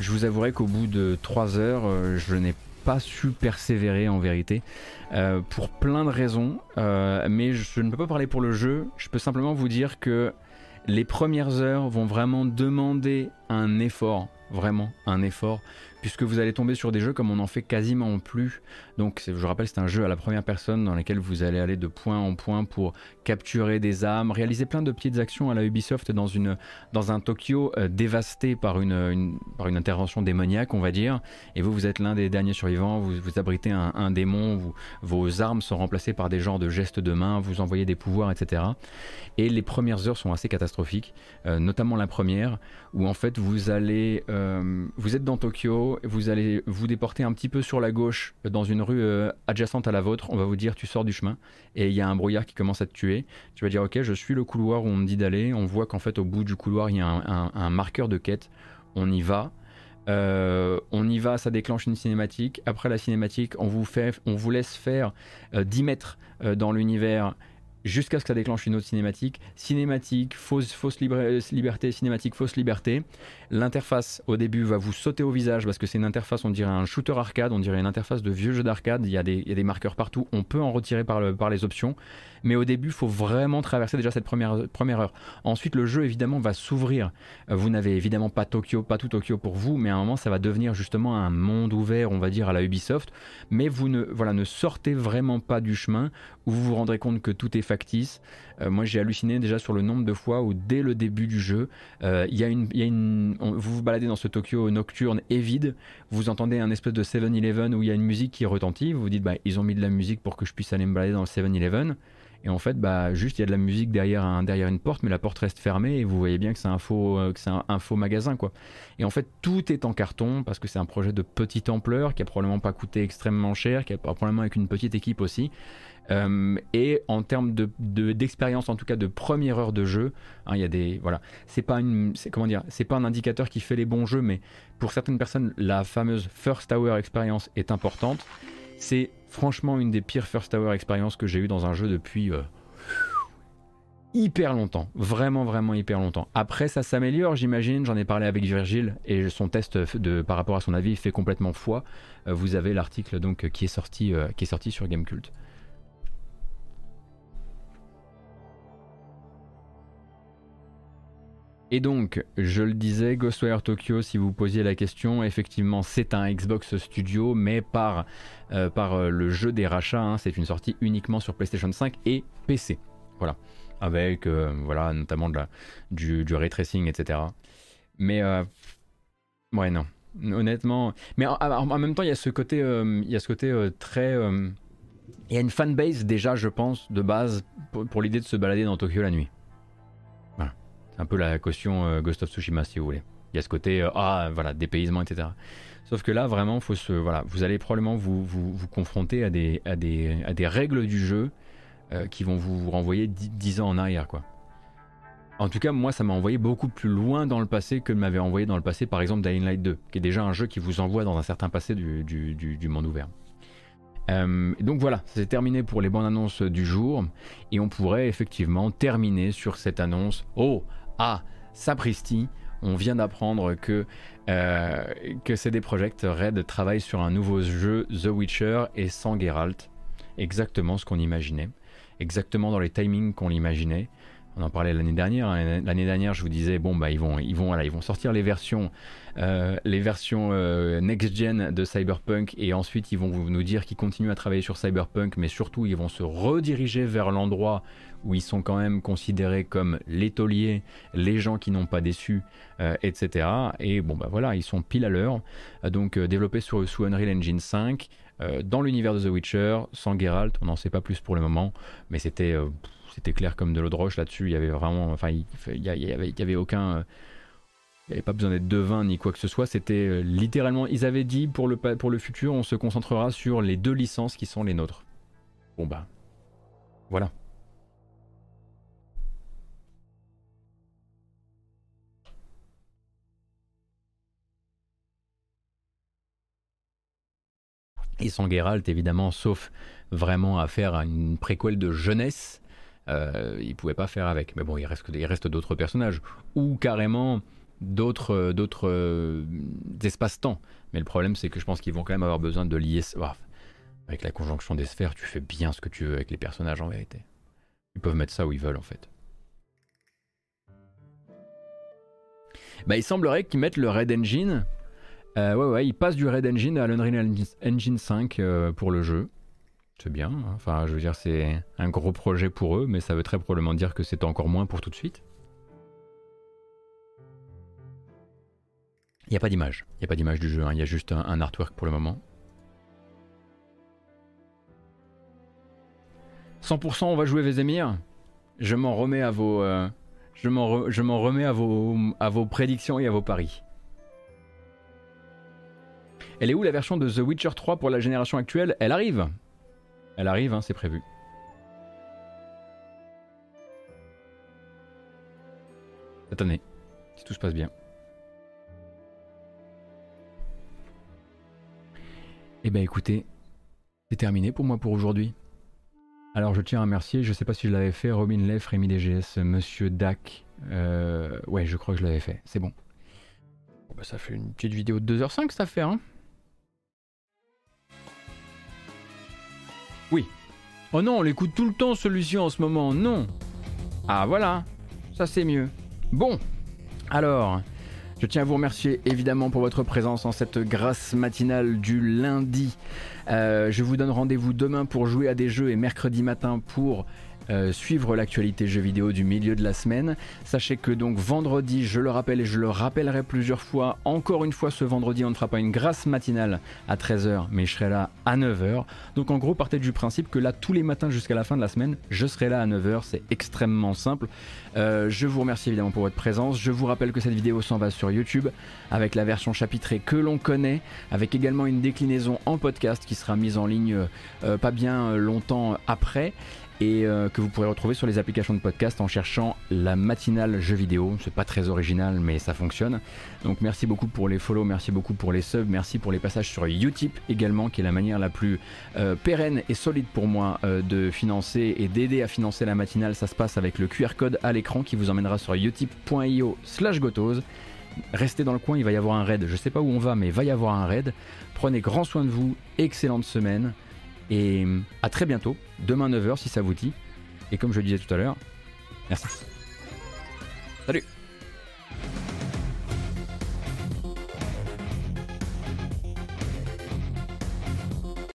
je vous avouerai qu'au bout de 3 heures, euh, je n'ai pas su persévérer en vérité, pour plein de raisons. Mais je ne peux pas parler pour le jeu, je peux simplement vous dire que les premières heures vont vraiment demander un effort, vraiment un effort puisque vous allez tomber sur des jeux comme on en fait quasiment plus. Donc je rappelle, c'est un jeu à la première personne dans lequel vous allez aller de point en point pour capturer des âmes, réaliser plein de petites actions à la Ubisoft dans, une, dans un Tokyo euh, dévasté par une, par une intervention démoniaque, on va dire. Et vous, vous êtes l'un des derniers survivants, vous, vous abritez un, démon, vos armes sont remplacées par des genres de gestes de main, vous envoyez des pouvoirs, etc. Et les premières heures sont assez catastrophiques, euh, notamment la première, où en fait vous allez, euh, vous êtes dans Tokyo, vous allez vous déporter un petit peu sur la gauche euh, dans une rue adjacente à la vôtre, on va vous dire tu sors du chemin, et il y a un brouillard qui commence à te tuer. Tu vas dire ok, je suis le couloir où on me dit d'aller, on voit qu'en fait au bout du couloir il y a un, marqueur de quête, on y va. on y va, ça déclenche une cinématique. Après la cinématique, on vous, fait, on vous laisse faire 10 mètres dans l'univers jusqu'à ce que ça déclenche une autre cinématique. Cinématique, fausse, fausse liberté, cinématique, fausse liberté. L'interface au début va vous sauter au visage parce que c'est une interface, on dirait un shooter arcade, on dirait une interface de vieux jeu d'arcade. Il, y a des marqueurs partout, on peut en retirer par, par les options. Mais au début, il faut vraiment traverser déjà cette première, première heure. Ensuite, le jeu évidemment va s'ouvrir. Euh, vous n'avez évidemment pas Tokyo, pas tout Tokyo pour vous, mais à un moment, ça va devenir justement un monde ouvert, on va dire, à la Ubisoft. Mais vous ne, voilà, ne sortez vraiment pas du chemin où vous vous rendrez compte que tout est factice. Euh, moi, j'ai halluciné déjà sur le nombre de fois où, dès le début du jeu, euh, il y a une, y a une vous vous baladez dans ce Tokyo nocturne et vide, vous entendez un espèce de 7-Eleven où il y a une musique qui retentit, vous vous dites, bah, ils ont mis de la musique pour que je puisse aller me balader dans le 7-Eleven. Et en fait, bah, juste il y a de la musique derrière, un, derrière une porte, mais la porte reste fermée et vous voyez bien que c'est un faux, euh, un, faux magasin, quoi. Et en fait, tout est en carton parce que c'est un projet de petite ampleur qui a probablement pas coûté extrêmement cher, qui a probablement avec une petite équipe aussi. Euh, et en termes de, d'expérience, en tout cas de première heure de jeu, hein, il y a des voilà, c'est pas une, comment dire, c'est pas un indicateur qui fait les bons jeux, mais pour certaines personnes, la fameuse first hour expérience est importante. C'est franchement une des pires first hour expériences que j'ai eu dans un jeu depuis euh, hyper longtemps. Vraiment, vraiment hyper longtemps. Après, ça s'améliore, j'imagine. J'en ai parlé avec Virgile et son test de, par rapport à son avis fait complètement foi. Euh, vous avez l'article donc qui est sorti, euh, qui est sorti sur Gamecult. Et donc, je le disais, Ghostwire Tokyo, si vous posiez la question, effectivement, c'est un Xbox Studio, mais par, euh, par euh, le jeu des rachats, hein, c'est une sortie uniquement sur PlayStation 5 et PC. Voilà. Avec, euh, voilà, notamment de la, du, du ray tracing, etc. Mais, ouais, non. Honnêtement. Mais en, même temps, il y a ce côté, il y a ce côté très. il y a une fanbase déjà, je pense, de base, pour l'idée de se balader dans Tokyo la nuit un peu la caution Ghost of Tsushima si vous voulez. Il y a ce côté, ah voilà, dépaysement, etc. Sauf que là, vraiment, faut se, voilà, vous allez probablement vous, vous, confronter à des, à, des, à des règles du jeu euh, qui vont vous renvoyer 10 ans en arrière. quoi. En tout cas, moi, ça m'a envoyé beaucoup plus loin dans le passé que m'avait envoyé dans le passé, par exemple, Dying Light 2, qui est déjà un jeu qui vous envoie dans un certain passé du, du, du, monde ouvert. donc voilà, c'est terminé pour les bandes annonces du jour, et on pourrait effectivement terminer sur cette annonce. Oh, ah, sapristi, on vient d'apprendre que, euh, que CD Projekt Red travaille sur un nouveau jeu The Witcher et sans Geralt. Exactement ce qu'on imaginait. Exactement dans les timings qu'on l'imaginait. On en parlait l'année dernière. Hein. L'année dernière, je vous disais, bon, bah, ils vont, sortir les versions, euh, euh, next-gen de Cyberpunk et ensuite ils vont nous dire qu'ils continuent à travailler sur Cyberpunk, mais surtout ils vont se rediriger vers l'endroit où ils sont quand même considérés comme les tauliers, les gens qui n'ont pas déçu, euh, etc. Et bon, bah voilà, ils sont pile à l'heure. Donc euh, développé sur, sous Unreal Engine 5, dans l'univers de The Witcher, sans Geralt, on n'en sait pas plus pour le moment, mais c'était c'était clair comme de l'eau de roche là-dessus. Il y avait vraiment, enfin, il, y, avait, y avait aucun. il n'y avait pas besoin d'être devin ni quoi que ce soit. C'était littéralement, ils avaient dit pour le, pour le futur, on se concentrera sur les deux licences qui sont les nôtres. Bon bah, voilà. Et sans Geralt, évidemment, sauf vraiment à faire une préquelle de jeunesse, euh, il pouvait pas faire avec. Mais bon, il reste, d'autres personnages. Ou carrément d'autres, euh, espaces-temps. Mais le problème, c'est que je pense qu'ils vont quand même avoir besoin de lier. avec la conjonction des sphères, tu fais bien ce que tu veux avec les personnages en vérité. Ils peuvent mettre ça où ils veulent en fait. Bah, il semblerait qu'ils mettent le Red Engine Euh, ouais, ouais, ils passent du Red Engine à l'Unreal Engine 5 euh, pour le jeu. C'est bien. hein. Enfin, je veux dire, c'est un gros projet pour eux, mais ça veut très probablement dire que c'est encore moins pour tout de suite. Il n'y a pas d'image. Il n'y a pas d'image du jeu. hein. Il y a juste un, artwork pour le moment. 100% on va jouer Vesemir. Je m'en remets à vos, euh, je m'en remets à vos, à vos prédictions et à vos paris. Elle est où la version de The Witcher 3 pour la génération actuelle? Elle arrive. Elle arrive, hein, c'est prévu. Cette année, si tout se passe bien. Eh ben écoutez, c'est terminé pour moi pour aujourd'hui. Alors je tiens à remercier, je sais pas si je l'avais fait, Robin Leff, Rémi DGS, Monsieur Dac. Euh, ouais, je crois que je l'avais fait, c'est bon. Bon, bah, ça fait une petite vidéo de 2h05 ça fait, hein Oui. Oh non, on l'écoute tout le temps celui-ci en ce moment, non Ah voilà, ça c'est mieux. Bon, alors, je tiens à vous remercier évidemment pour votre présence en cette grasse matinale du lundi. Euh, je vous donne rendez-vous demain pour jouer à des jeux et mercredi matin pour euh, suivre l'actualité jeux vidéo du milieu de la semaine. Sachez que donc vendredi, je le rappelle et je le rappellerai plusieurs fois, encore une fois ce vendredi, on ne fera pas une grasse matinale à 13h, mais je serai là à 9h. Donc en gros, partez du principe que là, tous les matins jusqu'à la fin de la semaine, je serai là à 9h, c'est extrêmement simple. Euh, je vous remercie évidemment pour votre présence. Je vous rappelle que cette vidéo s'en va sur YouTube avec la version chapitrée que l'on connaît, avec également une déclinaison en podcast qui sera mise en ligne euh, pas bien longtemps après et euh, que vous pourrez retrouver sur les applications de podcast en cherchant la matinale jeux vidéo. C'est pas très original, mais ça fonctionne. Donc merci beaucoup pour les follow, merci beaucoup pour les subs, merci pour les passages sur Utip également, qui est la manière la plus euh, pérenne et solide pour moi euh, de financer et d'aider à financer la matinale. Ça se passe avec le QR code à l'écran qui vous emmènera sur utip.io slash gotos. Restez dans le coin, il va y avoir un raid. Je sais pas où on va, mais il va y avoir un raid. Prenez grand soin de vous, excellente semaine. Et à très bientôt, demain 9h si ça vous dit. Et comme je le disais tout à l'heure, merci. Salut